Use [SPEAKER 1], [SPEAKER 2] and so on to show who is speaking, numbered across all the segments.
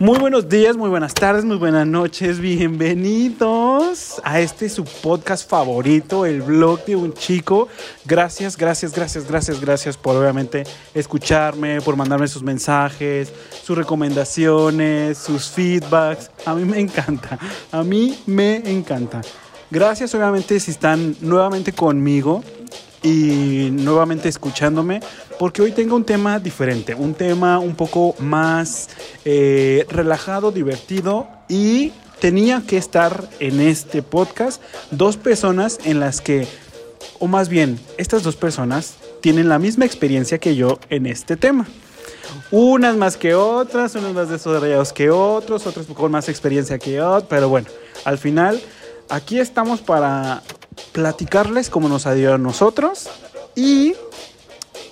[SPEAKER 1] Muy buenos días, muy buenas tardes, muy buenas noches. Bienvenidos a este su podcast favorito, el blog de un chico. Gracias, gracias, gracias, gracias, gracias por obviamente escucharme, por mandarme sus mensajes, sus recomendaciones, sus feedbacks. A mí me encanta, a mí me encanta. Gracias obviamente si están nuevamente conmigo y nuevamente escuchándome, porque hoy tengo un tema diferente, un tema un poco más eh, relajado, divertido y tenía que estar en este podcast dos personas en las que, o más bien, estas dos personas tienen la misma experiencia que yo en este tema. Unas más que otras, unas más desarrollados que otros, otras con más experiencia que otros, pero bueno, al final aquí estamos para platicarles cómo nos ha a nosotros y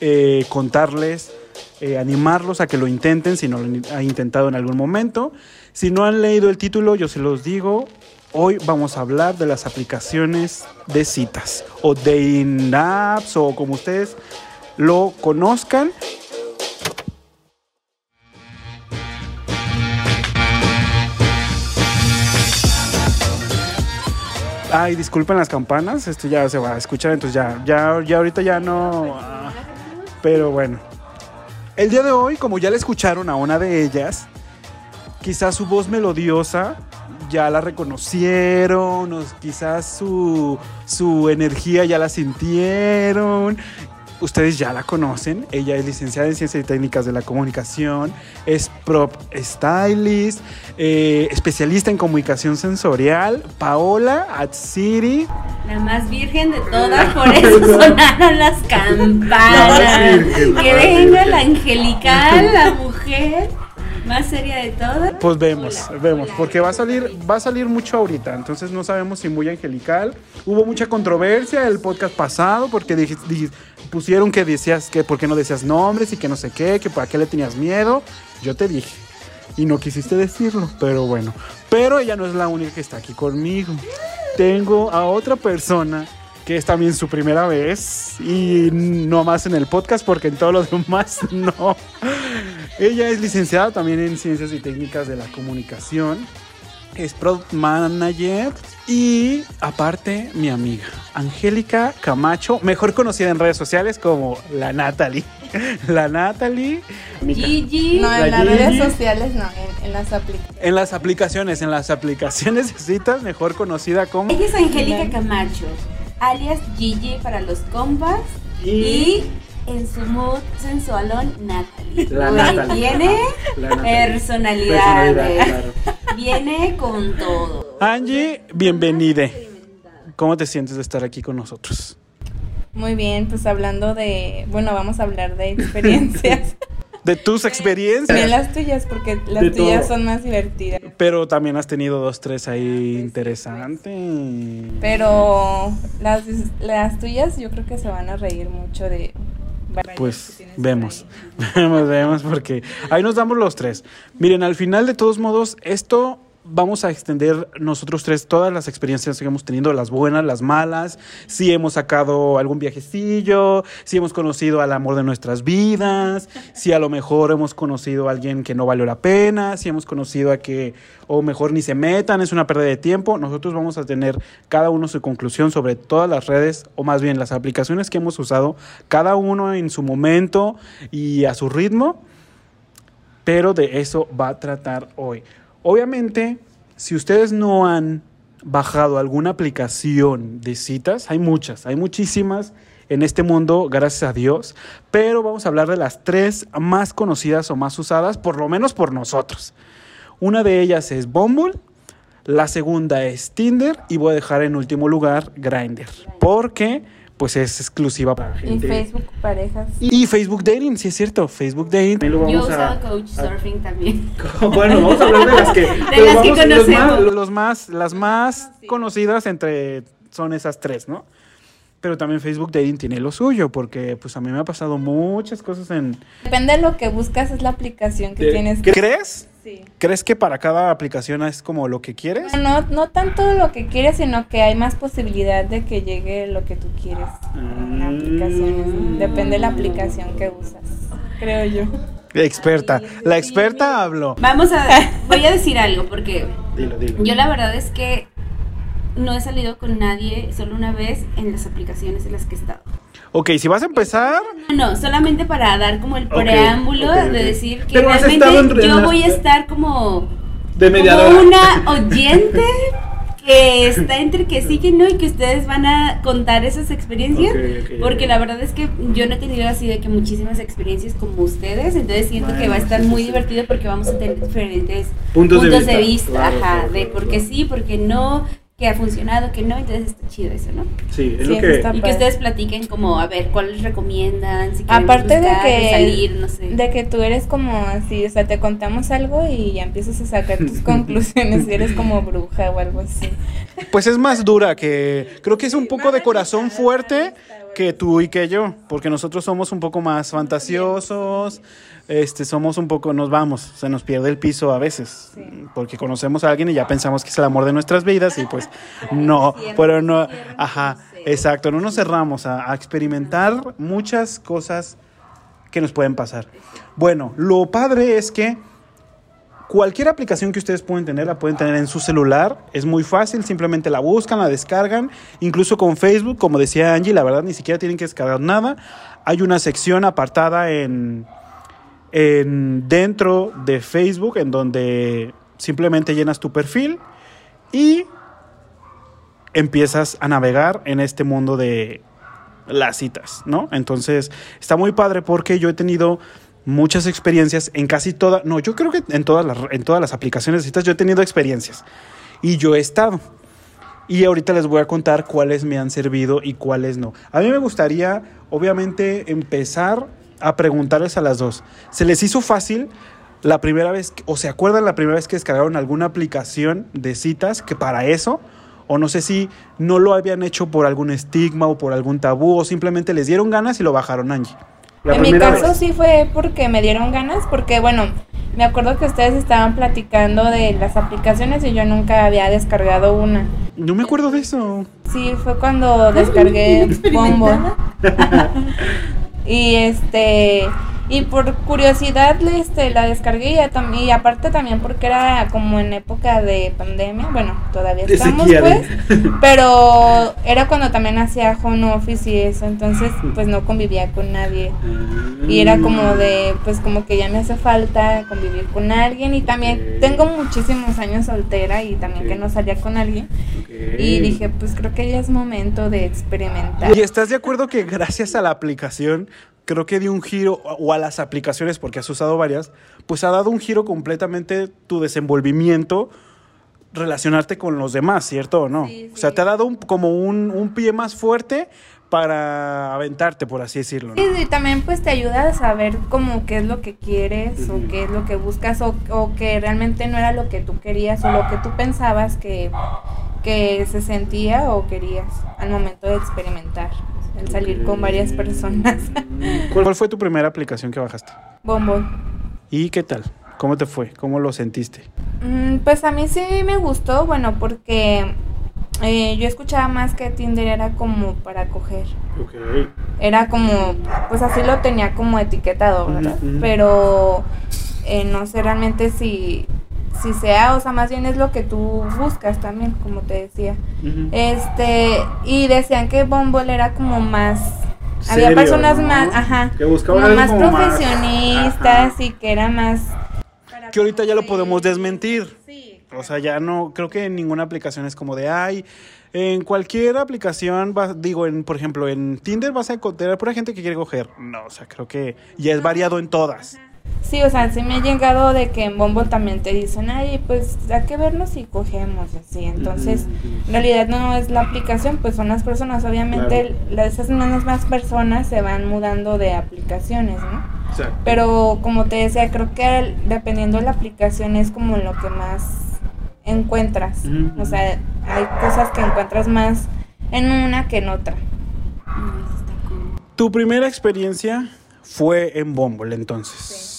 [SPEAKER 1] eh, contarles, eh, animarlos a que lo intenten si no lo han intentado en algún momento. Si no han leído el título, yo se los digo. Hoy vamos a hablar de las aplicaciones de citas o de apps o como ustedes lo conozcan. Ay, disculpen las campanas, esto ya se va a escuchar, entonces ya, ya, ya ahorita ya no. ah, pero bueno. El día de hoy, como ya le escucharon a una de ellas, quizás su voz melodiosa ya la reconocieron, o quizás su, su energía ya la sintieron. Ustedes ya la conocen, ella es licenciada en Ciencias y Técnicas de la Comunicación, es prop stylist, eh, especialista en comunicación sensorial, Paola Atsiri.
[SPEAKER 2] La más virgen de todas, por eso sonaron las
[SPEAKER 1] La
[SPEAKER 2] campanas.
[SPEAKER 1] más virgen, la
[SPEAKER 2] que venga la angelical, la mujer más seria de todas.
[SPEAKER 1] Pues vemos,
[SPEAKER 2] Hola,
[SPEAKER 1] vemos,
[SPEAKER 2] hola.
[SPEAKER 1] porque va a salir, va a salir mucho ahorita, entonces no sabemos si muy angelical. Hubo mucha controversia el podcast pasado porque dij- dij- pusieron que decías que por qué no decías nombres y que no sé qué, que para qué le tenías miedo. Yo te dije y no quisiste decirlo, pero bueno. Pero ella no es la única que está aquí conmigo. Tengo a otra persona que es también su primera vez y no más en el podcast porque en todos los demás no. Ella es licenciada también en Ciencias y Técnicas de la Comunicación. Es Product Manager y aparte mi amiga Angélica Camacho, mejor conocida en redes sociales como la Natalie. La Natalie.
[SPEAKER 2] Gigi.
[SPEAKER 3] No, en
[SPEAKER 1] La
[SPEAKER 3] las redes sociales no, en, en las aplicaciones.
[SPEAKER 1] En las aplicaciones, en las aplicaciones de citas, mejor conocida como...
[SPEAKER 2] Ella es Angélica Camacho, alias Gigi para los compas.
[SPEAKER 1] Y-
[SPEAKER 2] Y, en su mood sensualón, Natalie.
[SPEAKER 1] La Natalie.
[SPEAKER 2] Viene
[SPEAKER 1] La Natalie.
[SPEAKER 2] personalidad.
[SPEAKER 1] Claro.
[SPEAKER 2] Viene con todo.
[SPEAKER 1] Angie, bienvenida. ¿Cómo te sientes de estar aquí con nosotros?
[SPEAKER 3] Muy bien, pues hablando de, bueno, vamos a hablar de experiencias.
[SPEAKER 1] De tus experiencias.
[SPEAKER 3] También las tuyas, porque las
[SPEAKER 1] De
[SPEAKER 3] tuyas
[SPEAKER 1] todo.
[SPEAKER 3] son más divertidas.
[SPEAKER 1] Pero también has tenido dos, tres ahí interesantes.
[SPEAKER 3] Pero las, las tuyas yo creo que se van a reír mucho de...
[SPEAKER 1] Pues vemos, vemos, vemos, porque ahí nos damos los tres. Miren, al final de todos modos, esto vamos a extender nosotros tres todas las experiencias que hemos tenido, las buenas, las malas, si hemos sacado algún viajecillo, si hemos conocido al amor de nuestras vidas, si a lo mejor hemos conocido a alguien que no valió la pena, si hemos conocido a que o mejor ni se metan, es una pérdida de tiempo. Nosotros vamos a tener cada uno su conclusión sobre todas las redes o más bien las aplicaciones que hemos usado, cada uno en su momento y a su ritmo pero de eso va a tratar hoy. Obviamente, si ustedes no han bajado alguna aplicación de citas, hay muchas, hay muchísimas en este mundo, gracias a Dios, pero vamos a hablar de las tres más conocidas o más usadas, por lo menos por nosotros. Una de ellas es Bumble, la segunda es Tinder y voy a dejar en último lugar Grindr, porque pues es exclusiva para
[SPEAKER 3] Y
[SPEAKER 1] gente.
[SPEAKER 3] Facebook parejas.
[SPEAKER 1] Y Facebook Dating, sí es cierto, Facebook Dating.
[SPEAKER 2] Yo
[SPEAKER 1] vamos a-
[SPEAKER 2] usaba coach surfing también.
[SPEAKER 1] bueno, vamos a hablar de las que, pero
[SPEAKER 2] las que
[SPEAKER 1] los
[SPEAKER 2] conocemos.
[SPEAKER 1] más- los más, las más conocidas entre son esas tres, ¿no? Pero también Facebook Dating tiene lo suyo, porque pues a mí me ha pasado muchas cosas en...
[SPEAKER 3] Depende de lo que buscas, es la aplicación que tienes. que-
[SPEAKER 1] ¿Crees?
[SPEAKER 3] Sí.
[SPEAKER 1] ¿Crees que para cada aplicación es como lo que quieres?
[SPEAKER 3] No, no tanto lo que quieres, sino que hay más posibilidad de que llegue lo que tú quieres en
[SPEAKER 1] Mm.
[SPEAKER 3] aplicaciones. Depende de la aplicación que usas, creo yo.
[SPEAKER 1] Experta. La experta habló.
[SPEAKER 2] Vamos a. Voy a decir algo porque
[SPEAKER 1] Dilo, dilo.
[SPEAKER 2] yo la verdad es que no he salido con nadie solo una vez en las aplicaciones en las que he estado.
[SPEAKER 1] Ok, si vas a empezar,
[SPEAKER 2] No, no, solamente para dar como el preámbulo de decir que
[SPEAKER 1] Pero
[SPEAKER 2] realmente yo voy a estar como,
[SPEAKER 1] de
[SPEAKER 2] como una oyente que está entre que sí que no y que ustedes van a contar esas experiencias. Porque la verdad es que yo no he tenido así de que muchísimas experiencias como ustedes, entonces siento que va a estar
[SPEAKER 1] sí,
[SPEAKER 2] muy
[SPEAKER 1] sí,
[SPEAKER 2] divertido porque vamos a tener diferentes
[SPEAKER 1] Puntos
[SPEAKER 2] puntos,
[SPEAKER 1] de
[SPEAKER 2] de
[SPEAKER 1] vista. Claro,
[SPEAKER 2] ajá,
[SPEAKER 1] claro,
[SPEAKER 2] de por qué
[SPEAKER 1] claro.
[SPEAKER 2] sí, por qué no, que ha funcionado, que no, entonces está chido eso, ¿no?
[SPEAKER 1] Sí, es
[SPEAKER 3] Sí,
[SPEAKER 1] lo que.
[SPEAKER 3] está-
[SPEAKER 2] Y que ustedes platiquen como, a ver, ¿cuáles recomiendan? Si quieren
[SPEAKER 3] Aparte de que,
[SPEAKER 2] salir, no sé.
[SPEAKER 3] de que tú eres como así, o sea, te contamos algo y ya empiezas a sacar tus conclusiones y eres como bruja o algo así.
[SPEAKER 1] Pues es más dura que. Creo que es un poco de corazón fuerte que tú y que yo. Porque nosotros somos un poco más fantasiosos. Este, somos un poco, nos vamos, se nos pierde el piso a veces. Porque conocemos a alguien y ya pensamos que es el amor de nuestras vidas y pues no, pero no, ajá, exacto, no nos cerramos a, a experimentar muchas cosas que nos pueden pasar. Bueno, lo padre es que Cualquier aplicación que ustedes pueden tener, la pueden tener en su celular. Es muy fácil, simplemente la buscan, la descargan. Incluso con Facebook, como decía Angie, la verdad ni siquiera tienen que descargar nada. Hay una sección apartada en, en dentro de Facebook en donde simplemente llenas tu perfil y empiezas a navegar en este mundo de las citas, ¿no? Entonces, está muy padre porque yo he tenido muchas experiencias en casi todas, no, yo creo que en todas las, en todas las aplicaciones de citas yo he tenido experiencias y yo he estado. Y ahorita les voy a contar cuáles me han servido y cuáles no. A mí me gustaría, obviamente, empezar a preguntarles a las dos. ¿Se les hizo fácil la primera vez, o se acuerdan la primera vez que descargaron alguna aplicación de citas que para eso? O no sé si no lo habían hecho por algún estigma o por algún tabú o simplemente les dieron ganas y lo bajaron, Angie. La
[SPEAKER 3] en mi caso
[SPEAKER 1] vez.
[SPEAKER 3] sí fue porque me dieron ganas, porque bueno, me acuerdo que ustedes estaban platicando de las aplicaciones y yo nunca había descargado una.
[SPEAKER 1] No me acuerdo de eso.
[SPEAKER 3] Sí, fue cuando descargué Bombo. y este y por curiosidad le- este la descargué y, y aparte también porque era como en época de pandemia, bueno, todavía
[SPEAKER 1] De
[SPEAKER 3] estamos
[SPEAKER 1] sequía,
[SPEAKER 3] pues, pero era cuando también hacía home office y eso, entonces pues no convivía con nadie. Y era como de, pues como que ya me hace falta convivir con alguien y también tengo muchísimos años soltera y también que no salía con alguien. Y dije, pues creo que ya es momento de experimentar.
[SPEAKER 1] ¿Y estás de acuerdo que gracias a la aplicación, creo que dio un giro, o a las aplicaciones, porque has usado varias, pues ha dado un giro completamente tu desenvolvimiento, relacionarte con los demás, ¿cierto o no?
[SPEAKER 3] Sí,
[SPEAKER 1] O sea,
[SPEAKER 3] sí.
[SPEAKER 1] te ha dado un- como un, un pie más fuerte para aventarte, por así decirlo. ¿no?
[SPEAKER 3] Y, y también pues te ayuda a saber como qué es lo que quieres o qué es lo que buscas o, o que realmente no era lo que tú querías o lo que tú pensabas que, que se sentía o querías al momento de experimentar, el salir con varias personas.
[SPEAKER 1] ¿Cuál fue tu primera aplicación que bajaste?
[SPEAKER 3] Bombo.
[SPEAKER 1] ¿Y qué tal? ¿Cómo te fue? ¿Cómo lo sentiste?
[SPEAKER 3] Mm, Pues a mí sí me gustó, bueno, porque eh, yo escuchaba más que Tinder era como para coger. Era como, pues así lo tenía como etiquetado, ¿verdad? Pero eh, no sé realmente si, si sea, o sea, más bien es lo que tú buscas también, como te decía. Este, y decían que Bumble era como más... Había personas
[SPEAKER 1] ¿no?
[SPEAKER 3] más, ajá,
[SPEAKER 1] Que buscaban
[SPEAKER 3] más profesionistas
[SPEAKER 1] Ajá.
[SPEAKER 3] y que era más...
[SPEAKER 1] Que ahorita ya lo podemos desmentir.
[SPEAKER 3] Sí.
[SPEAKER 1] O sea, ya no, creo que en ninguna aplicación es como de, ay, en cualquier aplicación, vas- digo, en, por ejemplo, en Tinder vas a encontrar pura gente que quiere coger. No, o sea, creo que ya es variado en todas.
[SPEAKER 3] Sí, o sea, sí me ha llegado de que en Bumble también te dicen, ay, pues hay que vernos y cogemos, así. Entonces, en realidad no es la aplicación, pues son las personas. Obviamente, las, esas mismas personas se van mudando de aplicaciones, ¿no? Pero como te decía, creo que el- dependiendo de la aplicación es como lo que más encuentras. O sea, hay cosas que encuentras más en una que en otra.
[SPEAKER 1] Tu primera experiencia fue en Bumble, entonces.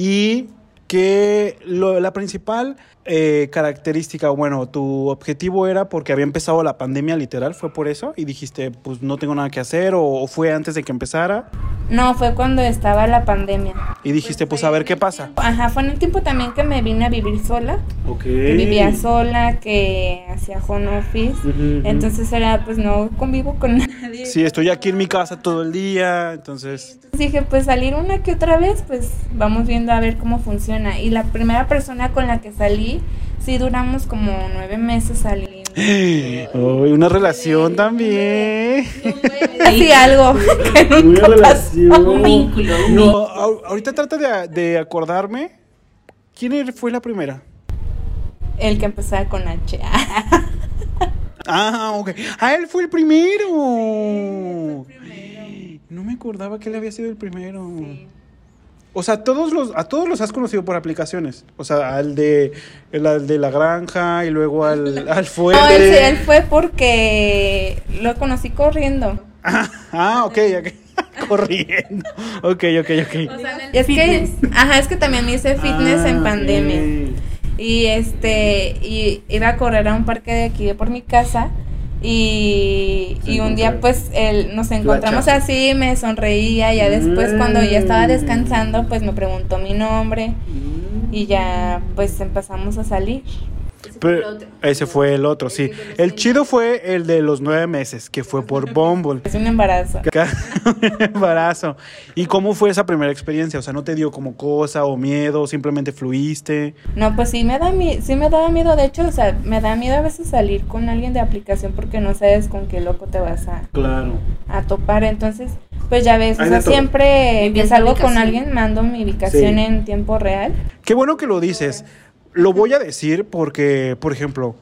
[SPEAKER 1] Y que lo- la principal eh, característica, bueno, tu objetivo era porque había empezado la pandemia literal, ¿fue por eso? Y dijiste, pues no tengo nada que hacer, o, o fue antes de que empezara,
[SPEAKER 3] No, fue cuando estaba la pandemia.
[SPEAKER 1] y dijiste, pues a ver qué pasa.
[SPEAKER 3] Ajá, fue en el tiempo también que me vine a vivir sola.
[SPEAKER 1] Ok.
[SPEAKER 3] Que vivía sola, que hacía home office. Entonces era, pues no convivo con nadie.
[SPEAKER 1] Sí, estoy aquí en mi casa todo el día, entonces...
[SPEAKER 3] Entonces dije, pues salir una que otra vez, pues vamos viendo a ver cómo funciona. Y la primera persona con la que salí, sí duramos como nueve meses saliendo.
[SPEAKER 1] Uy, una relación también.
[SPEAKER 3] Así algo que nunca pasó.
[SPEAKER 2] Un vínculo.
[SPEAKER 1] No, ahorita trata de, de acordarme. ¿Quién era- fue la primera?
[SPEAKER 3] El que empezaba con H.
[SPEAKER 1] Ah, ok. Ah, él fue el primero. No me acordaba que él había sido el primero. O sea, todos los, a todos los has conocido por aplicaciones. O sea, al de, el, al de la granja y luego al, al fuerte.
[SPEAKER 3] No, él, fue porque lo conocí corriendo.
[SPEAKER 1] Ah, ok, ok. Corriendo. Ok, ok, ok.
[SPEAKER 3] Y es que, ajá, es que también me hice fitness
[SPEAKER 1] Ah,
[SPEAKER 3] en
[SPEAKER 1] ok.
[SPEAKER 3] pandemia. Y este, y iba a correr a un parque de aquí de por mi casa. Y, y un día pues él, nos encontramos
[SPEAKER 1] Flacha.
[SPEAKER 3] así, me sonreía, ya después cuando ya estaba
[SPEAKER 1] Mm.
[SPEAKER 3] descansando pues me preguntó mi nombre y ya pues empezamos a salir.
[SPEAKER 1] Pero ese fue el otro, sí. El chido fue el de los nueve meses, que fue por Bumble.
[SPEAKER 3] Es un embarazo.
[SPEAKER 1] Un embarazo. ¿Y cómo fue esa primera experiencia? O sea, ¿no te dio como cosa o miedo? ¿Simplemente fluiste?
[SPEAKER 3] No, pues sí me da mi- sí me daba miedo, de hecho, o sea, me da miedo a veces salir con alguien de aplicación porque no sabes con qué loco te vas a,
[SPEAKER 1] Claro.
[SPEAKER 3] a topar, entonces, pues ya ves, o sea, siempre que salgo con alguien mando mi ubicación
[SPEAKER 1] Sí.
[SPEAKER 3] en tiempo real.
[SPEAKER 1] Qué bueno que lo dices. Lo voy a decir porque, por ejemplo,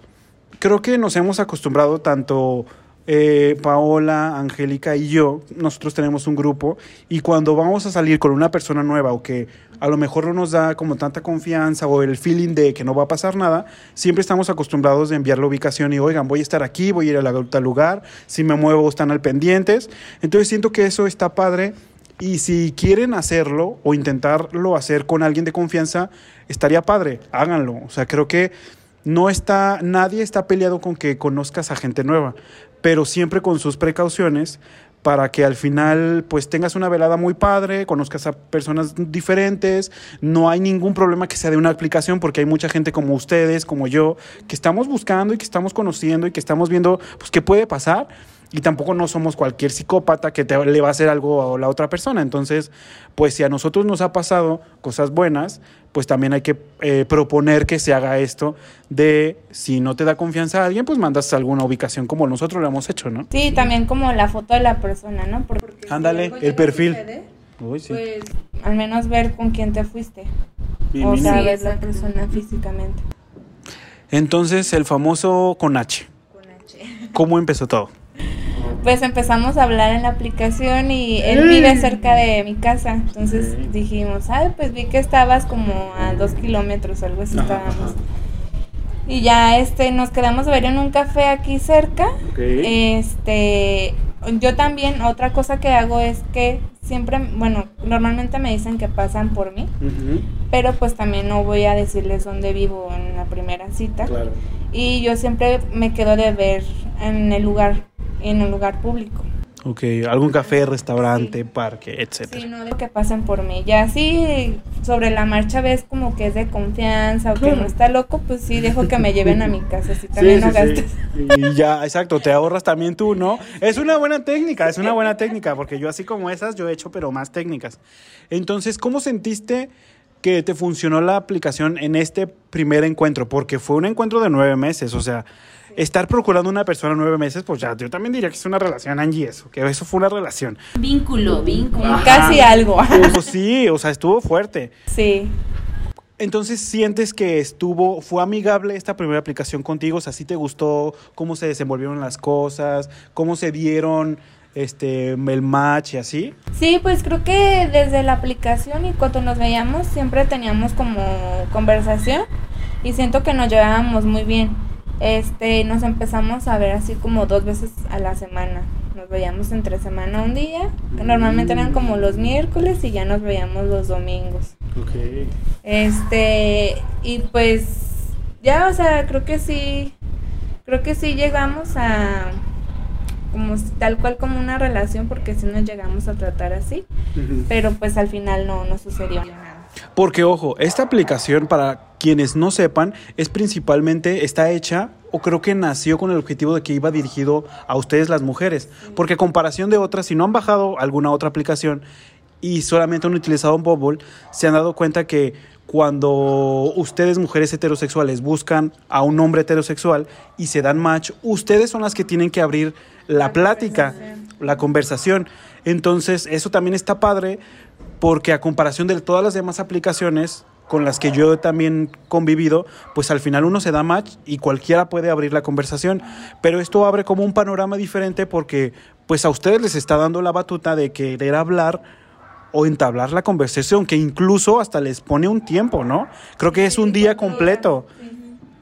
[SPEAKER 1] creo que nos hemos acostumbrado tanto eh, Paola, Angélica y yo, nosotros tenemos un grupo y cuando vamos a salir con una persona nueva o que a lo mejor no nos da como tanta confianza o el feeling de que no va a pasar nada, siempre estamos acostumbrados de enviar la ubicación y oigan, voy a estar aquí, voy a ir a tal lugar, si me muevo están al pendientes. Entonces siento que eso está padre y si quieren hacerlo o intentarlo hacer con alguien de confianza, estaría padre, háganlo. O sea, creo que no está, nadie está peleado con que conozcas a gente nueva, pero siempre con sus precauciones para que al final pues tengas una velada muy padre, conozcas a personas diferentes, no hay ningún problema que sea de una aplicación porque hay mucha gente como ustedes, como yo, que estamos buscando y que estamos conociendo y que estamos viendo pues qué puede pasar y tampoco no somos cualquier psicópata que te, le va a hacer algo a la otra persona. Entonces, pues si a nosotros nos ha pasado cosas buenas, pues también hay que eh, proponer que se haga esto de si no te da confianza a alguien, pues mandas alguna ubicación como nosotros lo hemos hecho, ¿no?
[SPEAKER 3] Sí, también como la foto de la persona, ¿no? Porque
[SPEAKER 1] Ándale, el perfil. Uy, sí.
[SPEAKER 3] Pues al menos ver con quién te fuiste.
[SPEAKER 1] Bien,
[SPEAKER 3] o sea, ver la persona físicamente.
[SPEAKER 1] Entonces, el famoso con H. ¿Cómo empezó todo?
[SPEAKER 3] Pues empezamos a hablar en la aplicación y él vive cerca de mi casa. Entonces dijimos, ay, pues vi que estabas como a dos kilómetros, algo así
[SPEAKER 1] Ajá,
[SPEAKER 3] estábamos. Y ya este, nos quedamos a ver en un café aquí cerca. Este, yo también, otra cosa que hago es que siempre, bueno, normalmente me dicen que pasan por mí, pero pues también no voy a decirles dónde vivo en la primera cita.
[SPEAKER 1] Claro.
[SPEAKER 3] Y yo siempre me quedo de ver en el lugar, en un lugar público.
[SPEAKER 1] Ok, algún café, restaurante, parque, etcétera.
[SPEAKER 3] Sí, no de que pasen por mí. Ya si sobre la marcha ves como que es de confianza o que no está loco, pues sí dejo que me lleven a mi casa. Así también no gastes.
[SPEAKER 1] Y ya, exacto, te ahorras también tú, ¿no? Es una buena técnica, es una buena técnica, porque yo así como esas, yo he hecho, pero más técnicas. Entonces, ¿cómo sentiste que te funcionó la aplicación en este primer encuentro? Porque fue un encuentro de nueve meses, o sea, estar procurando una persona nueve meses, pues ya, yo también diría que es una relación, Angie, eso, que eso fue una relación.
[SPEAKER 2] Vínculo, vínculo.
[SPEAKER 1] Ajá.
[SPEAKER 3] Casi algo.
[SPEAKER 1] Pues sí, o sea, estuvo fuerte.
[SPEAKER 3] Sí.
[SPEAKER 1] Entonces, ¿sientes que estuvo, fue amigable esta primera aplicación contigo? O sea, ¿sí te gustó cómo se desenvolvieron las cosas? ¿Cómo se dieron este, el match y así?
[SPEAKER 3] Sí, pues creo que desde la aplicación y cuando nos veíamos siempre teníamos como conversación y siento que nos llevábamos muy bien. Este, nos empezamos a ver así como dos veces a la semana. Nos veíamos entre semana un día, normalmente eran como los miércoles y ya nos veíamos los domingos.
[SPEAKER 1] Ok.
[SPEAKER 3] Este, y pues ya, o sea, creo que sí, creo que sí llegamos a como tal cual como una relación porque sí nos llegamos a tratar así, pero pues al final no, no sucedió nada.
[SPEAKER 1] Porque, ojo, esta aplicación, para quienes no sepan, es principalmente, está hecha, o creo que nació con el objetivo de que iba dirigido a ustedes las mujeres. Porque a comparación de otras, si no han bajado alguna otra aplicación y solamente han utilizado un Bumble, se han dado cuenta que cuando ustedes, mujeres heterosexuales, buscan a un hombre heterosexual y se dan match, ustedes son las que tienen que abrir la, plática, la conversación. Entonces, eso también está padre porque a comparación de todas las demás aplicaciones con las que yo también convivido, pues al final uno se da match y cualquiera puede abrir la conversación, pero esto abre como un panorama diferente porque pues a ustedes les está dando la batuta de querer hablar o entablar la conversación, que incluso hasta les pone un tiempo, ¿no? Creo que es un día completo.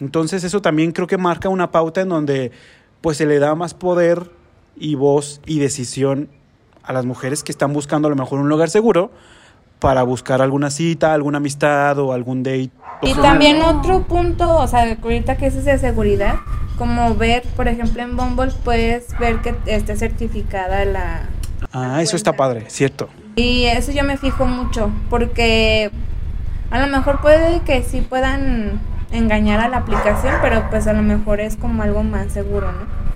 [SPEAKER 1] Entonces eso también creo que marca una pauta en donde pues se le da más poder y voz y decisión a las mujeres que están buscando a lo mejor un lugar seguro para buscar alguna cita, alguna amistad o algún date.
[SPEAKER 3] Y también otro punto, o sea, ahorita que eso es de seguridad, como ver, por ejemplo, en Bumble puedes ver que esté certificada la...
[SPEAKER 1] Ah, eso está padre, cierto.
[SPEAKER 3] Y eso yo me fijo mucho, porque a lo mejor puede que sí puedan engañar a la aplicación, pero pues a lo mejor es como algo más seguro, ¿no?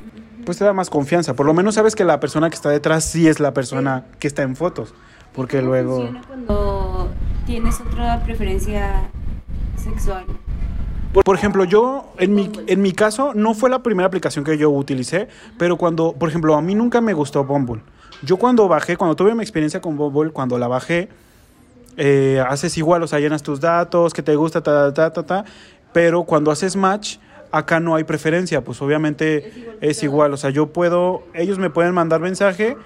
[SPEAKER 1] Pues te da más confianza. Por lo menos sabes que la persona que está detrás sí es la persona que está en fotos. Porque
[SPEAKER 2] ¿Cómo
[SPEAKER 1] luego...
[SPEAKER 2] funciona cuando tienes otra preferencia sexual?
[SPEAKER 1] Por, ejemplo, yo, en mi, en mi caso, no fue la primera aplicación que yo utilicé, pero cuando, por ejemplo, a mí nunca me gustó Bumble. Yo cuando bajé, cuando tuve mi experiencia con Bumble, cuando la bajé, eh, haces igual, o sea, llenas tus datos, que te gusta, ta, ta, ta, ta, pero cuando haces match, acá no hay preferencia, pues obviamente es igual, o sea, yo puedo, ellos me pueden mandar mensaje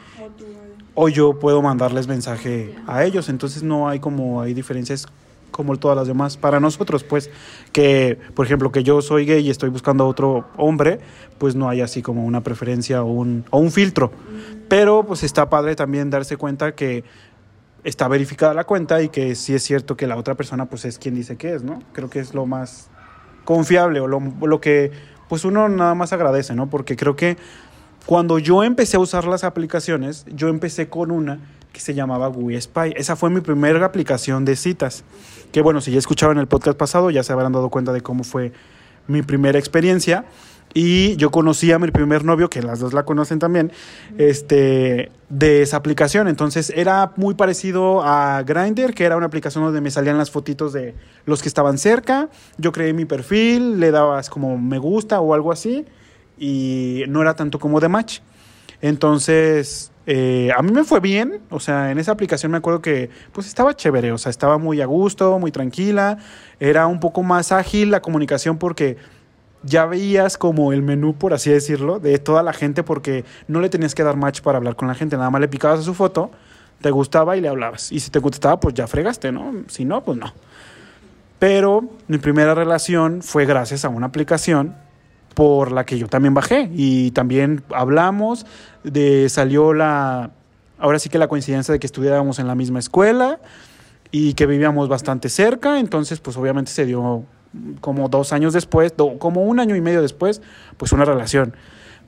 [SPEAKER 1] o yo puedo mandarles mensaje a ellos, entonces no hay como, hay diferencias como todas las demás. Para nosotros, pues, que, por ejemplo, que yo soy gay y estoy buscando a otro hombre, pues no hay así como una preferencia o un, o un filtro. Pero, pues, está padre también darse cuenta que está verificada la cuenta y que sí es cierto que la otra persona, pues, es quien dice que es, ¿no? Creo que es lo más confiable o lo, lo que, pues, uno nada más agradece, ¿no? Porque creo que cuando yo empecé a usar las aplicaciones, yo empecé con una que se llamaba Wii Spy. Esa fue mi primera aplicación de citas. Que bueno, si ya escucharon el podcast pasado, ya se habrán dado cuenta de cómo fue mi primera experiencia. Y yo conocí a mi primer novio, que las dos la conocen también, este, de esa aplicación. Entonces era muy parecido a Grindr, que era una aplicación donde me salían las fotitos de los que estaban cerca. Yo creé mi perfil, le dabas como me gusta o algo así. Y no era tanto como de match. Entonces, eh, a mí me fue bien, o sea, en esa aplicación me acuerdo que pues estaba chévere, o sea, estaba muy a gusto, muy tranquila, era un poco más ágil la comunicación porque ya veías como el menú, por así decirlo, de toda la gente porque no le tenías que dar match para hablar con la gente, nada más le picabas a su foto, te gustaba y le hablabas. Y si te gustaba, pues ya fregaste, ¿no? Si no, pues no. Pero mi primera relación fue gracias a una aplicación por la que yo también bajé y también hablamos de salió la ahora sí que la coincidencia de que estudiábamos en la misma escuela y que vivíamos bastante cerca entonces pues obviamente se dio como dos años después do- como un año y medio después pues una relación.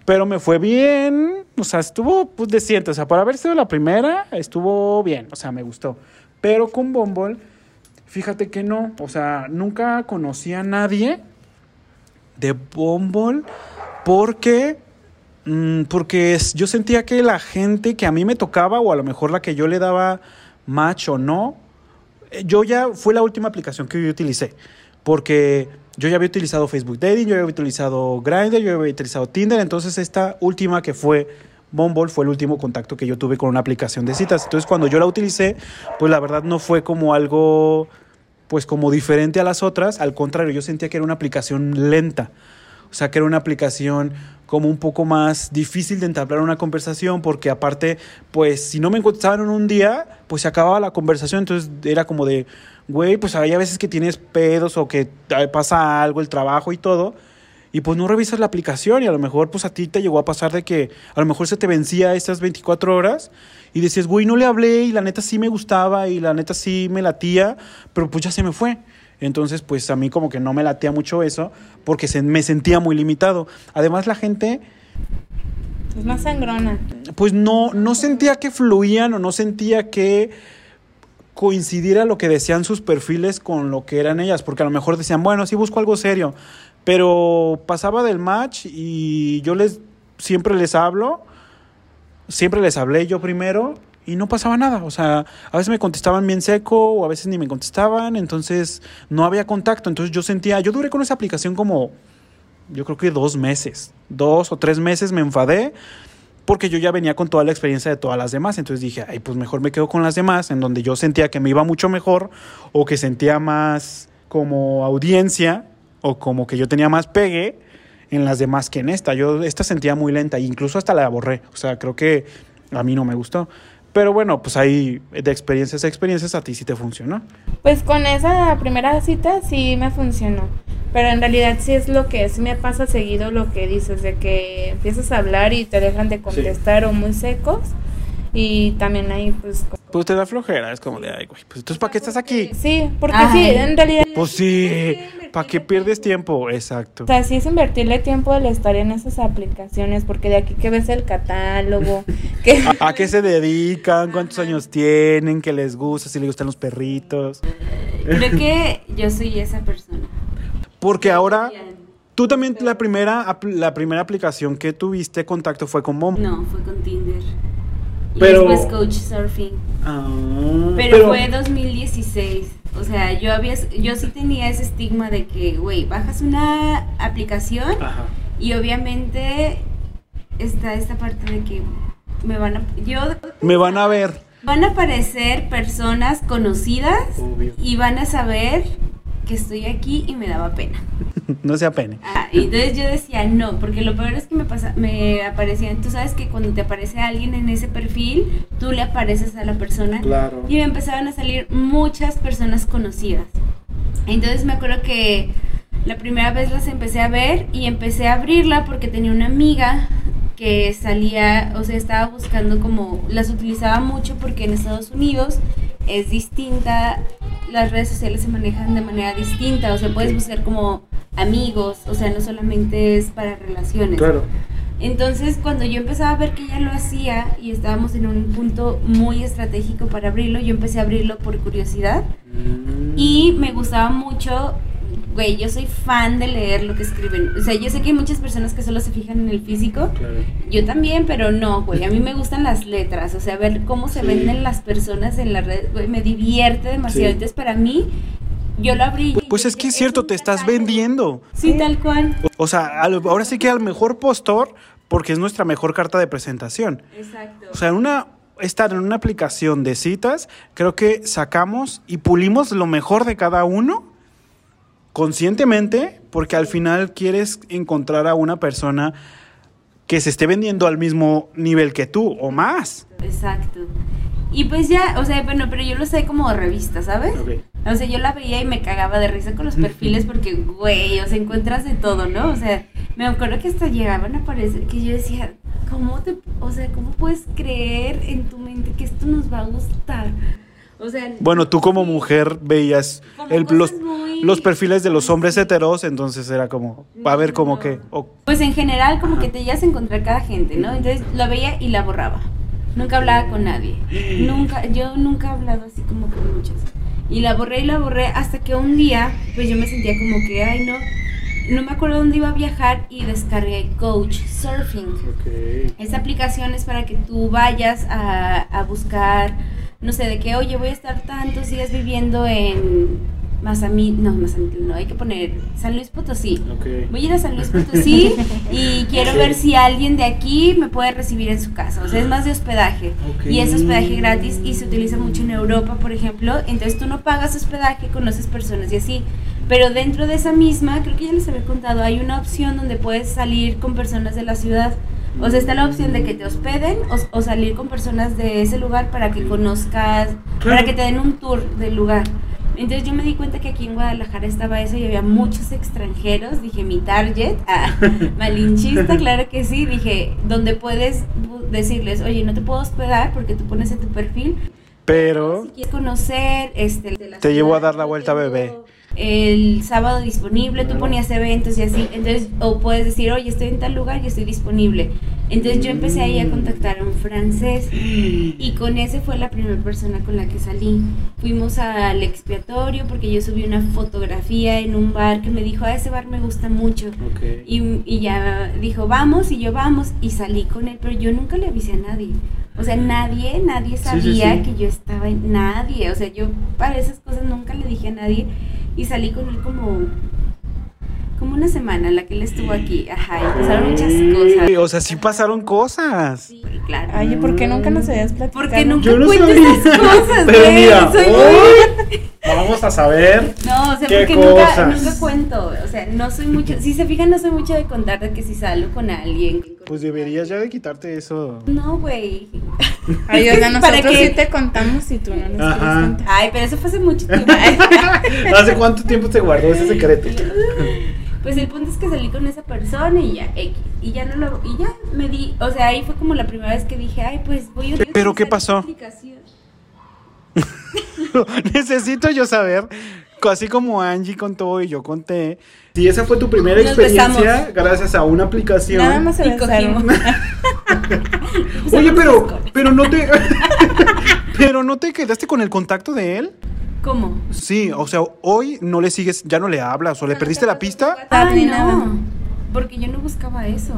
[SPEAKER 1] Pero me fue bien o sea estuvo pues decente o sea para haber sido la primera estuvo bien o sea me gustó. Pero con Bumble fíjate que no o sea nunca conocí a nadie de Bumble porque mm, porque yo sentía que la gente que a mí me tocaba o a lo mejor la que yo le daba match o no eh, yo ya fue la última aplicación que yo utilicé porque yo ya había utilizado Facebook Dating, yo había utilizado Grindr, yo había utilizado Tinder, entonces esta última que fue Bumble fue el último contacto que yo tuve con una aplicación de citas. Entonces cuando yo la utilicé, pues la verdad no fue como algo pues como diferente a las otras, al contrario, yo sentía que era una aplicación lenta. O sea, que era una aplicación como un poco más difícil de entablar una conversación porque aparte, pues si no me contestaban en un día, pues se acababa la conversación, entonces era como de, güey, pues hay a veces que tienes pedos o que pasa algo, el trabajo y todo, y pues no revisas la aplicación y a lo mejor pues a ti te llegó a pasar de que a lo mejor se te vencía esas 24 horas y decías, güey, no le hablé y la neta sí me gustaba y la neta sí me latía, pero pues ya se me fue. Entonces, pues a mí como que no me latía mucho eso porque se, me sentía muy limitado. Además, la gente
[SPEAKER 3] Es más sangrona.
[SPEAKER 1] pues no, no sentía que fluían o no sentía que coincidiera lo que decían sus perfiles con lo que eran ellas, porque a lo mejor decían, bueno, sí busco algo serio, pero pasaba del match y yo les siempre les hablo, siempre les hablé yo primero y no pasaba nada, o sea, a veces me contestaban bien seco o a veces ni me contestaban, entonces no había contacto, entonces yo sentía, yo duré con esa aplicación como, yo creo que dos meses, dos o tres meses me enfadé porque yo ya venía con toda la experiencia de todas las demás. Entonces dije, ay, pues mejor me quedo con las demás, en donde yo sentía que me iba mucho mejor o que sentía más como audiencia o como que yo tenía más pegue en las demás que en esta. Yo esta sentía muy lenta incluso hasta la borré. O sea, creo que a mí no me gustó. Pero bueno, pues ahí de experiencias a experiencias a ti sí te funcionó.
[SPEAKER 3] Pues con esa primera cita sí me funcionó. Pero en realidad sí es lo que sí me pasa seguido lo que dices, de que empiezas a hablar y te dejan de contestar o muy secos. Y también ahí pues... como-
[SPEAKER 1] Pues te da flojera, es como de, ay, güey, pues entonces ¿para qué estás aquí?
[SPEAKER 3] Sí, porque
[SPEAKER 2] Ay.
[SPEAKER 3] sí, en realidad...
[SPEAKER 1] Pues sí, ¿para qué pierdes tiempo? Exacto.
[SPEAKER 3] O sea, sí es invertirle tiempo al estar en esas aplicaciones, porque de aquí que ves el catálogo, que...
[SPEAKER 1] ¿A qué se dedican? ¿Cuántos años tienen? ¿Qué les gusta? ¿Si les gustan los perritos?
[SPEAKER 2] Creo que yo soy esa persona.
[SPEAKER 1] Porque ahora, tú también la primera, la primera aplicación que tuviste contacto fue con Bumble.
[SPEAKER 2] No, fue con Tinder. Y
[SPEAKER 1] Pero-
[SPEAKER 2] después Coach Surfing.
[SPEAKER 1] Ah,
[SPEAKER 2] Pero, fue 2016. O sea, yo había yo sí tenía ese estigma de que, güey, bajas una aplicación
[SPEAKER 1] Ajá.
[SPEAKER 2] y obviamente está esta parte de que me van a yo
[SPEAKER 1] Me van a ver.
[SPEAKER 2] van a aparecer personas conocidas
[SPEAKER 1] Obvio.
[SPEAKER 2] y van a saber que estoy aquí y me daba pena.
[SPEAKER 1] no se apene.
[SPEAKER 2] Ah, y entonces yo decía no, porque lo peor es que me pasa, me aparecían, tú sabes que cuando te aparece alguien en ese perfil, tú le apareces a la persona.
[SPEAKER 1] Claro.
[SPEAKER 2] Y me empezaron a salir muchas personas conocidas. Entonces me acuerdo que la primera vez las empecé a ver y empecé a abrirla porque tenía una amiga que salía, o sea, estaba buscando como, las utilizaba mucho porque en Estados Unidos es distinta, las redes sociales se manejan de manera distinta, o sea, puedes buscar como amigos, o sea, no solamente es para relaciones. Entonces, cuando yo empezaba a ver que ella lo hacía y estábamos en un punto muy estratégico para abrirlo, yo empecé a abrirlo por curiosidad y me gustaba mucho, güey, yo soy fan de leer lo que escriben. O sea, yo sé que hay muchas personas que solo se fijan en el físico, yo también, pero no, güey, a mí me gustan las letras, o sea, ver cómo se
[SPEAKER 1] Sí.
[SPEAKER 2] venden las personas en la red, güey, me divierte demasiado.
[SPEAKER 1] Sí.
[SPEAKER 2] Entonces, para mí, yo lo abrí. y
[SPEAKER 1] Pues es que es cierto, te estás
[SPEAKER 2] catálogo".
[SPEAKER 1] vendiendo.
[SPEAKER 2] Sí, tal cual.
[SPEAKER 1] O sea, al- ahora sí que al mejor postor, porque es nuestra mejor carta de presentación.
[SPEAKER 2] Exacto.
[SPEAKER 1] O sea, en una estar en una aplicación de citas, creo que sacamos y pulimos lo mejor de cada uno conscientemente, porque al final quieres encontrar a una persona que se esté vendiendo al mismo nivel que tú o más.
[SPEAKER 2] Exacto. Y pues ya, o sea, bueno, pero yo lo sé como revista, ¿sabes? O sea, yo la veía y me cagaba de risa con los perfiles porque, güey, o sea, encuentras de todo, ¿no? O sea, me acuerdo que hasta llegaban a aparecer que yo decía, ¿cómo te, o sea, cómo puedes creer en tu mente que esto nos va a gustar? O sea,
[SPEAKER 1] Bueno, tú como mujer veías
[SPEAKER 2] Como
[SPEAKER 1] el- los,
[SPEAKER 2] muy-
[SPEAKER 1] los perfiles de los hombres heteros, entonces era como, va a ver como
[SPEAKER 2] No.
[SPEAKER 1] que... o-
[SPEAKER 2] Pues en general como que te llegas a encontrar cada gente, ¿no? Entonces la veía y la borraba. Nunca hablaba con nadie. Nunca, yo nunca he hablado así como con muchos. Y la borré y la borré hasta que un día, pues yo me sentía como que, ay no, no me acuerdo dónde iba a viajar y descargué Coach Surfing. Esta aplicación es para que tú vayas a, a buscar, no sé, de que, oye, voy a estar tantos días viviendo en Mazamitla, no, Mazamitla, no, hay que poner San Luis Potosí. Voy a ir a San Luis Potosí y quiero ver si alguien de aquí me puede recibir en su casa. O sea, es más de hospedaje.
[SPEAKER 1] Ok.
[SPEAKER 2] Y es hospedaje gratis y se utiliza mucho en Europa, por ejemplo. Entonces tú no pagas hospedaje, conoces personas y así. Pero dentro de esa misma, creo que ya les había contado, hay una opción donde puedes salir con personas de la ciudad. O sea, está la opción de que te hospeden o, o salir con personas de ese lugar para que conozcas, para que te den un tour del lugar. Entonces yo me di cuenta que aquí en Guadalajara estaba eso y había muchos extranjeros. Dije, mi target, ah, malinchista, claro que sí. Dije, donde puedes decirles, oye, no te puedo hospedar porque tú pones en tu perfil.
[SPEAKER 1] Pero
[SPEAKER 2] Si quieres conocer, este, de la
[SPEAKER 1] Te llevo a dar la vuelta, bebé.
[SPEAKER 2] El sábado disponible, tú ponías eventos y así. Entonces, o puedes decir, oye, estoy en tal lugar y estoy disponible. Entonces yo empecé ahí a contactar a un francés y con ese fue la primera persona con la que salí. Fuimos al expiatorio porque yo subí una fotografía en un bar que me dijo, a ese bar me gusta mucho.
[SPEAKER 1] Ok.
[SPEAKER 2] Y, y ya dijo, vamos, y yo vamos, y salí con él, pero yo nunca le avisé a nadie. O sea, nadie, nadie
[SPEAKER 1] Sí, sí,
[SPEAKER 2] sabía
[SPEAKER 1] sí.
[SPEAKER 2] que yo estaba en nadie. O sea, yo para esas cosas nunca le dije a nadie. Y salí con él como, como una semana, la que él estuvo aquí. Ajá, y pasaron muchas cosas.
[SPEAKER 1] O sea, sí pasaron cosas.
[SPEAKER 2] Sí, claro.
[SPEAKER 3] Ay, ¿por qué nunca nos habías platicado?
[SPEAKER 2] Porque nunca
[SPEAKER 1] Yo no
[SPEAKER 2] cuento esas cosas,
[SPEAKER 1] Pero
[SPEAKER 2] güey.
[SPEAKER 1] mira,
[SPEAKER 2] Soy
[SPEAKER 1] hoy vamos a saber.
[SPEAKER 2] No, o sea,
[SPEAKER 1] ¿Qué
[SPEAKER 2] porque nunca,
[SPEAKER 1] cosas?
[SPEAKER 2] nunca cuento. O sea, no soy mucho. Si se fijan, no soy mucho de contar de que si salgo con alguien.
[SPEAKER 1] Pues deberías ya de quitarte eso.
[SPEAKER 2] No, güey.
[SPEAKER 3] Ay, o sea,
[SPEAKER 2] ¿Para
[SPEAKER 3] nosotros
[SPEAKER 2] qué?
[SPEAKER 3] sí te contamos y tú no nos
[SPEAKER 1] Ajá.
[SPEAKER 3] quieres contar.
[SPEAKER 2] Ay, pero eso fue hace mucho tiempo.
[SPEAKER 1] ¿Hace cuánto tiempo te guardó ese secreto?
[SPEAKER 2] Pues el punto es que salí con esa persona y ya, X. Y ya no lo. Y ya me di. O sea, ahí fue como la primera vez que dije, ay, pues voy a.
[SPEAKER 1] ¿Pero qué pasó? Necesito yo saber, así como Angie contó y yo conté, si esa fue tu primera
[SPEAKER 2] Nos
[SPEAKER 1] experiencia
[SPEAKER 2] besamos.
[SPEAKER 1] gracias a una aplicación.
[SPEAKER 3] Nada más se
[SPEAKER 2] cogimos.
[SPEAKER 1] Oye, pero, pero no te, pero no te quedaste con el contacto de él.
[SPEAKER 2] ¿Cómo?
[SPEAKER 1] Sí, o sea, hoy no le sigues, ya no le hablas o le perdiste la pista.
[SPEAKER 3] Ah, ni
[SPEAKER 2] Ay,
[SPEAKER 3] nada.
[SPEAKER 2] no. Porque yo no buscaba eso.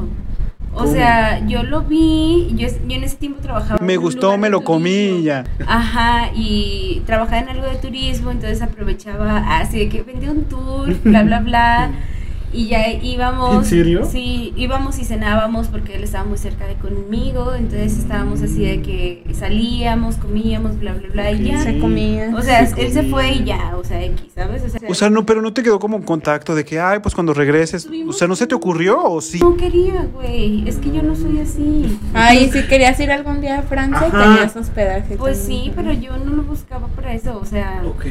[SPEAKER 2] O sea, yo lo vi, yo, yo en ese tiempo trabajaba.
[SPEAKER 1] Me
[SPEAKER 2] en
[SPEAKER 1] gustó, me lo comí ya.
[SPEAKER 2] Ajá, y trabajaba en algo de turismo, entonces aprovechaba así de que vendía un tour, bla, bla, bla. Y ya íbamos.
[SPEAKER 1] ¿En serio?
[SPEAKER 2] Sí, íbamos y cenábamos porque él estaba muy cerca de conmigo, entonces estábamos así de que salíamos, comíamos, bla, bla, bla, y ya.
[SPEAKER 3] Se comía.
[SPEAKER 2] O sea,
[SPEAKER 1] Se
[SPEAKER 2] él se fue y
[SPEAKER 1] comía.
[SPEAKER 2] ya, o sea, X, ¿sabes? O sea,
[SPEAKER 1] O sea, no, pero no te quedó como un contacto de que, ay, pues cuando regreses, o sea, ¿no se te ocurrió o sí?
[SPEAKER 2] no quería, güey, es que yo no soy así.
[SPEAKER 3] Ay, si querías ir algún día a Francia,
[SPEAKER 1] Ajá.
[SPEAKER 3] tenías hospedaje.
[SPEAKER 2] Pues
[SPEAKER 3] también.
[SPEAKER 2] sí, pero yo no lo buscaba para eso, o sea,
[SPEAKER 1] Ok.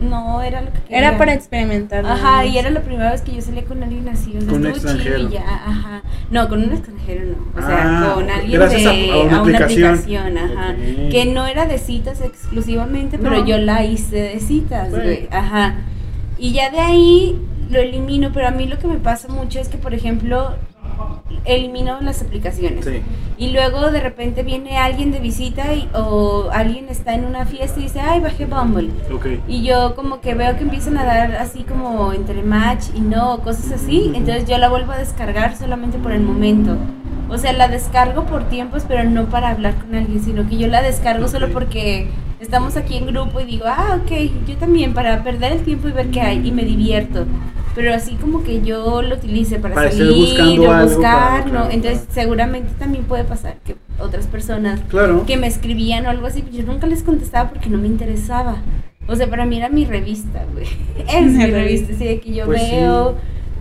[SPEAKER 2] no era lo que quería.
[SPEAKER 3] Era para experimentar.
[SPEAKER 2] Ajá, y era la primera vez que yo salía con alguien así, o sea,
[SPEAKER 1] Con un
[SPEAKER 2] estuvo chido
[SPEAKER 1] extranjero.
[SPEAKER 2] y ya, ajá. No, con un extranjero no, o sea,
[SPEAKER 1] Ah,
[SPEAKER 2] con alguien de
[SPEAKER 1] a- a una aplicación.
[SPEAKER 2] aplicación, ajá, que no era de citas exclusivamente, pero
[SPEAKER 1] No.
[SPEAKER 2] yo la hice de citas, güey, ajá. Y ya de ahí lo elimino, pero a mí lo que me pasa mucho es que, por ejemplo, elimino las aplicaciones.
[SPEAKER 1] Sí.
[SPEAKER 2] Y luego de repente viene alguien de visita y, o alguien está en una fiesta y dice, ay, bajé Bumble.
[SPEAKER 1] Ok.
[SPEAKER 2] Y yo como que veo que empiezan a dar así como entre match y no, cosas así. Entonces yo la vuelvo a descargar solamente por el momento. O sea, la descargo por tiempos, pero no para hablar con alguien, sino que yo la descargo solo porque estamos aquí en grupo y digo, ah, ok, yo también, para perder el tiempo y ver qué hay, y me divierto. Pero así como que yo lo utilice para, salir
[SPEAKER 1] buscando
[SPEAKER 2] o
[SPEAKER 1] algo,
[SPEAKER 2] buscar,
[SPEAKER 1] claro,
[SPEAKER 2] no.
[SPEAKER 1] claro,
[SPEAKER 2] Entonces
[SPEAKER 1] claro.
[SPEAKER 2] seguramente también puede pasar que otras personas
[SPEAKER 1] Claro.
[SPEAKER 2] que me escribían o algo así, yo nunca les contestaba porque no me interesaba. O sea, para mí era mi revista, güey. Es mi revista, así de que yo
[SPEAKER 1] Pues sí.
[SPEAKER 2] veo,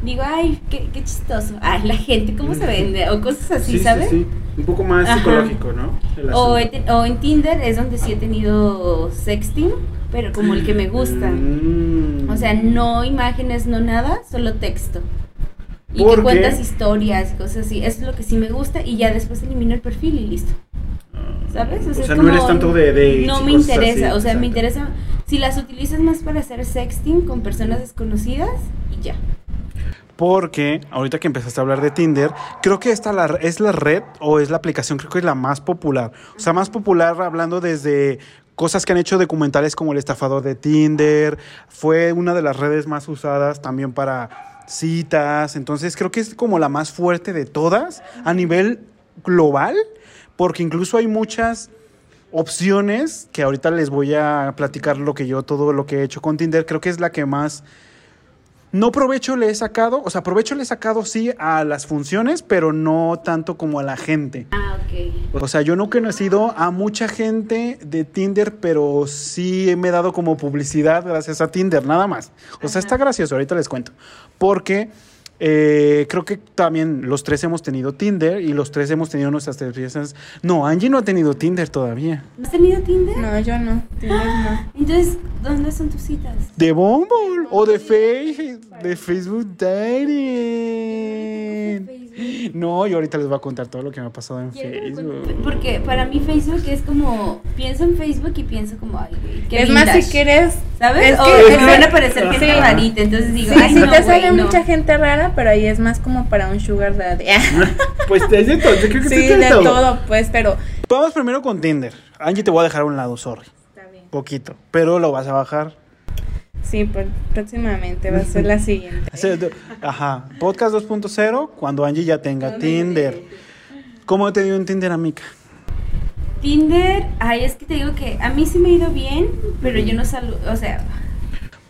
[SPEAKER 2] digo, ay, qué, qué chistoso. Ay, la gente, ¿cómo se vende? O cosas así,
[SPEAKER 1] Sí, sí,
[SPEAKER 2] ¿sabes?
[SPEAKER 1] sí. Un poco más
[SPEAKER 2] Ajá.
[SPEAKER 1] psicológico, ¿no?
[SPEAKER 2] O, o en Tinder es donde sí he tenido sexting, pero como el que me gusta.
[SPEAKER 1] Mm.
[SPEAKER 2] O sea, no imágenes, no nada, solo texto. Y
[SPEAKER 1] ¿Por
[SPEAKER 2] que
[SPEAKER 1] qué?
[SPEAKER 2] cuentas historias y cosas así. Eso es lo que sí me gusta y ya después elimino el perfil y listo. ¿Sabes?
[SPEAKER 1] O sea, no eres tanto de dates
[SPEAKER 2] No me interesa,
[SPEAKER 1] así,
[SPEAKER 2] o sea, me interesa. Si las utilizas más para hacer sexting con personas desconocidas y ya.
[SPEAKER 1] Porque ahorita que empezaste a hablar de Tinder, creo que esta la- es la red o es la aplicación, creo que es la más popular. O sea, más popular hablando desde cosas que han hecho documentales como el estafador de Tinder. Fue una de las redes más usadas también para citas. Entonces creo que es como la más fuerte de todas a nivel global. Porque incluso hay muchas opciones que ahorita les voy a platicar lo que yo, todo lo que he hecho con Tinder. Creo que es la que más no provecho le he sacado, o sea, provecho le he sacado sí a las funciones, pero no tanto como a la gente.
[SPEAKER 2] Ah, ok.
[SPEAKER 1] O sea, yo no he conocido a mucha gente de Tinder, pero sí me he dado como publicidad gracias a Tinder, nada más. O sea, está gracioso, ahorita les cuento. Porque Eh, creo que también los tres hemos tenido Tinder y los tres hemos tenido nuestras experiencias. No, Angie no ha tenido Tinder todavía.
[SPEAKER 2] ¿No has tenido Tinder?
[SPEAKER 3] No, yo no. Tinder no.
[SPEAKER 2] Entonces, ¿dónde son tus citas?
[SPEAKER 1] De Bumble o de, Face, de Facebook Dating. No, y ahorita les voy a contar todo lo que me ha pasado en Facebook.
[SPEAKER 2] Porque para mí Facebook es como, pienso en Facebook y pienso como, ay, qué
[SPEAKER 3] Es más, si quieres.
[SPEAKER 2] ¿Sabes?
[SPEAKER 3] Es
[SPEAKER 2] o
[SPEAKER 3] que-
[SPEAKER 2] me van a parecer gente rarita, entonces digo,
[SPEAKER 3] Sí,
[SPEAKER 2] ay,
[SPEAKER 3] sí
[SPEAKER 2] no,
[SPEAKER 3] te sale
[SPEAKER 2] no.
[SPEAKER 3] mucha gente rara, pero ahí es más como para un sugar daddy.
[SPEAKER 1] Pues es de todo, yo creo que
[SPEAKER 3] sí,
[SPEAKER 1] sí,
[SPEAKER 3] de todo, pues, pero.
[SPEAKER 1] Vamos primero con Tinder. Angie, te voy a dejar a un lado, sorry.
[SPEAKER 3] Está bien.
[SPEAKER 1] Poquito. Pero lo vas a bajar.
[SPEAKER 3] Sí, pues próximamente va a ser la siguiente.
[SPEAKER 1] Ajá. Podcast 2.0 cuando Angie ya tenga Tinder. ¿Cómo te dio en Tinder, amiga?
[SPEAKER 2] Tinder, ay, es que te digo que a mí sí me ha ido bien, pero yo no saludo, o sea,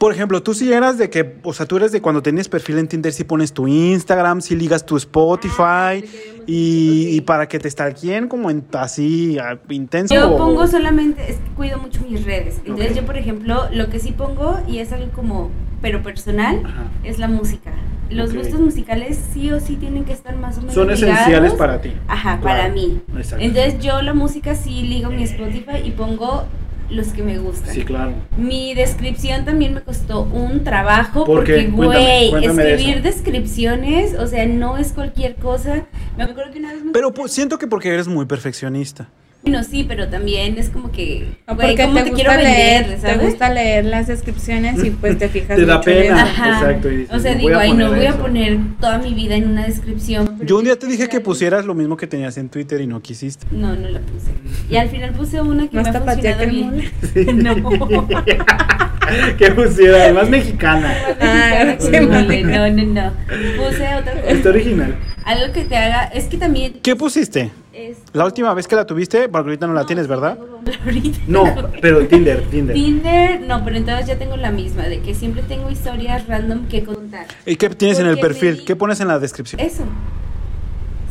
[SPEAKER 1] Por ejemplo, tú sí eras de que, o sea, tú eres de cuando tienes perfil en Tinder, sí pones tu Instagram, sí ligas tu Spotify y, y para que te stalkeen como en así ah, intenso.
[SPEAKER 2] yo pongo solamente, es que cuido mucho mis redes. Entonces yo, por ejemplo, lo que sí pongo, y es algo como, pero personal,
[SPEAKER 1] Ajá.
[SPEAKER 2] es la música. Los gustos musicales sí o sí tienen que estar más o menos
[SPEAKER 1] Son
[SPEAKER 2] ligados.
[SPEAKER 1] esenciales para ti.
[SPEAKER 2] Ajá,
[SPEAKER 1] Claro.
[SPEAKER 2] para mí.
[SPEAKER 1] Exacto.
[SPEAKER 2] Entonces yo la música sí ligo mi Spotify y pongo los que me gustan.
[SPEAKER 1] Sí, claro.
[SPEAKER 2] Mi descripción también me costó un trabajo porque, güey,
[SPEAKER 1] de
[SPEAKER 2] escribir descripciones, o sea, no es cualquier cosa. Me acuerdo que una vez me...
[SPEAKER 1] Pero pues, siento que porque eres muy perfeccionista.
[SPEAKER 2] Bueno, sí, pero también es como que,
[SPEAKER 3] O
[SPEAKER 2] güey,
[SPEAKER 3] porque
[SPEAKER 2] ¿cómo
[SPEAKER 3] te,
[SPEAKER 2] quiero
[SPEAKER 3] leer,
[SPEAKER 2] vender,
[SPEAKER 3] te
[SPEAKER 2] ¿sabes?
[SPEAKER 3] gusta leer las descripciones y pues te fijas
[SPEAKER 1] Te da
[SPEAKER 3] mucho
[SPEAKER 1] pena.
[SPEAKER 2] Ajá.
[SPEAKER 1] Exacto, y dices,
[SPEAKER 2] o sea,
[SPEAKER 1] "No
[SPEAKER 2] digo,
[SPEAKER 1] voy a
[SPEAKER 2] ay, no
[SPEAKER 1] poner
[SPEAKER 2] voy a
[SPEAKER 1] eso".
[SPEAKER 2] poner toda mi vida en una descripción.
[SPEAKER 1] Yo un día te dije que pusieras lo mismo que tenías en Twitter y no quisiste.
[SPEAKER 2] No, no la puse. Y al final puse una que
[SPEAKER 3] Más
[SPEAKER 2] me ha funcionado bien.
[SPEAKER 3] mole.
[SPEAKER 2] no.
[SPEAKER 1] que pusiera, más mexicana.
[SPEAKER 3] Ah,
[SPEAKER 2] Sí,
[SPEAKER 3] sí,
[SPEAKER 2] mole. no, no, no. Puse otra cosa.
[SPEAKER 1] Está original.
[SPEAKER 2] Algo que te haga, es que también
[SPEAKER 1] ¿Qué pusiste?
[SPEAKER 2] es
[SPEAKER 1] La última vez que la tuviste, porque ahorita no la tienes, ¿verdad?
[SPEAKER 2] ahorita.
[SPEAKER 1] No, pero Tinder, Tinder.
[SPEAKER 2] Tinder, no, pero entonces ya tengo la misma, de que siempre tengo historias random que contar.
[SPEAKER 1] ¿Y qué tienes en el
[SPEAKER 2] Porque
[SPEAKER 1] perfil?
[SPEAKER 2] me-
[SPEAKER 1] ¿Qué pones en la descripción?
[SPEAKER 2] Eso.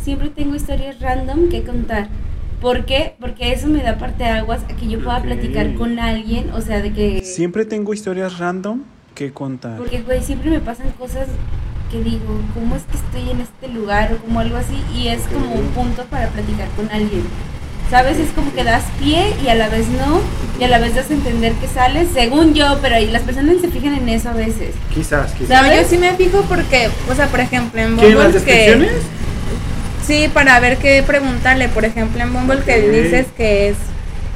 [SPEAKER 2] Siempre tengo historias random que contar. ¿Por qué? Porque eso me da parte de aguas a que yo pueda
[SPEAKER 1] Ok.
[SPEAKER 2] platicar con alguien, o sea, de que...
[SPEAKER 1] Siempre tengo historias random que contar.
[SPEAKER 2] Porque, güey, siempre me pasan cosas que digo, ¿cómo es que estoy en este lugar? O como algo así, y es como un punto para platicar con alguien. ¿Sabes? Es como que das pie y a la vez no, y a la vez das a entender que sales, según yo, pero ahí las personas se fijan en eso a veces.
[SPEAKER 1] Quizás, quizás.
[SPEAKER 2] ¿Sabes?
[SPEAKER 3] yo sí me fijo porque, o sea, por ejemplo, en
[SPEAKER 1] ¿Qué, en las
[SPEAKER 3] Bumble que... Sí, para ver qué preguntarle. Por ejemplo, en Bumble que dices que es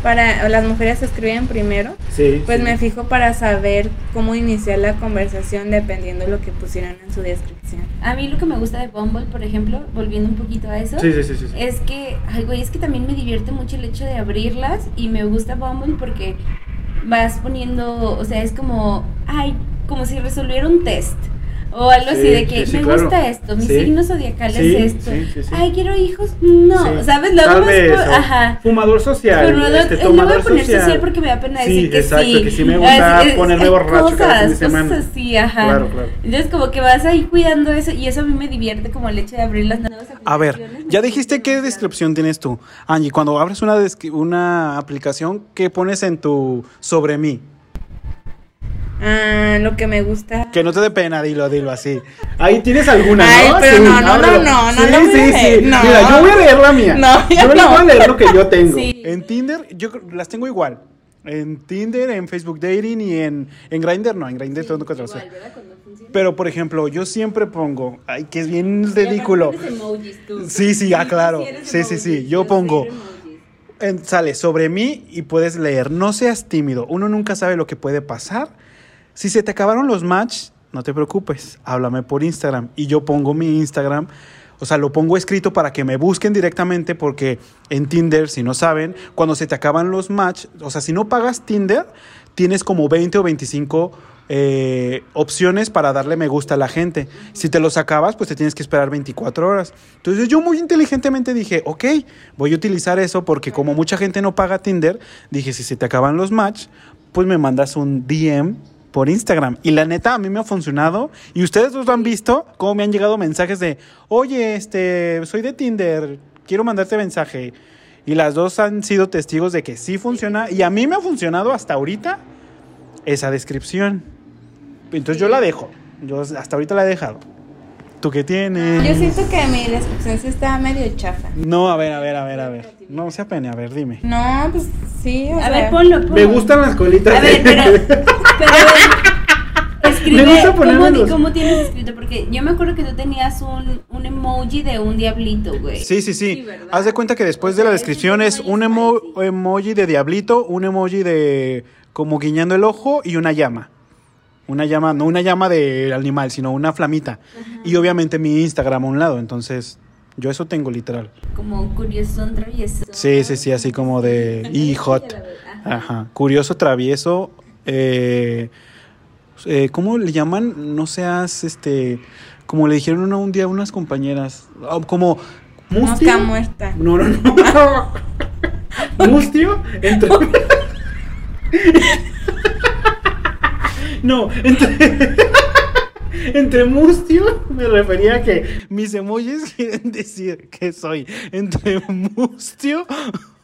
[SPEAKER 3] para las mujeres se escriben primero,
[SPEAKER 1] Sí.
[SPEAKER 3] pues
[SPEAKER 1] sí.
[SPEAKER 3] me fijo para saber cómo iniciar la conversación dependiendo de lo que pusieron en su descripción.
[SPEAKER 2] A mí lo que me gusta de Bumble, por ejemplo, volviendo un poquito a eso,
[SPEAKER 1] Sí, sí, sí, sí. sí.
[SPEAKER 2] es que, ay, güey, es que también me divierte mucho el hecho de abrirlas y me gusta Bumble porque vas poniendo, o sea, es como, ay, como si resolviera un test. O algo así
[SPEAKER 1] Sí,
[SPEAKER 2] de que
[SPEAKER 1] sí, sí,
[SPEAKER 2] me
[SPEAKER 1] claro.
[SPEAKER 2] gusta esto, mi
[SPEAKER 1] Sí.
[SPEAKER 2] signo zodiacal
[SPEAKER 1] Sí,
[SPEAKER 2] es esto.
[SPEAKER 1] sí, sí, sí.
[SPEAKER 2] Ay, quiero hijos. No,
[SPEAKER 1] Sí.
[SPEAKER 2] ¿sabes? Luego
[SPEAKER 1] Tal vez,
[SPEAKER 2] por- ajá.
[SPEAKER 1] Fumador social.
[SPEAKER 2] Fumador-
[SPEAKER 1] este,
[SPEAKER 2] eh, le voy a poner social.
[SPEAKER 1] social
[SPEAKER 2] porque me da pena
[SPEAKER 1] Sí,
[SPEAKER 2] decir que
[SPEAKER 1] exacto,
[SPEAKER 2] sí.
[SPEAKER 1] que sí me gusta
[SPEAKER 2] Así es,
[SPEAKER 1] ponerme
[SPEAKER 2] es
[SPEAKER 1] borracho cada fin de
[SPEAKER 2] cosas,
[SPEAKER 1] semana.
[SPEAKER 2] Cosas así, ajá.
[SPEAKER 1] Claro, claro.
[SPEAKER 2] Entonces como que vas ahí cuidando eso y eso a mí me divierte como el hecho de abrir las nuevas
[SPEAKER 1] A ver,
[SPEAKER 2] aplicaciones.
[SPEAKER 1] ya dijiste qué descripción tienes tú. Angie, cuando abres una, una aplicación, ¿qué pones en tu sobre mí?
[SPEAKER 3] Ah, lo que me gusta.
[SPEAKER 1] Que no te dé pena, dilo, dilo así. Ahí tienes alguna,
[SPEAKER 3] Ay,
[SPEAKER 1] ¿no?
[SPEAKER 3] pero
[SPEAKER 1] Sí,
[SPEAKER 3] no, no,
[SPEAKER 1] ábrelo.
[SPEAKER 3] no, no,
[SPEAKER 1] Sí,
[SPEAKER 3] no
[SPEAKER 1] sí, sí.
[SPEAKER 3] no.
[SPEAKER 1] Mira, yo voy a leer la mía.
[SPEAKER 3] No, yo no.
[SPEAKER 1] voy a leer lo que yo tengo.
[SPEAKER 2] Sí.
[SPEAKER 1] En Tinder, yo las tengo igual. En Tinder, en Facebook Dating y en, en Grindr, no, en Grindr
[SPEAKER 2] Igual,
[SPEAKER 1] hacer.
[SPEAKER 2] ¿verdad? Cuando funciona.
[SPEAKER 1] Pero, por ejemplo, yo siempre pongo, ay, que es bien ridículo.
[SPEAKER 2] Emojis tú.
[SPEAKER 1] Sí, sí, ah, claro. Sí, sí, sí. Yo pongo- sale sobre mí y puedes leer, no seas tímido, uno nunca sabe lo que puede pasar. Si se te acabaron los match, no te preocupes, háblame por Instagram y yo pongo mi Instagram, o sea, lo pongo escrito para que me busquen directamente porque en Tinder, si no saben, cuando se te acaban los match, o sea, si no pagas Tinder, tienes como 20 o 25 eh, opciones para darle me gusta a la gente. Si te los acabas, pues te tienes que esperar 24 horas. Entonces yo muy inteligentemente dije, ok, voy a utilizar eso porque como mucha gente no paga Tinder, dije, si se te acaban los match, pues me mandas un DM por Instagram. Y la neta, a mí me ha funcionado. Y ustedes dos lo han visto, cómo me han llegado mensajes de, oye, este, soy de Tinder, quiero mandarte mensaje. Y las dos han sido testigos de que sí funciona. Y a mí me ha funcionado hasta ahorita esa descripción. Entonces yo la dejo. Yo hasta ahorita la he dejado. ¿Tú qué tienes?
[SPEAKER 3] Yo siento que mi descripción sí estaba medio chafa.
[SPEAKER 1] No, a ver, a ver, a ver, a ver. No se apene, a ver, dime.
[SPEAKER 3] No, pues sí, o
[SPEAKER 2] A
[SPEAKER 3] sea,
[SPEAKER 2] ver, ponlo, ponlo.
[SPEAKER 1] Me gustan las colitas.
[SPEAKER 2] A ver, pero. pero a ver, escribe.
[SPEAKER 1] Me gusta
[SPEAKER 2] ¿cómo. ¿Cómo tienes escrito? Porque yo me acuerdo que tú tenías un, un emoji de un diablito, güey.
[SPEAKER 1] Sí, sí, sí. Haz de cuenta que después
[SPEAKER 2] O
[SPEAKER 1] de la
[SPEAKER 2] sea,
[SPEAKER 1] descripción es un emo- emoji de diablito, un emoji de como guiñando el ojo y una llama. Una llama, no una llama de animal, sino una flamita. Y obviamente mi Instagram a un lado, entonces yo eso tengo literal.
[SPEAKER 2] Como curioso, travieso.
[SPEAKER 1] Sí, sí, sí, así como de y hot.
[SPEAKER 2] Ajá.
[SPEAKER 1] Curioso, travieso. Eh, eh, ¿Cómo le llaman? No seas, este, como le dijeron un día a unas compañeras, ah, como mustio.
[SPEAKER 3] mosca muerta.
[SPEAKER 1] No, no, no. Mustio entre. no, entre. Entre mustio me refería a que mis emojis quieren decir que soy entre mustio,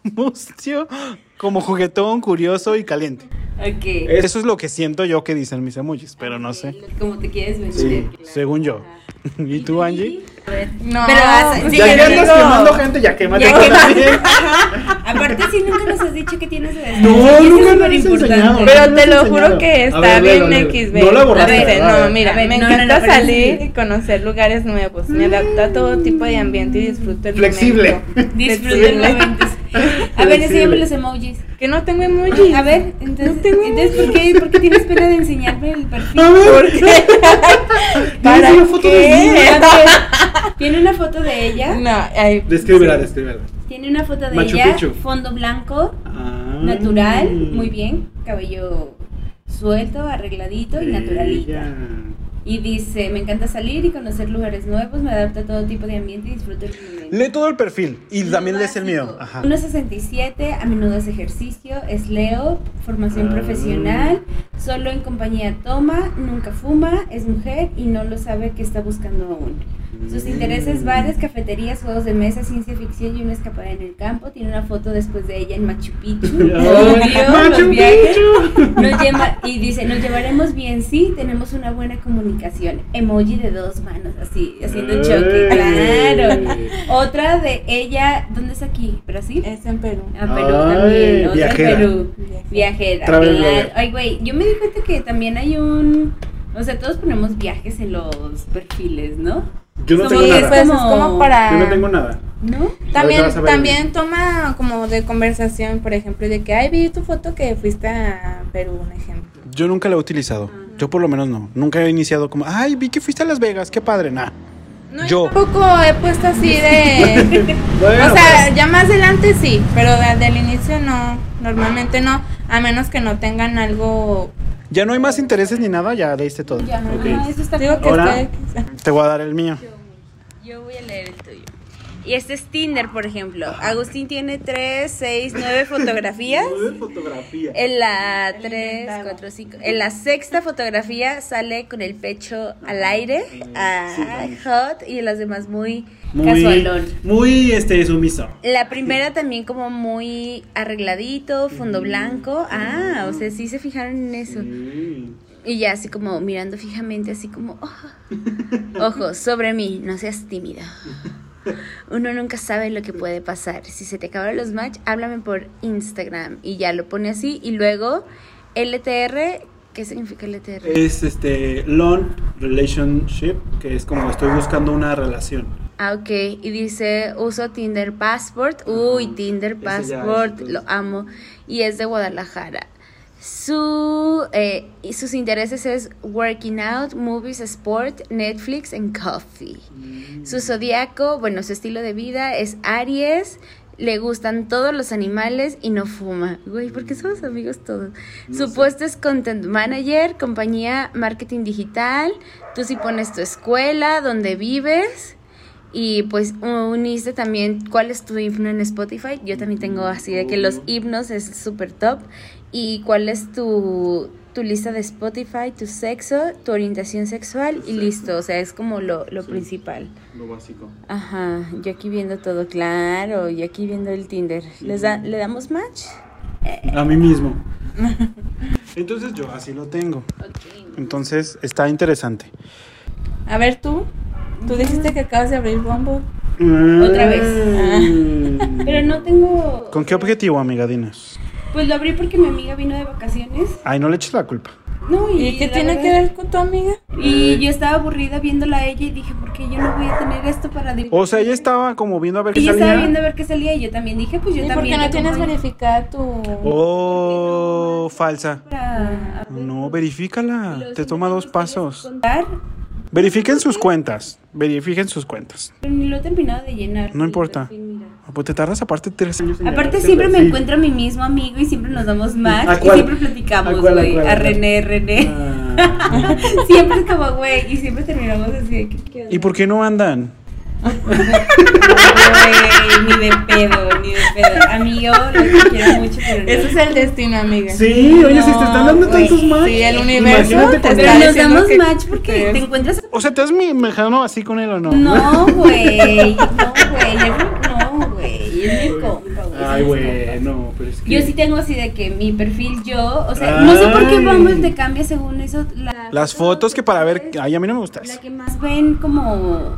[SPEAKER 1] mustio, como juguetón, curioso y caliente.
[SPEAKER 2] Ok.
[SPEAKER 1] Eso es lo que siento yo que dicen mis emojis, pero no sé.
[SPEAKER 2] Como te quieres vender.
[SPEAKER 1] Sí,
[SPEAKER 2] claro.
[SPEAKER 1] según yo. ¿Y tú, Angie?
[SPEAKER 2] A ver.
[SPEAKER 3] No,
[SPEAKER 2] Pero,
[SPEAKER 3] pues
[SPEAKER 2] sí,
[SPEAKER 1] ya que andas quemando gente, ya quémate
[SPEAKER 2] Ya
[SPEAKER 1] también.
[SPEAKER 2] Aparte, sí, nunca nos has dicho que tienes de
[SPEAKER 1] No, nunca
[SPEAKER 2] es
[SPEAKER 1] nos has enseñado.
[SPEAKER 3] Pero te lo juro que está bien. XB.
[SPEAKER 1] No la borraste,
[SPEAKER 3] A ver,
[SPEAKER 1] ¿verdad?
[SPEAKER 3] no, mira, me encanta salir y conocer lugares nuevos. Me adapto a todo tipo de ambiente y disfruto el
[SPEAKER 1] Flexible.
[SPEAKER 3] momento.
[SPEAKER 2] Disfruta el
[SPEAKER 3] Flexible.
[SPEAKER 2] momento. A ver, enséñame los emojis.
[SPEAKER 3] Que no tengo emojis.
[SPEAKER 2] A ver, entonces,
[SPEAKER 3] No tengo
[SPEAKER 2] entonces ¿por, qué, ¿por qué tienes pena de enseñarme el perfil?
[SPEAKER 1] A ver.
[SPEAKER 3] ¿Por qué? ¿Para
[SPEAKER 1] una foto de
[SPEAKER 3] qué?
[SPEAKER 1] mí.
[SPEAKER 2] A ver, tiene una foto de ella.
[SPEAKER 3] No, ay,
[SPEAKER 1] Descríbela, descríbela.
[SPEAKER 2] Tiene una foto de
[SPEAKER 1] Machu
[SPEAKER 2] ella. Fondo blanco,
[SPEAKER 1] Ah.
[SPEAKER 2] natural, muy bien. Cabello suelto, arregladito y naturalita. Y dice, me encanta salir y conocer lugares nuevos, me adapto a todo tipo de ambiente y disfruto el momento.
[SPEAKER 1] Lee todo el perfil y también lees el mío. Ajá.
[SPEAKER 2] 1.67, a menudo hace ejercicio, es Leo, formación
[SPEAKER 1] Ah.
[SPEAKER 2] profesional, solo en compañía toma, nunca fuma, es mujer y no lo sabe que está buscando aún. Sus intereses bares, cafeterías, juegos de mesa, ciencia ficción y una escapada en el campo. Tiene una foto después de ella en Machu Picchu. Obvio,
[SPEAKER 1] Machu
[SPEAKER 2] los viajes.
[SPEAKER 1] Picchu.
[SPEAKER 2] Nos lleva- y dice, nos llevaremos bien, sí, tenemos una buena comunicación. Emoji de dos manos, así, haciendo choque, claro. Otra de ella, ¿dónde es aquí? ¿Brasil?
[SPEAKER 3] es en Perú.
[SPEAKER 2] A Perú
[SPEAKER 1] Ay,
[SPEAKER 2] también, otra
[SPEAKER 1] viajera.
[SPEAKER 2] Perú. Viajera.
[SPEAKER 1] Blogger.
[SPEAKER 2] Ay, güey, yo me di cuenta que también hay un... O sea, todos ponemos viajes en los perfiles, ¿no?
[SPEAKER 1] Yo no
[SPEAKER 2] Sí,
[SPEAKER 1] tengo nada.
[SPEAKER 3] pues es
[SPEAKER 2] como-
[SPEAKER 3] como para...
[SPEAKER 1] Yo no tengo nada.
[SPEAKER 2] ¿No?
[SPEAKER 3] También, también toma como de conversación, por ejemplo, de que, ay, vi tu foto que fuiste a Perú, un ejemplo.
[SPEAKER 1] Yo nunca lo he utilizado. Yo por lo menos no. Nunca he iniciado como, ay, vi que fuiste a Las Vegas, qué padre, nada.
[SPEAKER 3] No,
[SPEAKER 1] Yo.
[SPEAKER 3] yo tampoco he puesto así de...
[SPEAKER 1] Bueno,
[SPEAKER 3] o sea, ya más adelante sí, pero desde el inicio no, normalmente no, a menos que no tengan algo...
[SPEAKER 1] ya no hay más intereses ni nada, ya leíste todo.
[SPEAKER 2] Ya,
[SPEAKER 1] Ok.
[SPEAKER 2] ah, eso está
[SPEAKER 3] Digo que
[SPEAKER 1] Ahora- Te voy a dar el mío.
[SPEAKER 2] Yo voy a leer el tuyo. Y este es Tinder, por ejemplo. Agustín tiene 3, 6, 9 fotografías.
[SPEAKER 1] fotografía.
[SPEAKER 2] En la
[SPEAKER 3] El
[SPEAKER 2] 3,
[SPEAKER 3] inventado.
[SPEAKER 2] 4, 5. En la sexta fotografía sale con el pecho al aire. Ah, hot. Y en las demás muy, casualón.
[SPEAKER 1] muy este sumiso.
[SPEAKER 2] La primera también como muy arregladito, fondo blanco. Ah, o sea, sí se fijaron en eso. Y ya así como mirando fijamente, así como, "Ojo, ojos sobre mí, no seas tímido. Uno nunca sabe lo que puede pasar. Si se te acaban los match, háblame por Instagram. Y ya lo pone así. Y luego, LTR, ¿qué significa LTR?
[SPEAKER 1] Es este long relationship, que es como estoy buscando una relación.
[SPEAKER 2] Ah, ok. Y dice, uso Tinder Passport. Uy, Tinder Passport,
[SPEAKER 1] entonces.
[SPEAKER 2] lo amo. Y es de Guadalajara. Su, eh, y sus intereses es working out, movies, sport, Netflix and coffee. Su zodiaco, bueno, su estilo de vida es Aries. Le gustan todos los animales y no fuma. Güey, ¿por qué somos amigos todos? Su puesto es Content Manager, compañía Marketing Digital. Tú sí pones tu escuela, donde vives. Y pues uniste también cuál es tu himno en Spotify. Yo también tengo así de que los himnos es súper top. Y cuál es tu, tu lista de Spotify, tu sexo, tu orientación sexual y listo. O sea, es como lo, lo principal.
[SPEAKER 1] Lo básico.
[SPEAKER 2] Ajá, yo aquí viendo todo claro. Yo aquí viendo el Tinder. ¿Les da, ¿Le damos match?
[SPEAKER 1] A mí mismo. Entonces yo así lo tengo. Entonces está interesante.
[SPEAKER 3] A ver tú, Tú dijiste que acabas de abrir Bumble.
[SPEAKER 2] Otra vez.
[SPEAKER 1] Mm.
[SPEAKER 2] Pero no tengo.
[SPEAKER 1] ¿Con qué objetivo, amiga? Dinos.
[SPEAKER 2] Pues lo abrí porque mi amiga vino de vacaciones.
[SPEAKER 1] Ay, no le eches la culpa.
[SPEAKER 2] No, y,
[SPEAKER 3] ¿Y qué tiene
[SPEAKER 2] verdad-
[SPEAKER 3] que ver con tu amiga?
[SPEAKER 2] Y yo estaba aburrida viéndola a ella y dije, ¿por qué yo no voy a tener esto para dirigir?
[SPEAKER 1] O sea, ella estaba como viendo a ver qué
[SPEAKER 2] Ella
[SPEAKER 1] salía.
[SPEAKER 2] estaba viendo a ver qué salía y yo también dije, pues yo
[SPEAKER 3] ¿Y por
[SPEAKER 2] también.
[SPEAKER 3] qué no tienes verificada tu...?
[SPEAKER 1] Oh, falsa.
[SPEAKER 2] para-
[SPEAKER 1] No, verifícala. Te toma dos pasos.
[SPEAKER 2] contar,
[SPEAKER 1] Verifiquen sus cuentas. Verifiquen sus cuentas.
[SPEAKER 2] Pero ni lo he terminado de llenar.
[SPEAKER 1] No importa.
[SPEAKER 2] mira.
[SPEAKER 1] Pues te tardas aparte tres años.
[SPEAKER 2] Aparte siempre me encuentro a mi mismo amigo y siempre nos damos
[SPEAKER 1] ¿A
[SPEAKER 2] y siempre platicamos,
[SPEAKER 1] ¿A cuál, a
[SPEAKER 2] güey. A? René, René.
[SPEAKER 1] Ah.
[SPEAKER 2] siempre es como, güey, y siempre terminamos así ¿qué?
[SPEAKER 1] ¿Y por qué no andan?
[SPEAKER 2] Güey, ni de pedo, ni de pedo. Amigo, lo que quiero mucho, pero no.
[SPEAKER 3] Ese es el destino, amiga.
[SPEAKER 1] Sí, oye, si te están dando
[SPEAKER 3] güey.
[SPEAKER 1] tantos match.
[SPEAKER 3] Sí, el universo te
[SPEAKER 2] Pero
[SPEAKER 3] está
[SPEAKER 2] nos damos
[SPEAKER 3] que-
[SPEAKER 2] match porque
[SPEAKER 3] que-
[SPEAKER 2] te encuentras.
[SPEAKER 1] O sea, ¿te has mi- mejano así con él o no?
[SPEAKER 2] No, güey. No, güey. No, güey. Es mi compa, güey.
[SPEAKER 1] Ay, güey, no, pero es que.
[SPEAKER 2] Yo sí tengo así de que mi perfil yo, o sea, no sé por qué. Bumble te cambia según eso. la-
[SPEAKER 1] Las fotos que para ver. Ay, a mí no me gusta
[SPEAKER 2] La
[SPEAKER 1] eso.
[SPEAKER 2] que más ven como.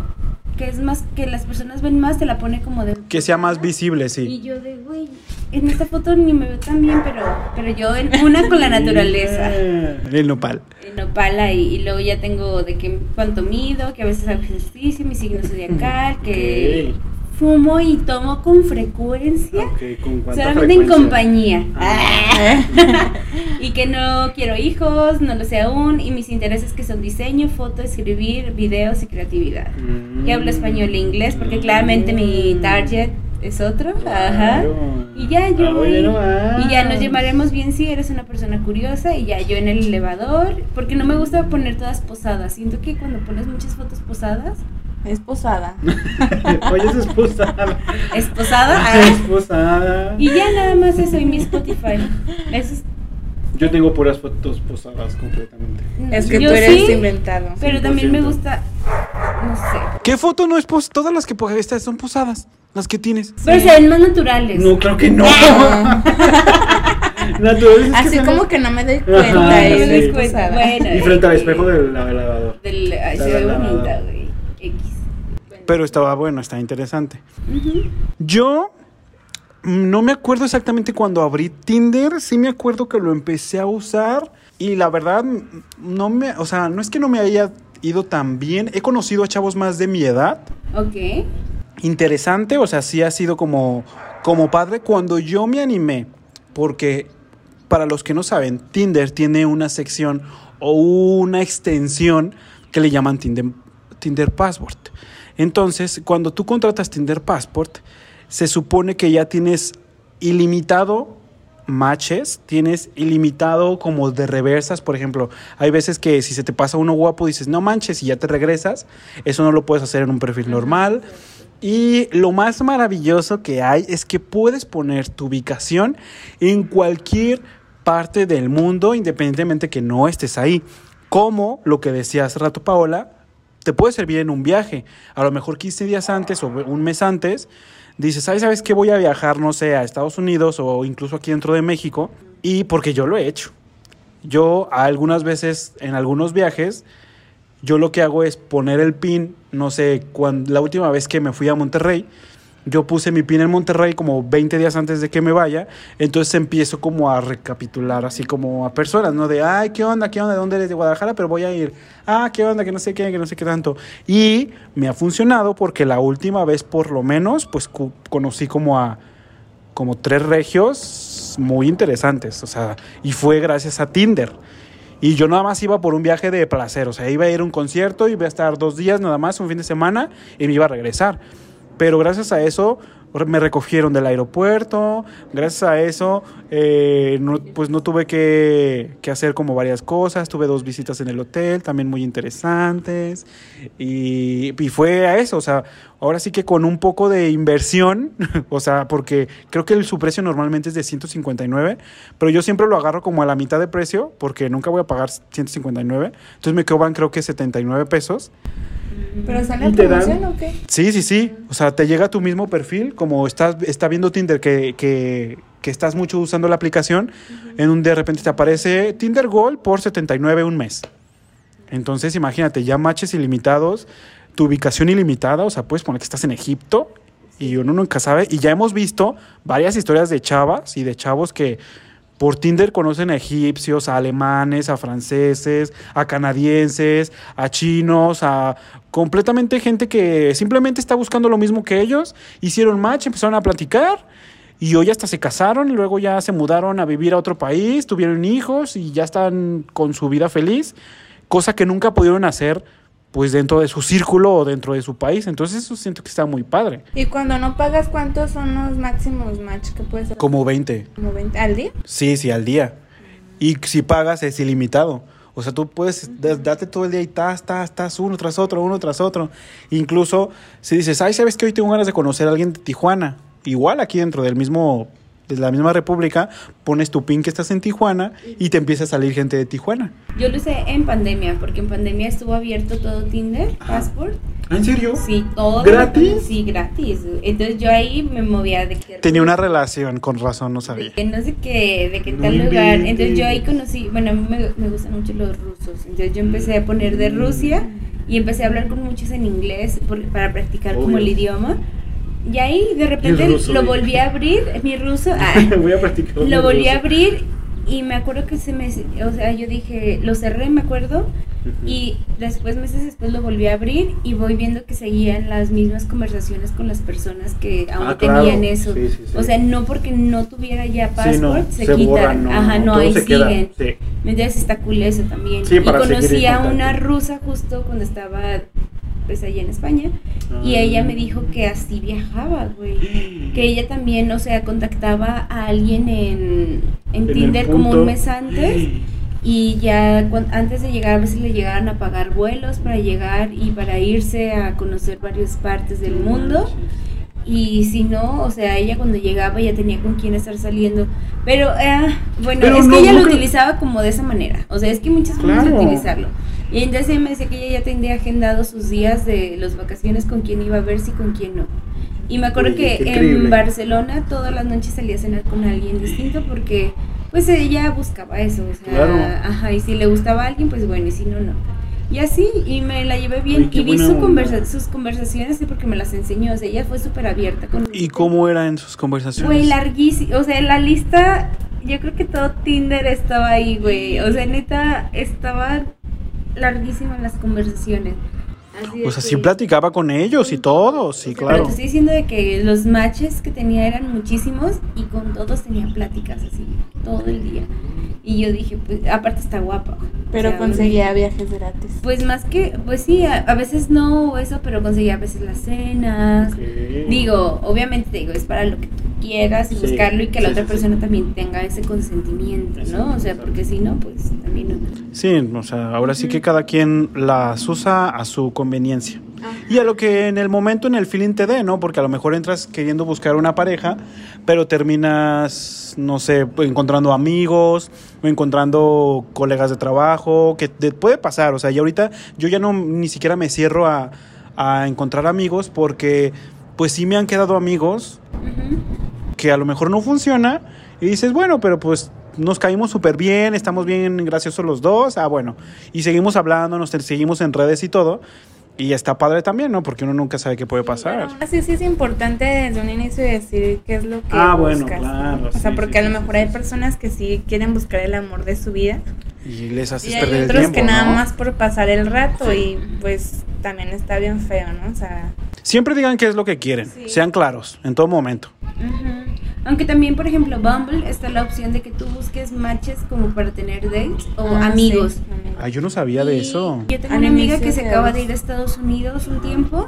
[SPEAKER 2] Que es más. Que las personas ven más, te la pone como de.
[SPEAKER 1] Que sea más visible,
[SPEAKER 2] Y
[SPEAKER 1] sí.
[SPEAKER 2] yo de, güey, en esta foto ni me veo tan bien, pero, pero yo en una con la naturaleza.
[SPEAKER 1] El nopal.
[SPEAKER 2] En opala y, y luego ya tengo de que cuánto mido, que a veces hago ejercicio, mi signo zodiacal, que fumo y tomo con frecuencia.
[SPEAKER 1] Ok, ¿con cuánta
[SPEAKER 2] Solamente en compañía.
[SPEAKER 1] Ah.
[SPEAKER 2] y que no quiero hijos, no lo sé aún. Y mis intereses que son diseño, foto, escribir, videos y creatividad.
[SPEAKER 1] Mm.
[SPEAKER 2] Hablo español e inglés porque claramente mi target es otro. Ajá. Y ya yo
[SPEAKER 1] Ah,
[SPEAKER 2] voy-
[SPEAKER 1] oye, nomás.
[SPEAKER 2] y ya nos llamaremos bien si eres una persona curiosa y ya yo en el elevador, porque no me gusta poner todas posadas. Siento que cuando pones muchas fotos posadas,
[SPEAKER 3] Es posada.
[SPEAKER 1] Oye, es esposada.
[SPEAKER 2] es posada.
[SPEAKER 1] Es
[SPEAKER 2] ah,
[SPEAKER 1] esposada.
[SPEAKER 2] y ya nada más eso y mi Spotify. Eso es-
[SPEAKER 1] Yo tengo puras fotos posadas completamente.
[SPEAKER 3] Es que
[SPEAKER 2] yo
[SPEAKER 3] tú eres
[SPEAKER 2] sí,
[SPEAKER 3] inventado.
[SPEAKER 2] Pero también me
[SPEAKER 1] 100%.
[SPEAKER 2] gusta, no sé.
[SPEAKER 1] ¿Qué foto no es pos? Todas las que estas son posadas. Las que tienes.
[SPEAKER 2] Pero se ven más naturales.
[SPEAKER 1] No, claro que no.
[SPEAKER 3] Ah.
[SPEAKER 1] Naturales que
[SPEAKER 3] Así como que no me doy
[SPEAKER 1] Ajá,
[SPEAKER 3] cuenta.
[SPEAKER 2] no
[SPEAKER 3] y
[SPEAKER 2] me
[SPEAKER 1] sí.
[SPEAKER 2] doy
[SPEAKER 3] es
[SPEAKER 2] cuenta.
[SPEAKER 3] posada.
[SPEAKER 2] Bueno,
[SPEAKER 1] Y frente al espejo del
[SPEAKER 2] ay, se ve bonita, güey.
[SPEAKER 1] Pero estaba bueno, está interesante. Yo no me acuerdo exactamente cuando abrí Tinder, sí me acuerdo que lo empecé a usar y la verdad no me, o sea, no es que no me haya ido tan bien, he conocido a chavos más de mi edad,
[SPEAKER 2] Ok.
[SPEAKER 1] interesante, o sea, sí ha sido como como padre cuando yo me animé, porque para los que no saben, Tinder tiene una sección o una extensión que le llaman Tinder, Tinder Passport. Entonces, cuando tú contratas Tinder Passport, se supone que ya tienes ilimitado matches, tienes ilimitado como de reversas, por ejemplo, hay veces que si se te pasa uno guapo dices, no manches y ya te regresas, eso no lo puedes hacer en un perfil normal. Y lo más maravilloso que hay es que puedes poner tu ubicación en cualquier parte del mundo, independientemente que no estés ahí. Como lo que decía hace rato Paola, te puede servir en un viaje. A lo mejor 15 días antes o un mes antes, dices, ¿sabes, ¿sabes qué? Voy a viajar, no sé, a Estados Unidos o incluso aquí dentro de México. Y porque yo lo he hecho. Yo algunas veces en algunos viajes, yo lo que hago es poner el pin, no sé, cuando, la última vez que me fui a Monterrey, yo puse mi pin en Monterrey como 20 días antes de que me vaya, entonces empiezo como a recapitular así como a personas, ¿no? De, ay, ¿qué onda? ¿Qué onda? ¿De dónde eres? De Guadalajara, pero voy a ir. Ah, ¿qué onda? Que no sé qué, que no sé qué tanto. Y me ha funcionado porque la última vez por lo menos, pues conocí como a como tres regios muy interesantes, o sea, y fue gracias a Tinder. Y yo nada más iba por un viaje de placer, o sea, iba a ir a un concierto, iba a estar dos días nada más, un fin de semana, y me iba a regresar. Pero gracias a eso me recogieron del aeropuerto, gracias a eso eh, pues no tuve que, hacer como varias cosas, tuve dos visitas en el hotel, también muy interesantes, y, y fue a eso, o sea, ahora sí que con un poco de inversión, o sea, porque creo que su precio normalmente es de 159, pero yo siempre lo agarro como a la mitad de precio, porque nunca voy a pagar 159, entonces me cobran creo que 79 pesos.
[SPEAKER 3] ¿Pero sale
[SPEAKER 1] ¿Y te dan?
[SPEAKER 3] o qué?
[SPEAKER 1] Sí, sí, sí. O sea, te llega tu mismo perfil, como estás está viendo Tinder que, que, que estás mucho usando la aplicación, en un de repente te aparece Tinder Gold por 79 un mes. Entonces, imagínate, ya matches ilimitados, tu ubicación ilimitada, o sea, puedes poner que estás en Egipto y uno nunca sabe. Y ya hemos visto varias historias de chavas y de chavos que por Tinder conocen a egipcios, a alemanes, a franceses, a canadienses, a chinos, a completamente gente que simplemente está buscando lo mismo que ellos. Hicieron match, empezaron a platicar y hoy hasta se casaron y luego ya se mudaron a vivir a otro país, tuvieron hijos y ya están con su vida feliz, cosa que nunca pudieron hacer pues dentro de su círculo o dentro de su país. Entonces eso siento que está muy padre.
[SPEAKER 3] Y cuando no pagas, ¿cuántos son los máximos match que puedes hacer?
[SPEAKER 1] Como 20.
[SPEAKER 3] ¿Como 20 al día?
[SPEAKER 1] Sí, sí, al día. Y si pagas es ilimitado. O sea, tú puedes da- darte todo el día y estás, estás, estás uno tras otro, uno tras otro. Incluso si dices, ay, ¿sabes que Hoy tengo ganas de conocer a alguien de Tijuana. Igual aquí dentro del mismo, de la misma república, pones tu pin que estás en Tijuana y te empieza a salir gente de Tijuana.
[SPEAKER 2] Yo lo usé en pandemia, porque en pandemia estuvo abierto todo Tinder, Passport.
[SPEAKER 1] ¿En serio?
[SPEAKER 2] Sí, todo.
[SPEAKER 1] ¿Gratis?
[SPEAKER 2] Sí, gratis. Entonces yo ahí me movía de que...
[SPEAKER 1] Tenía una relación, con razón, no sabía.
[SPEAKER 2] de que no sé qué, de que
[SPEAKER 1] No
[SPEAKER 2] tal lugar.
[SPEAKER 1] inventes.
[SPEAKER 2] Entonces yo ahí conocí, bueno, a mí me, me gustan mucho los rusos. Entonces yo empecé a poner de Rusia y empecé a hablar con muchos en inglés por- para practicar como
[SPEAKER 1] Obvio.
[SPEAKER 2] el idioma. Y ahí de repente
[SPEAKER 1] ruso,
[SPEAKER 2] lo volví a abrir, mi ruso, ah,
[SPEAKER 1] Voy a practicar.
[SPEAKER 2] lo volví a abrir y me acuerdo que se me, o sea, yo dije, lo cerré, me acuerdo, y después, meses después, lo volví a abrir y voy viendo que seguían las mismas conversaciones con las personas que aún
[SPEAKER 1] Ah, claro.
[SPEAKER 2] tenían eso.
[SPEAKER 1] Sí, sí, sí.
[SPEAKER 2] O sea, no porque no tuviera ya passport,
[SPEAKER 1] no,
[SPEAKER 2] se,
[SPEAKER 1] se
[SPEAKER 2] quitan.
[SPEAKER 1] no,
[SPEAKER 2] Ajá, no, ahí siguen.
[SPEAKER 1] sí.
[SPEAKER 2] Entonces está cool eso también.
[SPEAKER 1] Sí,
[SPEAKER 2] y conocí a una rusa justo cuando estaba pues allá en España y
[SPEAKER 1] Ah.
[SPEAKER 2] ella me dijo que así viajaba, güey. Que ella también, o sea, contactaba a alguien en, en Tinder como un mes antes y ya antes de llegar a veces le llegaban a pagar vuelos para llegar y para irse a conocer varias partes del mundo. Y si no, o sea, ella cuando llegaba ya tenía con quién estar saliendo. Pero, eh, bueno,
[SPEAKER 1] Pero
[SPEAKER 2] es
[SPEAKER 1] no,
[SPEAKER 2] que ella
[SPEAKER 1] no
[SPEAKER 2] lo
[SPEAKER 1] creo-
[SPEAKER 2] utilizaba como de esa manera. O sea, es que muchas formas de
[SPEAKER 1] Claro.
[SPEAKER 2] utilizarlo. Y entonces ella me decía que ella ya tendría agendado sus días de las vacaciones con quién iba a verse y con quién no. Y me acuerdo
[SPEAKER 1] Oye,
[SPEAKER 2] que
[SPEAKER 1] increíble.
[SPEAKER 2] en Barcelona todas las noches salía a cenar con alguien distinto porque pues ella buscaba eso. O sea,
[SPEAKER 1] Claro.
[SPEAKER 2] ajá, y si le gustaba a alguien, pues bueno, y si no, no. Y así, y me la llevé bien.
[SPEAKER 1] Qué
[SPEAKER 2] y vi su conversa sus conversaciones porque me las enseñó. O sea, ella fue súper abierta con
[SPEAKER 1] ¿Y cómo eran sus conversaciones?
[SPEAKER 2] Güey, larguísimo. O sea, la lista, yo creo que todo Tinder estaba ahí, güey. O sea, neta, estaban larguísimas las conversaciones. Así de
[SPEAKER 1] O sea,
[SPEAKER 2] que-
[SPEAKER 1] sí platicaba con ellos y todo, sí,
[SPEAKER 2] Pero
[SPEAKER 1] claro.
[SPEAKER 2] te estoy diciendo de que los matches que tenía eran muchísimos y con todos tenía pláticas así todo el día. Y yo dije, pues, aparte está guapa.
[SPEAKER 3] Pero
[SPEAKER 2] O sea,
[SPEAKER 3] conseguía viajes gratis.
[SPEAKER 2] Pues más que, pues sí, a, a veces no eso, pero conseguía a veces las cenas. Digo, obviamente te digo, es para lo que tú quieras y
[SPEAKER 1] Sí,
[SPEAKER 2] buscarlo y que la
[SPEAKER 1] sí,
[SPEAKER 2] otra
[SPEAKER 1] sí, sí.
[SPEAKER 2] persona también tenga ese consentimiento, ¿no? O sea, porque si no, pues también no.
[SPEAKER 1] Sí, o sea, ahora sí que cada quien las usa a su conveniencia. Y a lo que en el momento, en el feeling te dé, ¿no? Porque a lo mejor entras queriendo buscar una pareja, pero terminas, no sé, encontrando amigos o encontrando colegas de trabajo, que te puede pasar. O sea, y ahorita yo ya no ni siquiera me cierro a, a encontrar amigos porque pues sí me han quedado amigos
[SPEAKER 2] Ujú.
[SPEAKER 1] Que a lo mejor no funciona y dices, bueno, pero pues nos caímos súper bien, estamos bien graciosos los dos, ah, bueno, y seguimos hablando, nos seguimos en redes y todo, y está padre también, ¿no? Porque uno nunca sabe qué puede pasar.
[SPEAKER 3] Así sí es importante desde un inicio decir qué es lo que
[SPEAKER 1] Ah, bueno,
[SPEAKER 3] buscas.
[SPEAKER 1] claro,
[SPEAKER 3] O sea,
[SPEAKER 1] sí,
[SPEAKER 3] porque
[SPEAKER 1] sí,
[SPEAKER 3] a lo mejor
[SPEAKER 1] sí,
[SPEAKER 3] hay personas que sí quieren buscar el amor de su vida
[SPEAKER 1] Y les haces
[SPEAKER 3] y hay
[SPEAKER 1] el
[SPEAKER 3] otros
[SPEAKER 1] tiempo.
[SPEAKER 3] que nada
[SPEAKER 1] ¿no?
[SPEAKER 3] más por pasar el rato y pues también está bien feo, ¿no? O sea,
[SPEAKER 1] Siempre digan qué es lo que quieren, sean claros en todo momento.
[SPEAKER 2] Ujú. Aunque también, por ejemplo, Bumble está la opción de que tú busques matches como para tener dates o
[SPEAKER 3] ah,
[SPEAKER 2] amigos.
[SPEAKER 3] sí.
[SPEAKER 1] Ay, yo no sabía de eso.
[SPEAKER 2] Yo tengo una amiga que se acaba de ir a Estados Unidos un tiempo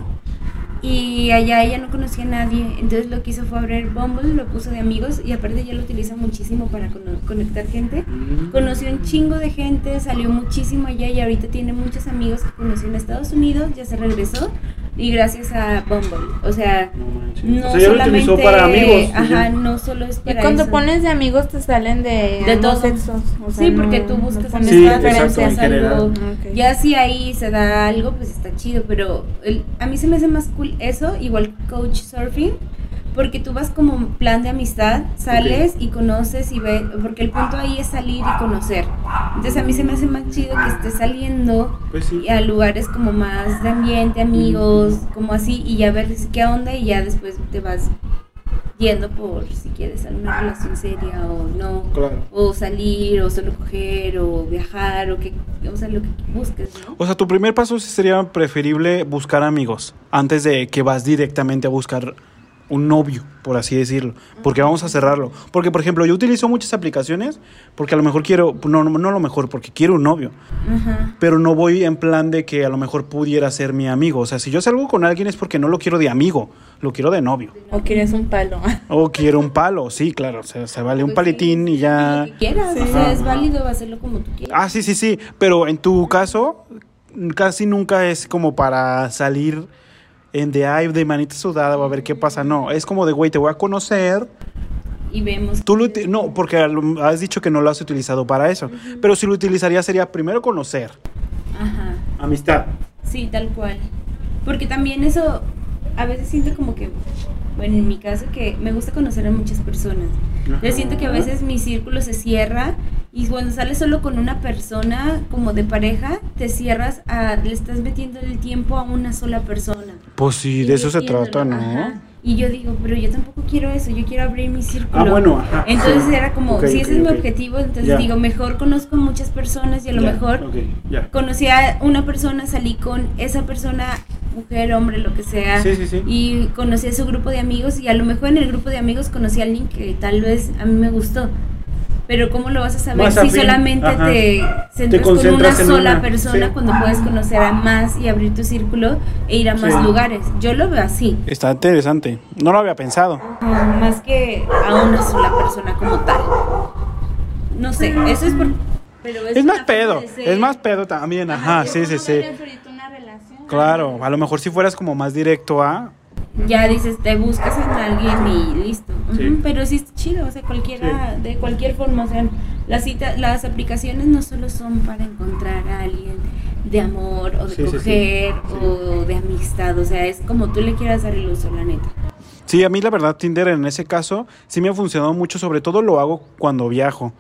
[SPEAKER 2] y allá ella no conocía a nadie. Entonces lo que hizo fue abrir Bumble, lo puso de amigos y aparte ella lo utiliza muchísimo para cono- conectar gente. Conoció un chingo de gente, salió muchísimo allá y ahorita tiene muchos amigos que conoció en Estados Unidos, ya se regresó y gracias a Bumble. O sea, no
[SPEAKER 1] O sea, ya lo
[SPEAKER 2] solamente
[SPEAKER 1] utilizó para amigos.
[SPEAKER 2] Ajá,
[SPEAKER 1] ya.
[SPEAKER 2] no solo es
[SPEAKER 3] Y
[SPEAKER 2] para
[SPEAKER 3] cuando
[SPEAKER 2] eso.
[SPEAKER 3] pones de amigos te salen de,
[SPEAKER 2] De
[SPEAKER 3] ambos
[SPEAKER 2] todo.
[SPEAKER 3] sexos. O sea,
[SPEAKER 2] Sí, porque
[SPEAKER 3] no-
[SPEAKER 2] tú
[SPEAKER 3] no
[SPEAKER 2] buscas
[SPEAKER 3] pones
[SPEAKER 1] Sí,
[SPEAKER 2] algo.
[SPEAKER 3] Ok.
[SPEAKER 2] Ya si ahí se da algo, pues está chido, pero el- a mí se me hace más cool eso, igual Coach Surfing, Porque tú vas como plan de amistad, sales y conoces y ves, porque el punto ahí es salir y conocer. Entonces a mí se me hace más chido que estés saliendo
[SPEAKER 1] Pues sí.
[SPEAKER 2] a lugares como más de ambiente, amigos, como así, y ya ver qué onda y ya después te vas yendo por si quieres alguna relación seria o no.
[SPEAKER 1] Claro.
[SPEAKER 2] O salir, o solo coger, o viajar, o que, o sea, lo que busques, ¿no?
[SPEAKER 1] O sea, tu primer paso sería preferible buscar amigos antes de que vas directamente a buscar un novio, por así decirlo. Porque vamos a cerrarlo. Porque, por ejemplo, yo utilizo muchas aplicaciones porque a lo mejor quiero, no, no, no a lo mejor, porque quiero un novio. Pero no voy en plan de que a lo mejor pudiera ser mi amigo. O sea, si yo salgo con alguien es porque no lo quiero de amigo, lo quiero de novio.
[SPEAKER 3] O quieres un palo.
[SPEAKER 1] O quiero un palo, sí, claro. O sea, se vale un palitín y ya...
[SPEAKER 2] Lo que quieras,
[SPEAKER 3] Sí.
[SPEAKER 2] o sea, es válido hacerlo como tú quieras.
[SPEAKER 1] Ah, sí, sí, sí. Pero en tu caso, casi nunca es como para salir en de ay, de manita sudada o a ver qué pasa. No, es como de, güey, te voy a conocer.
[SPEAKER 2] Y vemos.
[SPEAKER 1] Tú lo no, porque has dicho que no lo has utilizado para eso. Pero si lo utilizaría sería primero conocer.
[SPEAKER 2] Ajá.
[SPEAKER 1] Amistad.
[SPEAKER 2] Sí, tal cual. Porque también eso, a veces siento como que, bueno, en mi caso, que me gusta conocer a muchas personas. Yo siento que a veces mi círculo se cierra y cuando sales solo con una persona como de pareja, te cierras a, le estás metiendo el tiempo a una sola persona.
[SPEAKER 1] Pues sí, de eso se trata, ¿no?
[SPEAKER 2] ajá. Y yo digo, pero yo tampoco quiero eso, yo quiero abrir mi círculo.
[SPEAKER 1] Ah, bueno, ajá,
[SPEAKER 2] Entonces era como, si ese es mi objetivo, entonces digo, mejor conozco muchas personas y a lo mejor
[SPEAKER 1] ya.
[SPEAKER 2] conocí a una persona, salí con esa persona, mujer, hombre, lo que sea,
[SPEAKER 1] Sí, sí, sí.
[SPEAKER 2] y conocí a su grupo de amigos y a lo mejor en el grupo de amigos conocí a alguien que tal vez a mí me gustó. Pero ¿cómo lo vas a saber
[SPEAKER 1] Más
[SPEAKER 2] si
[SPEAKER 1] afín,
[SPEAKER 2] solamente
[SPEAKER 1] ajá.
[SPEAKER 2] te centras con una sola
[SPEAKER 1] una,
[SPEAKER 2] persona
[SPEAKER 1] sí.
[SPEAKER 2] cuando puedes conocer a más y abrir tu círculo e ir a más
[SPEAKER 1] Sí.
[SPEAKER 2] lugares? Yo lo veo así,
[SPEAKER 1] Está interesante. No lo había pensado.
[SPEAKER 2] más que a una sola persona como tal. No sé, eso es por... Pero
[SPEAKER 1] Es más
[SPEAKER 2] una
[SPEAKER 1] pedo. Es más pedo también. Ajá, sí, sí, sí.
[SPEAKER 3] una relación.
[SPEAKER 1] Claro, a lo mejor si fueras como más directo a...
[SPEAKER 2] ya dices, te buscas en alguien y listo. Ujú,
[SPEAKER 1] Sí.
[SPEAKER 2] Pero sí está chido, o sea, cualquiera, de cualquier forma, o sea, las cita, las aplicaciones no solo son para encontrar a alguien de amor o de
[SPEAKER 1] Sí, sí, sí.
[SPEAKER 2] coger
[SPEAKER 1] Sí.
[SPEAKER 2] o de amistad, o sea, es como tú le quieras dar el uso, la neta.
[SPEAKER 1] Sí, a mí la verdad Tinder en ese caso sí me ha funcionado mucho, sobre todo lo hago cuando viajo.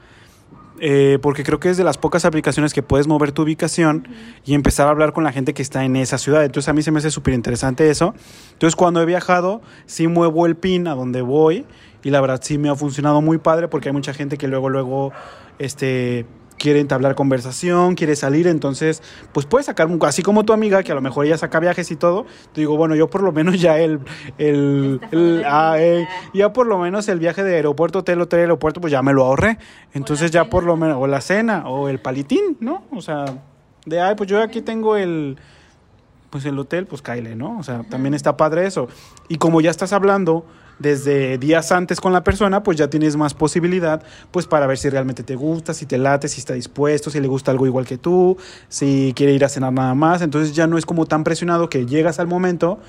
[SPEAKER 1] Eh, porque creo que es de las pocas aplicaciones que puedes mover tu ubicación y empezar a hablar con la gente que está en esa ciudad. Entonces a mí se me hace súper interesante eso. Entonces cuando he viajado, sí muevo el pin a donde voy y la verdad sí me ha funcionado muy padre porque hay mucha gente que luego, luego, este quiere entablar conversación, quiere salir, entonces, pues puedes sacar, un- así como tu amiga, que a lo mejor ella saca viajes y todo, te digo, bueno, yo por lo menos ya el, el, el- ah, eh, ya por lo menos el viaje de aeropuerto, hotel, hotel, aeropuerto, pues ya me lo ahorré, entonces ya por lo menos, o la cena, o el palitín, ¿no? O sea, de, ay, pues yo aquí tengo el, pues el hotel, pues caile, ¿no? O sea, también está padre eso. Y como ya estás hablando desde días antes con la persona, pues ya tienes más posibilidad, pues para ver si realmente te gusta, si te late, si está dispuesto, si le gusta algo igual que tú, si quiere ir a cenar nada más. Entonces ya no es como tan presionado que llegas al momento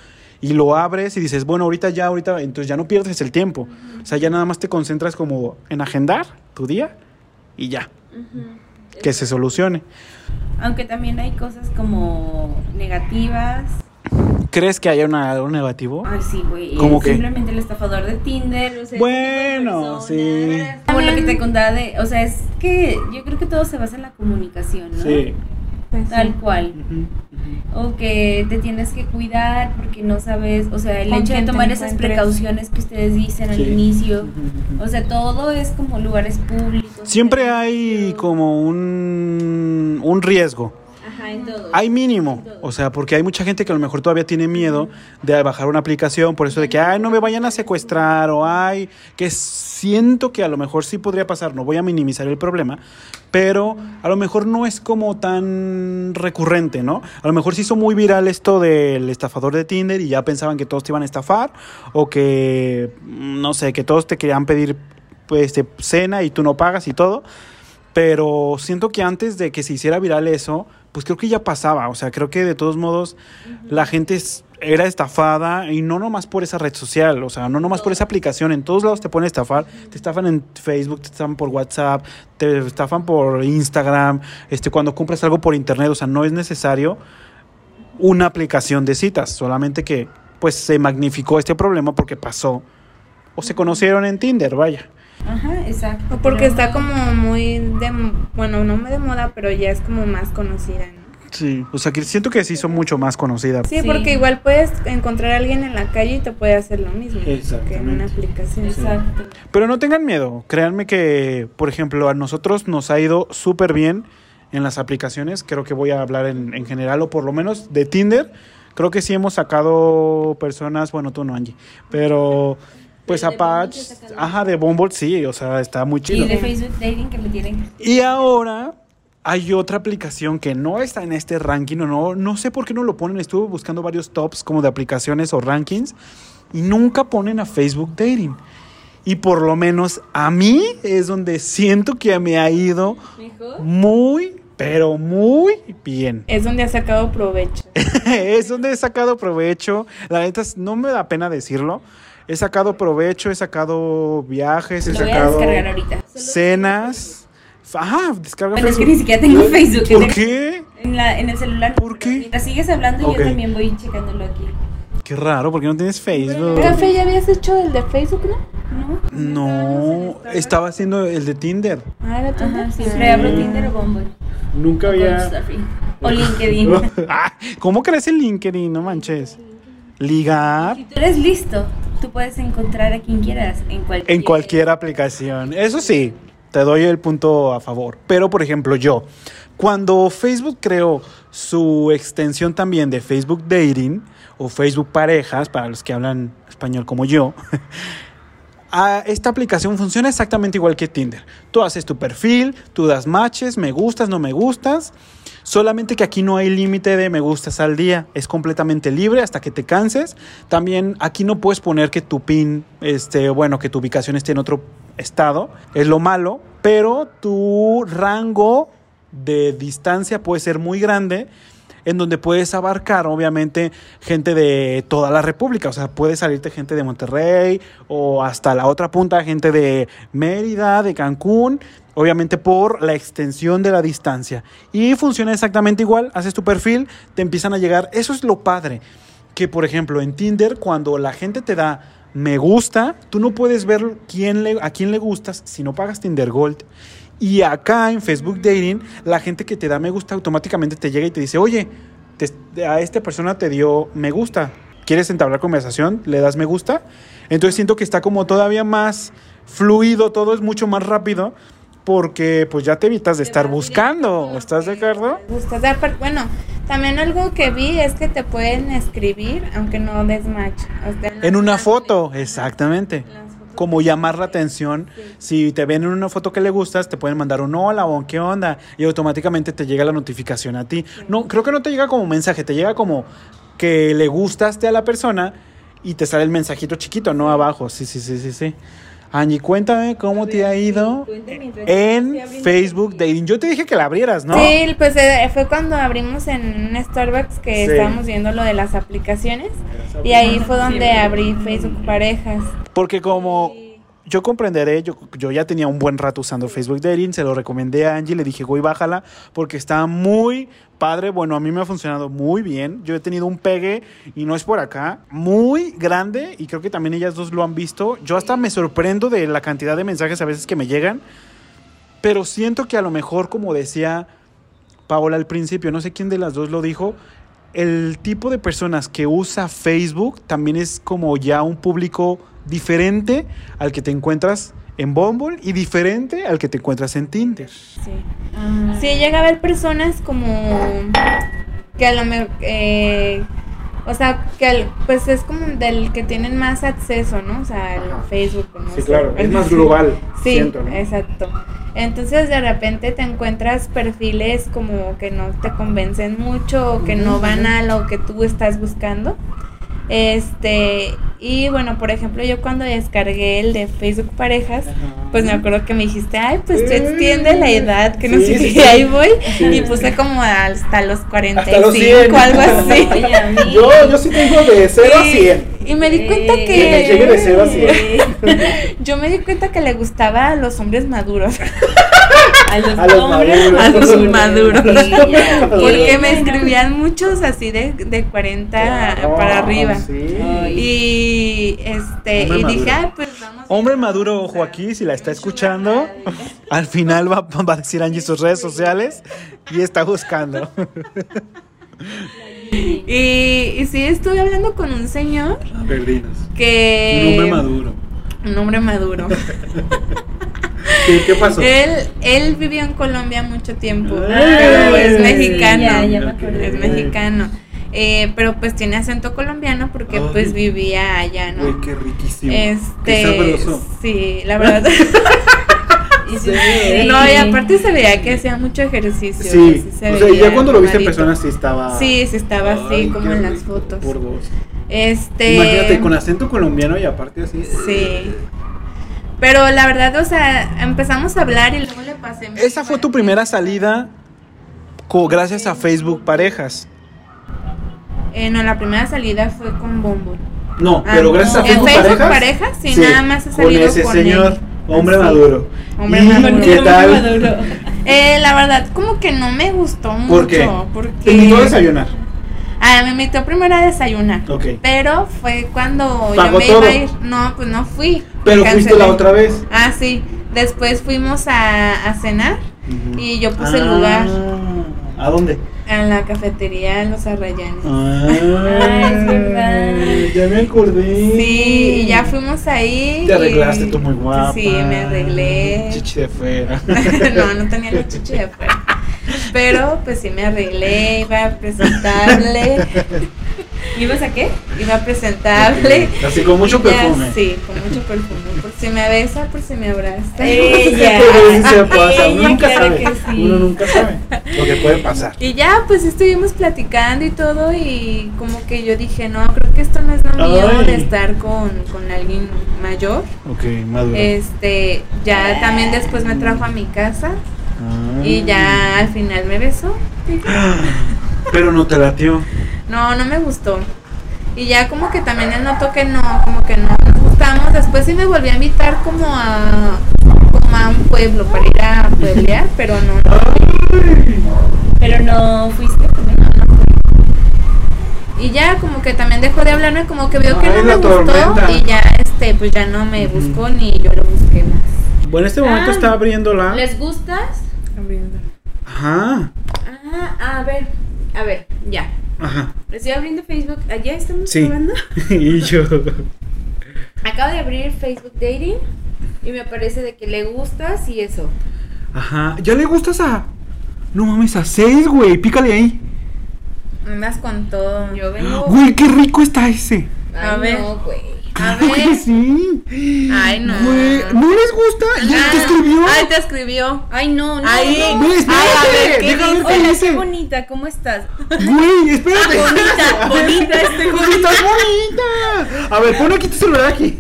[SPEAKER 1] y lo abres y dices, bueno, ahorita ya, ahorita, entonces ya no pierdes el tiempo. O sea, ya nada más te concentras como en agendar tu día y ya, que se solucione.
[SPEAKER 2] Aunque también hay cosas como negativas.
[SPEAKER 1] ¿Crees que haya una, algo negativo?
[SPEAKER 2] Ay, sí, güey.
[SPEAKER 1] ¿Cómo qué?
[SPEAKER 2] Simplemente el estafador de Tinder. O sea,
[SPEAKER 1] Bueno, sí.
[SPEAKER 2] Como lo que te contaba de. O sea, es que yo creo que todo se basa en la comunicación, ¿no?
[SPEAKER 1] Sí.
[SPEAKER 3] Pues
[SPEAKER 2] Tal cual. O que te tienes que cuidar porque no sabes. O sea, el hecho de tomar esas precauciones que ustedes dicen al
[SPEAKER 1] Sí.
[SPEAKER 2] inicio. O sea, todo es como lugares públicos.
[SPEAKER 1] Siempre hay como un, un riesgo.
[SPEAKER 2] Ajá, en todo.
[SPEAKER 1] Hay mínimo, o sea, porque hay mucha gente que a lo mejor todavía tiene miedo de bajar una aplicación, por eso de que, ay, no me vayan a secuestrar, o ay, que siento que a lo mejor sí podría pasar, no voy a minimizar el problema, pero a lo mejor no es como tan recurrente, ¿no? A lo mejor se hizo muy viral esto del estafador de Tinder y ya pensaban que todos te iban a estafar, o que, mm, no sé, que todos te querían pedir pues, este, cena y tú no pagas y todo. Pero siento que antes de que se hiciera viral eso, pues creo que ya pasaba. O sea, creo que de todos modos la gente era estafada y no nomás por esa red social, o sea, no nomás por esa aplicación. En todos lados te ponen a estafar. Te estafan en Facebook, te estafan por WhatsApp, te estafan por Instagram, este, cuando compras algo por internet. O sea, no es necesario una aplicación de citas, solamente que pues se magnificó este problema porque pasó o se conocieron en Tinder, vaya.
[SPEAKER 2] Ajá, exacto.
[SPEAKER 3] O porque
[SPEAKER 2] pero
[SPEAKER 3] está como muy de, bueno, no me de moda, pero ya es como más conocida, ¿no?
[SPEAKER 1] Sí, o sea, que siento que sí son mucho más conocidas.
[SPEAKER 3] Sí,
[SPEAKER 2] Sí.
[SPEAKER 3] porque igual puedes encontrar a alguien en la calle y te puede hacer lo mismo que en una aplicación.
[SPEAKER 2] Exacto.
[SPEAKER 1] Pero no tengan miedo, créanme que, por ejemplo, a nosotros nos ha ido súper bien en las aplicaciones, creo que voy a hablar en, en general, o por lo menos de Tinder, creo que sí hemos sacado personas, bueno, tú no, Angie, pero pues
[SPEAKER 2] De
[SPEAKER 1] a
[SPEAKER 2] Bumble
[SPEAKER 1] Patch,
[SPEAKER 2] sí has sacado.
[SPEAKER 1] ajá, de Bumble sí, o sea, está muy chido.
[SPEAKER 2] Y de Facebook Dating que me tienen.
[SPEAKER 1] Y ahora hay otra aplicación que no está en este ranking, o no, no sé por qué no lo ponen. Estuve buscando varios tops como de aplicaciones o rankings y nunca ponen a Facebook Dating. Y por lo menos a mí es donde siento que me ha ido
[SPEAKER 2] Mejor.
[SPEAKER 1] muy, pero muy bien.
[SPEAKER 3] Es donde ha sacado provecho.
[SPEAKER 1] es donde he sacado provecho. La neta no me da pena decirlo. He sacado provecho, he sacado viajes, he
[SPEAKER 2] Lo voy a
[SPEAKER 1] sacado
[SPEAKER 2] descargar ahorita.
[SPEAKER 1] cenas. Ajá, descarga
[SPEAKER 2] Bueno, es que ni siquiera tengo Facebook.
[SPEAKER 1] ¿Por qué?
[SPEAKER 2] En, la, en el celular.
[SPEAKER 1] ¿Por qué?
[SPEAKER 2] Mientras sigues hablando,
[SPEAKER 1] Ok.
[SPEAKER 2] yo también voy checándolo aquí.
[SPEAKER 1] Qué raro, porque no tienes Facebook.
[SPEAKER 3] Café, ¿ya habías hecho el de Facebook, no?
[SPEAKER 2] ¿No?
[SPEAKER 1] No, estaba haciendo el de Tinder.
[SPEAKER 3] Ah, era tu
[SPEAKER 2] Ajá, siempre abro Tinder o Bumble.
[SPEAKER 1] Nunca
[SPEAKER 2] O Couchsurfing. O LinkedIn.
[SPEAKER 1] Ah, ¿Cómo crees en LinkedIn? No manches. Ligar
[SPEAKER 2] Si tú eres listo, tú puedes encontrar a quien quieras en cualquier,
[SPEAKER 1] en cualquier aplicación. Eso sí, te doy el punto a favor. Pero, por ejemplo, yo, cuando Facebook creó su extensión también de Facebook Dating o Facebook Parejas, para los que hablan español como yo, esta aplicación funciona exactamente igual que Tinder. Tú haces tu perfil, tú das matches, me gustas, no me gustas. Solamente que aquí no hay límite de me gustas al día. Es completamente libre hasta que te canses. También aquí no puedes poner que tu pin, este, bueno, que tu ubicación esté en otro estado. Es lo malo. Pero tu rango de distancia puede ser muy grande en donde puedes abarcar, obviamente, gente de toda la República. O sea, puede salirte gente de Monterrey o hasta la otra punta, gente de Mérida, de Cancún, obviamente por la extensión de la distancia. Y funciona exactamente igual, haces tu perfil, te empiezan a llegar. Eso es lo padre. Que, por ejemplo, en Tinder, cuando la gente te da me gusta, tú no puedes ver quién le, a quién le gustas si no pagas Tinder Gold. Y acá en Facebook Dating, la gente que te da me gusta automáticamente te llega y te dice, oye, te- a esta persona te dio me gusta. ¿Quieres entablar conversación? ¿Le das me gusta? Entonces siento que está como todavía más fluido, todo es mucho más rápido porque pues ya te evitas de estar buscando. ¿Estás de acuerdo?
[SPEAKER 3] Bueno, también algo que vi es que te pueden escribir, aunque no des match. O sea,
[SPEAKER 1] En una foto, exactamente. Como llamar la atención. Si te ven en una foto que le gustas, te pueden mandar un hola o qué onda. Y automáticamente te llega la notificación a ti. No, creo que no te llega como mensaje, te llega como que le gustaste a la persona y te sale el mensajito chiquito, no abajo. Sí, sí, sí, sí, sí. Angie, cuéntame cómo te ha ido en Facebook Dating. Yo te dije que la abrieras, ¿no?
[SPEAKER 3] Sí, pues eh, fue cuando abrimos en un Starbucks que
[SPEAKER 1] Sí.
[SPEAKER 3] estábamos viendo lo de las aplicaciones y ahí fue donde abrí Facebook Parejas.
[SPEAKER 1] Porque como yo comprenderé, yo, yo ya tenía un buen rato usando Facebook Dating, se lo recomendé a Angie, le dije, güey, bájala, porque está muy padre. Bueno, a mí me ha funcionado muy bien. Yo he tenido un pegue, y no es por acá, muy grande, y creo que también ellas dos lo han visto. Yo hasta me sorprendo de la cantidad de mensajes a veces que me llegan, pero siento que a lo mejor, como decía Paola al principio, no sé quién de las dos lo dijo, el tipo de personas que usa Facebook también es como ya un público diferente al que te encuentras en Bumble y diferente al que te encuentras en Tinder.
[SPEAKER 3] Sí. Sí, llega a haber personas como que a lo mejor, eh, o sea, que al- pues es como del que tienen más acceso, ¿no? O sea, el Facebook. no
[SPEAKER 1] Sí,
[SPEAKER 3] sé.
[SPEAKER 1] claro, es más global,
[SPEAKER 3] Sí,
[SPEAKER 1] siento, ¿no?
[SPEAKER 3] exacto. Entonces de repente te encuentras perfiles como que no te convencen mucho o que no van a lo que tú estás buscando. Este, y bueno, por ejemplo, yo cuando descargué el de Facebook Parejas, pues me acuerdo que me dijiste, ay, pues tú extiende la edad, que no sé
[SPEAKER 1] sí,
[SPEAKER 3] qué,
[SPEAKER 1] sí.
[SPEAKER 3] ahí voy, y puse como hasta los 45
[SPEAKER 1] Hasta los 100.
[SPEAKER 3] algo así.
[SPEAKER 1] Yo, yo sí tengo de 0 a 100.
[SPEAKER 3] Y me di cuenta
[SPEAKER 1] Que me llegue de cero a
[SPEAKER 3] que yo me di cuenta que le gustaba a los hombres maduros.
[SPEAKER 2] A los,
[SPEAKER 1] A los
[SPEAKER 2] hombres
[SPEAKER 1] maduros.
[SPEAKER 3] A los maduros. Porque me escribían muchos así de, de 40 para arriba.
[SPEAKER 1] Sí.
[SPEAKER 3] Y este
[SPEAKER 1] Hombre
[SPEAKER 3] y dije, ah, pues Estamos
[SPEAKER 1] Hombre maduro, ojo aquí, si la está escuchando, al final va, va a decir Angie sus redes sociales y está buscando.
[SPEAKER 3] Y, y sí, estuve hablando con un señor
[SPEAKER 1] A ver, dinos.
[SPEAKER 3] que...
[SPEAKER 1] maduro.
[SPEAKER 3] Un hombre maduro.
[SPEAKER 1] ¿Qué, qué pasó?
[SPEAKER 3] él, él vivió en Colombia mucho tiempo,
[SPEAKER 1] Ay,
[SPEAKER 3] pero es mexicano.
[SPEAKER 2] ya, ya me
[SPEAKER 1] Ok.
[SPEAKER 2] acordé.
[SPEAKER 3] Es mexicano. Eh, pero pues tiene acento colombiano porque
[SPEAKER 1] Ay.
[SPEAKER 3] pues vivía allá, ¿no?
[SPEAKER 1] Uy, qué riquísimo.
[SPEAKER 3] Este,
[SPEAKER 1] Qué sabroso.
[SPEAKER 3] sí, la verdad.
[SPEAKER 2] Y se ve.
[SPEAKER 3] no, y aparte se veía que hacía mucho ejercicio.
[SPEAKER 1] Sí,
[SPEAKER 3] se
[SPEAKER 1] o sea, ya cuando lo viste en persona sí estaba.
[SPEAKER 3] Sí, sí estaba así
[SPEAKER 1] Ay,
[SPEAKER 3] como en las fotos.
[SPEAKER 1] Por dos.
[SPEAKER 3] Este.
[SPEAKER 1] Imagínate con acento colombiano y aparte así.
[SPEAKER 3] Sí. Pero la verdad, o sea, empezamos a hablar y luego le pasé. mi
[SPEAKER 1] Esa fue tu primera salida gracias a Facebook Parejas.
[SPEAKER 3] Eh, no, la primera salida fue con Bombo.
[SPEAKER 1] No,
[SPEAKER 3] Ah,
[SPEAKER 1] pero gracias a
[SPEAKER 3] ¿en
[SPEAKER 1] Facebook,
[SPEAKER 3] Facebook
[SPEAKER 1] Parejas.
[SPEAKER 3] Parejas? Sí, nada más he salido
[SPEAKER 1] con ese
[SPEAKER 3] con
[SPEAKER 1] señor,
[SPEAKER 3] él.
[SPEAKER 1] hombre
[SPEAKER 3] Sí.
[SPEAKER 1] maduro.
[SPEAKER 3] Hombre
[SPEAKER 1] ¿Y
[SPEAKER 3] maduro.
[SPEAKER 1] ¿Qué tal?
[SPEAKER 2] Maduro.
[SPEAKER 3] Eh, la verdad, como que no me gustó mucho.
[SPEAKER 1] ¿Por qué?
[SPEAKER 3] Porque...
[SPEAKER 1] Te invitó a desayunar.
[SPEAKER 3] Ah, me invitó primero a desayunar.
[SPEAKER 1] Ok.
[SPEAKER 3] Pero fue cuando
[SPEAKER 1] ¿Pagó
[SPEAKER 3] yo me
[SPEAKER 1] todo?
[SPEAKER 3] iba a ir. No, pues no fui.
[SPEAKER 1] Pero fuiste la otra vez.
[SPEAKER 3] Ah, sí. Después fuimos a, a cenar y yo puse el
[SPEAKER 1] Ah,
[SPEAKER 3] lugar
[SPEAKER 1] ¿A dónde?
[SPEAKER 3] en la cafetería en Los Arrayanes.
[SPEAKER 1] Ah,
[SPEAKER 2] es verdad.
[SPEAKER 1] Ya me acordé.
[SPEAKER 3] Sí, y ya fuimos ahí.
[SPEAKER 1] Te arreglaste
[SPEAKER 3] y-
[SPEAKER 1] tú muy guapa.
[SPEAKER 3] Sí, me arreglé.
[SPEAKER 1] Chichi de fuera.
[SPEAKER 3] no, no tenía la chichi de fuera. Pero pues sí me arreglé, iba presentable.
[SPEAKER 2] ¿Ibas a qué?
[SPEAKER 3] Iba presentable.
[SPEAKER 1] Así con mucho
[SPEAKER 3] Y ya,
[SPEAKER 1] perfume.
[SPEAKER 3] Sí, con mucho perfume. Por si me besa, por si me abraza.
[SPEAKER 2] Ella.
[SPEAKER 1] Pasa, uno
[SPEAKER 2] Ella,
[SPEAKER 1] nunca
[SPEAKER 2] claro
[SPEAKER 1] sabe.
[SPEAKER 2] que sí.
[SPEAKER 1] Uno nunca sabe lo que puede pasar.
[SPEAKER 3] Y ya, pues estuvimos platicando y todo y como que yo dije, no, creo que esto no es lo mío
[SPEAKER 1] Ay.
[SPEAKER 3] de estar con, con alguien mayor.
[SPEAKER 1] Ok, maduro.
[SPEAKER 3] Este, ya también después me trajo a mi casa
[SPEAKER 1] Ah.
[SPEAKER 3] y ya al final me besó.
[SPEAKER 1] Pero no te latió.
[SPEAKER 3] No, no me gustó. Y ya como que también él notó que no, como que no nos gustamos. Después sí me volví a invitar como a como a un pueblo para ir a pueblear, pero no, no.
[SPEAKER 2] Pero no fuiste con él.
[SPEAKER 3] Y ya como que también dejó de hablarme, como que vio que no me gustó
[SPEAKER 1] tormenta.
[SPEAKER 3] y ya este pues ya no me buscó ni yo lo busqué más.
[SPEAKER 1] Bueno, en este momento
[SPEAKER 2] Ah,
[SPEAKER 1] está abriéndola.
[SPEAKER 2] ¿Les gustas?
[SPEAKER 1] Ajá.
[SPEAKER 2] Ah, a ver. A ver, ya.
[SPEAKER 1] Ajá.
[SPEAKER 2] Estoy abriendo Facebook. ¿Allá estamos
[SPEAKER 1] Sí.
[SPEAKER 2] probando?
[SPEAKER 1] y yo.
[SPEAKER 2] Acabo de abrir Facebook Dating y me aparece de que le gustas y eso.
[SPEAKER 1] Ajá. ¿Ya le gustas a.? No mames, a seis, güey. Pícale ahí.
[SPEAKER 3] Andas con todo.
[SPEAKER 2] Yo vengo.
[SPEAKER 1] Güey, qué rico está ese.
[SPEAKER 2] Ay,
[SPEAKER 3] A ver.
[SPEAKER 2] no, güey.
[SPEAKER 3] A
[SPEAKER 1] Claro que
[SPEAKER 3] ver.
[SPEAKER 1] sí.
[SPEAKER 3] Ay, no.
[SPEAKER 1] Güey, ¿no les gusta? ¿Ya
[SPEAKER 3] Ah,
[SPEAKER 1] te escribió?
[SPEAKER 3] Ay, te escribió.
[SPEAKER 2] Ay, no, no.
[SPEAKER 3] Ahí.
[SPEAKER 2] no.
[SPEAKER 1] Güey, espérate.
[SPEAKER 3] Ay, a ver, ¿qué
[SPEAKER 1] deja ver qué
[SPEAKER 2] Hola,
[SPEAKER 1] dice.
[SPEAKER 2] qué bonita, ¿cómo estás?
[SPEAKER 1] Güey, espérate.
[SPEAKER 2] Bonita, bonita, estoy
[SPEAKER 1] Güey, estás bonita. A ver, pon aquí tu celular aquí.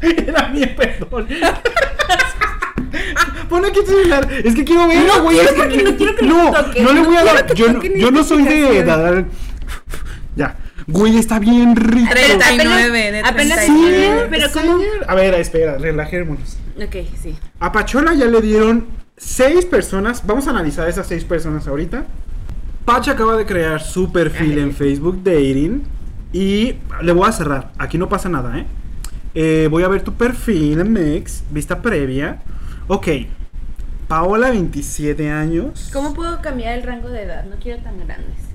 [SPEAKER 1] Era bien, perdón. Pon aquí tu celular. Es que quiero ver,
[SPEAKER 2] No
[SPEAKER 1] güey.
[SPEAKER 2] quiero
[SPEAKER 1] es que-
[SPEAKER 2] no quiero que
[SPEAKER 1] no,
[SPEAKER 2] lo toques,
[SPEAKER 1] no le
[SPEAKER 2] no
[SPEAKER 1] voy a dar. Yo, no- yo no soy de dar. Ya. Güey, está bien rico.
[SPEAKER 3] 39 de
[SPEAKER 2] apenas
[SPEAKER 3] 39.
[SPEAKER 2] sí, pero ¿cómo?
[SPEAKER 1] A ver, espera, relajémonos.
[SPEAKER 2] Ok, sí.
[SPEAKER 1] A Pachola ya le dieron seis personas. Vamos a analizar esas seis personas ahorita. Pacha acaba de crear su perfil en Facebook Dating. Y le voy a cerrar. Aquí no pasa nada, ¿eh? Eh, voy a ver tu perfil en Mex, vista previa. Ok. Paola, 27 años.
[SPEAKER 2] ¿Cómo puedo cambiar el rango de edad? No quiero tan grandes.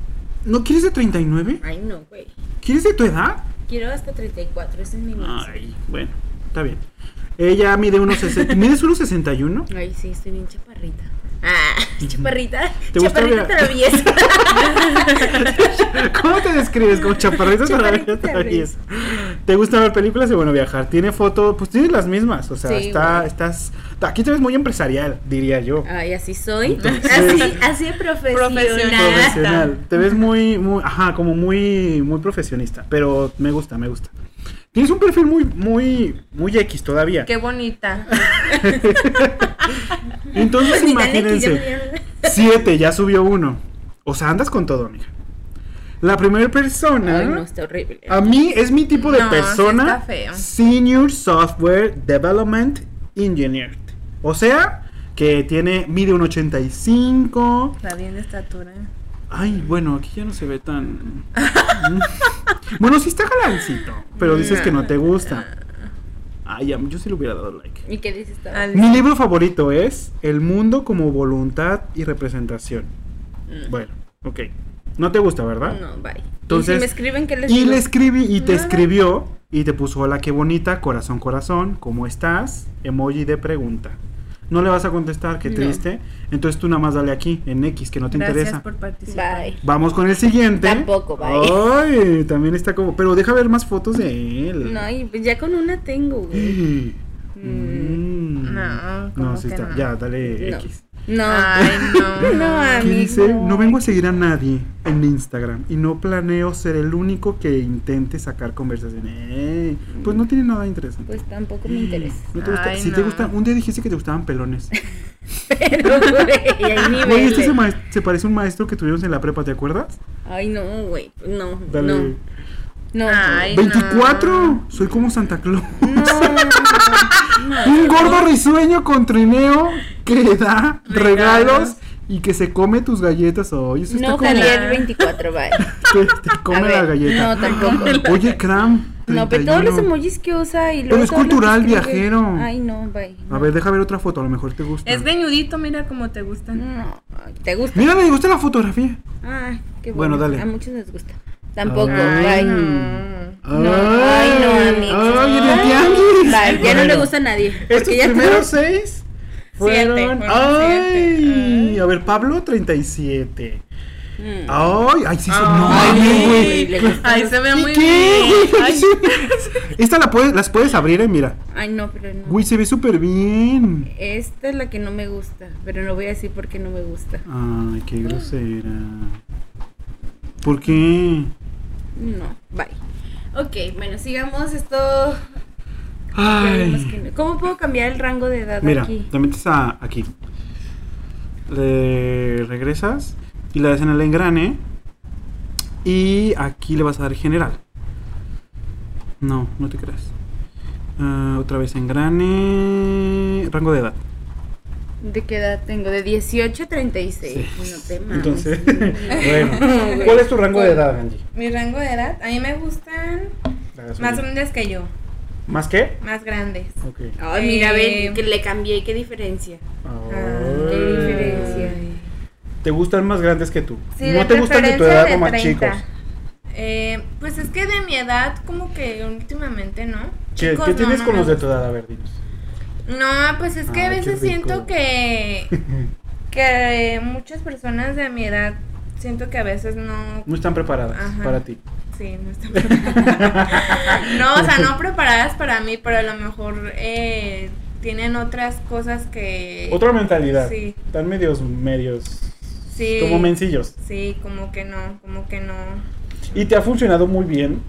[SPEAKER 1] ¿No quieres de 39?
[SPEAKER 2] Ay, no, güey.
[SPEAKER 1] ¿Quieres de tu edad?
[SPEAKER 2] Quiero hasta 34, ese es mi máximo.
[SPEAKER 1] Ay, bueno, está bien. Ella mide unos 60. ¿Mides unos 61?
[SPEAKER 2] Ay, sí, estoy bien chaparrita. Ah, chaparrita.
[SPEAKER 1] ¿Te gusta
[SPEAKER 2] chaparrita traviesa.
[SPEAKER 1] ¿Cómo te describes? Como Chaparrito traviesa. ¿Te gusta ver películas y bueno viajar? Tiene fotos, pues tienes las mismas. O sea,
[SPEAKER 2] Sí,
[SPEAKER 1] está, estás. Aquí te ves muy empresarial, diría yo.
[SPEAKER 2] Ay, así soy.
[SPEAKER 1] Entonces-
[SPEAKER 2] así, así de profesional.
[SPEAKER 1] Profesional. Te ves muy, muy, ajá, como muy, muy profesionista. Pero me gusta, me gusta. Tienes un perfil muy, muy, muy X todavía.
[SPEAKER 3] Qué bonita.
[SPEAKER 1] Entonces
[SPEAKER 2] X,
[SPEAKER 1] imagínense. Siete, ya subió uno. O sea, andas con todo, amiga. La primera persona.
[SPEAKER 2] Ay, no, está horrible.
[SPEAKER 1] A mí es mi tipo de
[SPEAKER 3] No, sí
[SPEAKER 1] persona.
[SPEAKER 3] está feo.
[SPEAKER 1] Senior Software Development Engineer. O sea, que tiene mide un 85.
[SPEAKER 3] Está bien de estatura.
[SPEAKER 1] Ay, bueno, aquí ya no se ve tan. bueno, sí está galancito, pero dices que no te gusta. Ay, yo sí le hubiera dado like.
[SPEAKER 2] ¿Y qué dices tú?
[SPEAKER 3] Al-
[SPEAKER 1] Mi libro favorito es El mundo como voluntad y representación.
[SPEAKER 2] Mm.
[SPEAKER 1] Bueno, ok. No te gusta, ¿verdad?
[SPEAKER 2] No, bye.
[SPEAKER 1] Entonces-
[SPEAKER 2] ¿Y si me escriben que les
[SPEAKER 1] Y
[SPEAKER 2] digo?
[SPEAKER 1] le escribí y te
[SPEAKER 2] Nada.
[SPEAKER 1] escribió y te puso hola qué bonita, corazón, corazón, ¿cómo estás? Emoji de pregunta. No le vas a contestar, qué
[SPEAKER 2] No.
[SPEAKER 1] triste. Entonces tú nada más dale aquí, en X, que no te
[SPEAKER 3] Gracias
[SPEAKER 1] interesa.
[SPEAKER 3] por participar.
[SPEAKER 2] Bye.
[SPEAKER 1] Vamos con el siguiente.
[SPEAKER 2] Tampoco, bye.
[SPEAKER 1] Ay, también está como. Pero deja ver más fotos de él.
[SPEAKER 2] No, y pues ya con una tengo, güey.
[SPEAKER 1] Mm.
[SPEAKER 3] No, ¿cómo
[SPEAKER 1] No, sí
[SPEAKER 3] que
[SPEAKER 1] está.
[SPEAKER 3] no?
[SPEAKER 1] Ya, dale
[SPEAKER 2] No.
[SPEAKER 1] X.
[SPEAKER 2] No.
[SPEAKER 3] Ay, no.
[SPEAKER 2] No,
[SPEAKER 1] ¿Qué
[SPEAKER 2] amigo.
[SPEAKER 1] dice? No vengo a seguir a nadie en Instagram y no planeo ser el único que intente sacar conversación. Eh, pues no tiene nada interesante.
[SPEAKER 2] Pues tampoco me interesa.
[SPEAKER 1] ¿No te gusta?
[SPEAKER 3] Ay,
[SPEAKER 1] si te
[SPEAKER 3] no.
[SPEAKER 1] gustan, un día dijiste que te gustaban pelones.
[SPEAKER 2] Pero, güey, hay
[SPEAKER 1] Güey,
[SPEAKER 2] niveles.
[SPEAKER 1] este se, maes- se parece a un maestro que tuvimos en la prepa, ¿te acuerdas?
[SPEAKER 2] Ay, no, güey. No,
[SPEAKER 1] Dale.
[SPEAKER 2] no. No.
[SPEAKER 3] Ay,
[SPEAKER 1] 24. Soy como Santa Claus.
[SPEAKER 2] No.
[SPEAKER 1] Un gordo risueño con trineo que da regalos,
[SPEAKER 3] Regalos.
[SPEAKER 1] y que se come tus galletas. Oye, eso está
[SPEAKER 2] No,
[SPEAKER 1] como
[SPEAKER 2] Javier 24, bye.
[SPEAKER 1] que te come
[SPEAKER 2] A
[SPEAKER 1] la
[SPEAKER 2] ver,
[SPEAKER 1] galleta.
[SPEAKER 2] No, tampoco.
[SPEAKER 1] Oye, Cram.
[SPEAKER 2] No, pero todos los
[SPEAKER 1] 31.
[SPEAKER 2] emojis que usa y luego.
[SPEAKER 1] Pero es cultural, viajero.
[SPEAKER 2] Ay, no, bye.
[SPEAKER 1] A ver, deja ver otra foto, a lo mejor te gusta.
[SPEAKER 3] Es greñudito, mira cómo te gustan.
[SPEAKER 2] No, ¿te gusta?
[SPEAKER 1] Mira, me gusta la fotografía.
[SPEAKER 2] Ay, qué
[SPEAKER 1] Bueno,
[SPEAKER 2] bueno.
[SPEAKER 1] dale.
[SPEAKER 2] A muchos les gusta. Tampoco,
[SPEAKER 1] Ay,
[SPEAKER 2] bye.
[SPEAKER 3] no.
[SPEAKER 2] No, ay, no, amigos.
[SPEAKER 1] Ay, en el tianguis.
[SPEAKER 2] Bye, ya no le gusta a nadie.
[SPEAKER 1] Estos
[SPEAKER 2] ya
[SPEAKER 1] primeros seis fueron.
[SPEAKER 3] fueron
[SPEAKER 1] ay,
[SPEAKER 3] siete.
[SPEAKER 1] a ver, Pablo, 37.
[SPEAKER 2] Mm.
[SPEAKER 1] Ay, ay, sí, se- no,
[SPEAKER 2] Ay,
[SPEAKER 1] güey.
[SPEAKER 3] Ay, se ve
[SPEAKER 1] ¿Y
[SPEAKER 3] muy
[SPEAKER 1] qué,
[SPEAKER 3] bien. Ay,
[SPEAKER 1] Esta la puedes, las puedes abrir, eh, mira.
[SPEAKER 2] Ay, no, pero no.
[SPEAKER 1] Güey, se ve súper bien.
[SPEAKER 2] Esta es la que no me gusta, pero no voy a decir por qué no me gusta.
[SPEAKER 1] Ay, qué grosera. ¿Por qué?
[SPEAKER 2] No, bye. Ok, bueno, sigamos esto.
[SPEAKER 1] Ay.
[SPEAKER 2] que. ¿Cómo puedo cambiar el rango de edad
[SPEAKER 1] Mira,
[SPEAKER 2] aquí?
[SPEAKER 1] te metes a aquí. Le regresas y le das en el engrane. Y aquí le vas a dar general. No, no te creas. Ah, otra vez engrane. Rango de edad.
[SPEAKER 2] ¿De qué edad tengo? De 18 a 36.
[SPEAKER 1] Sí.
[SPEAKER 2] No te mames.
[SPEAKER 1] Entonces, bueno. ¿Cuál es tu rango de edad, Angie?
[SPEAKER 3] Mi rango de edad, a mí me gustan más grandes que yo,
[SPEAKER 1] ¿Más qué?
[SPEAKER 3] más grandes.
[SPEAKER 1] Ok.
[SPEAKER 2] Ay, mira,
[SPEAKER 3] Eh,
[SPEAKER 2] ve que le cambié. ¿Qué diferencia?
[SPEAKER 3] Ah,
[SPEAKER 2] ¿Qué diferencia?
[SPEAKER 1] ¿Te gustan más grandes que tú?
[SPEAKER 3] Sí,
[SPEAKER 1] ¿No te gustan de tu edad
[SPEAKER 3] de
[SPEAKER 1] o más
[SPEAKER 3] 30.
[SPEAKER 1] chicos?
[SPEAKER 3] Eh, pues es que de mi edad, como que últimamente, ¿no?
[SPEAKER 1] ¿Qué,
[SPEAKER 3] Chicos,
[SPEAKER 1] qué tienes
[SPEAKER 3] no
[SPEAKER 1] con los de tu edad? A ver, dinos.
[SPEAKER 3] No, pues es que a
[SPEAKER 1] qué
[SPEAKER 3] veces siento que que muchas personas de mi edad siento que a veces no
[SPEAKER 1] No están preparadas
[SPEAKER 3] Ajá.
[SPEAKER 1] para ti.
[SPEAKER 3] sí, no están preparadas. no, o sea, no preparadas para mí, pero a lo mejor eh, tienen otras cosas que
[SPEAKER 1] Otra mentalidad.
[SPEAKER 3] Sí.
[SPEAKER 1] Están medios, medios.
[SPEAKER 3] Sí.
[SPEAKER 1] Como mencillos.
[SPEAKER 3] Sí, como que no, como que no.
[SPEAKER 1] Y te ha funcionado muy bien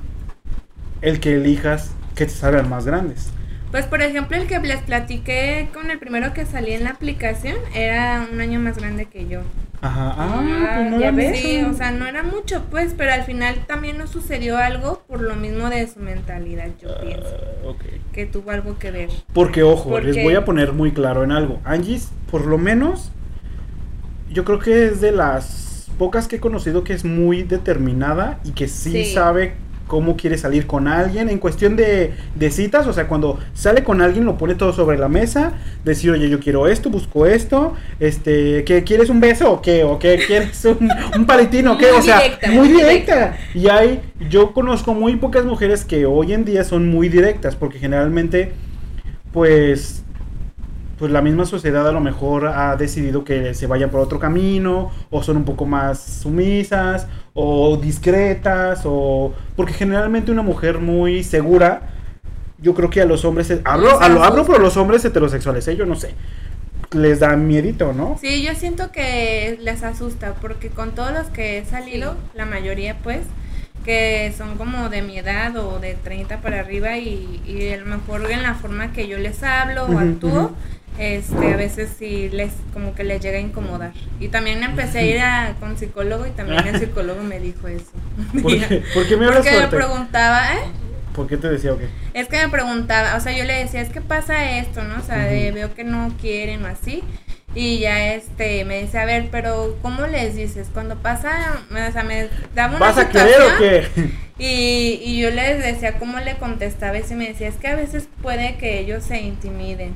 [SPEAKER 1] el que elijas que te salgan más grandes.
[SPEAKER 3] Pues por ejemplo, el que les platiqué con el primero que salí en la aplicación era un año más grande que yo.
[SPEAKER 1] Ajá. Ah, pues no
[SPEAKER 2] ya ves.
[SPEAKER 3] Sí, o sea, no era mucho, pues, pero al final también nos sucedió algo por lo mismo de su mentalidad, yo pienso,
[SPEAKER 1] Ah, ok.
[SPEAKER 3] que tuvo algo que ver.
[SPEAKER 1] Porque, ojo,
[SPEAKER 3] ¿Por
[SPEAKER 1] les voy a poner muy claro en algo. Angie, por lo menos, yo creo que es de las pocas que he conocido que es muy determinada y que sí,
[SPEAKER 2] Sí.
[SPEAKER 1] sabe cómo quiere salir con alguien en cuestión de, de citas, o sea, cuando sale con alguien lo pone todo sobre la mesa, decir, oye, yo quiero esto, busco esto, este, ¿qué quieres un beso o qué? ¿O qué quieres un, un palitín o qué?
[SPEAKER 2] Muy
[SPEAKER 1] o sea,
[SPEAKER 2] directa,
[SPEAKER 1] muy
[SPEAKER 2] muy
[SPEAKER 1] directa. Y hay, yo conozco muy pocas mujeres que hoy en día son muy directas, porque generalmente, pues, pues la misma sociedad a lo mejor ha decidido que se vayan por otro camino, o son un poco más sumisas, o discretas, o porque generalmente una mujer muy segura, yo creo que a los hombres, hablo, a lo- hablo por los hombres heterosexuales, ¿eh? yo no sé, les da miedito, ¿no?
[SPEAKER 3] Sí, yo siento que les asusta, porque con todos los que he salido,
[SPEAKER 2] Sí.
[SPEAKER 3] la mayoría pues, que son como de mi edad o de 30 para arriba y, y a lo mejor en la forma que yo les hablo o actúo. Este, a veces sí les, como que les llega a incomodar. Y también empecé a ir a, con psicólogo y también el psicólogo me dijo eso.
[SPEAKER 1] ¿Por qué, ¿Por qué me
[SPEAKER 3] Porque me preguntaba, ¿eh?
[SPEAKER 1] ¿Por qué te decía o qué?
[SPEAKER 3] Es que me preguntaba, o sea, yo le decía, es que pasa esto, ¿no? O sea, de, veo que no quieren o así. Y ya este me dice, a ver, pero ¿cómo les dices? Cuando pasa, o sea, me daba una
[SPEAKER 1] ¿Vas a querer o qué?
[SPEAKER 3] Y, y yo les decía cómo le contestaba y me decía, es que a veces puede que ellos se intimiden.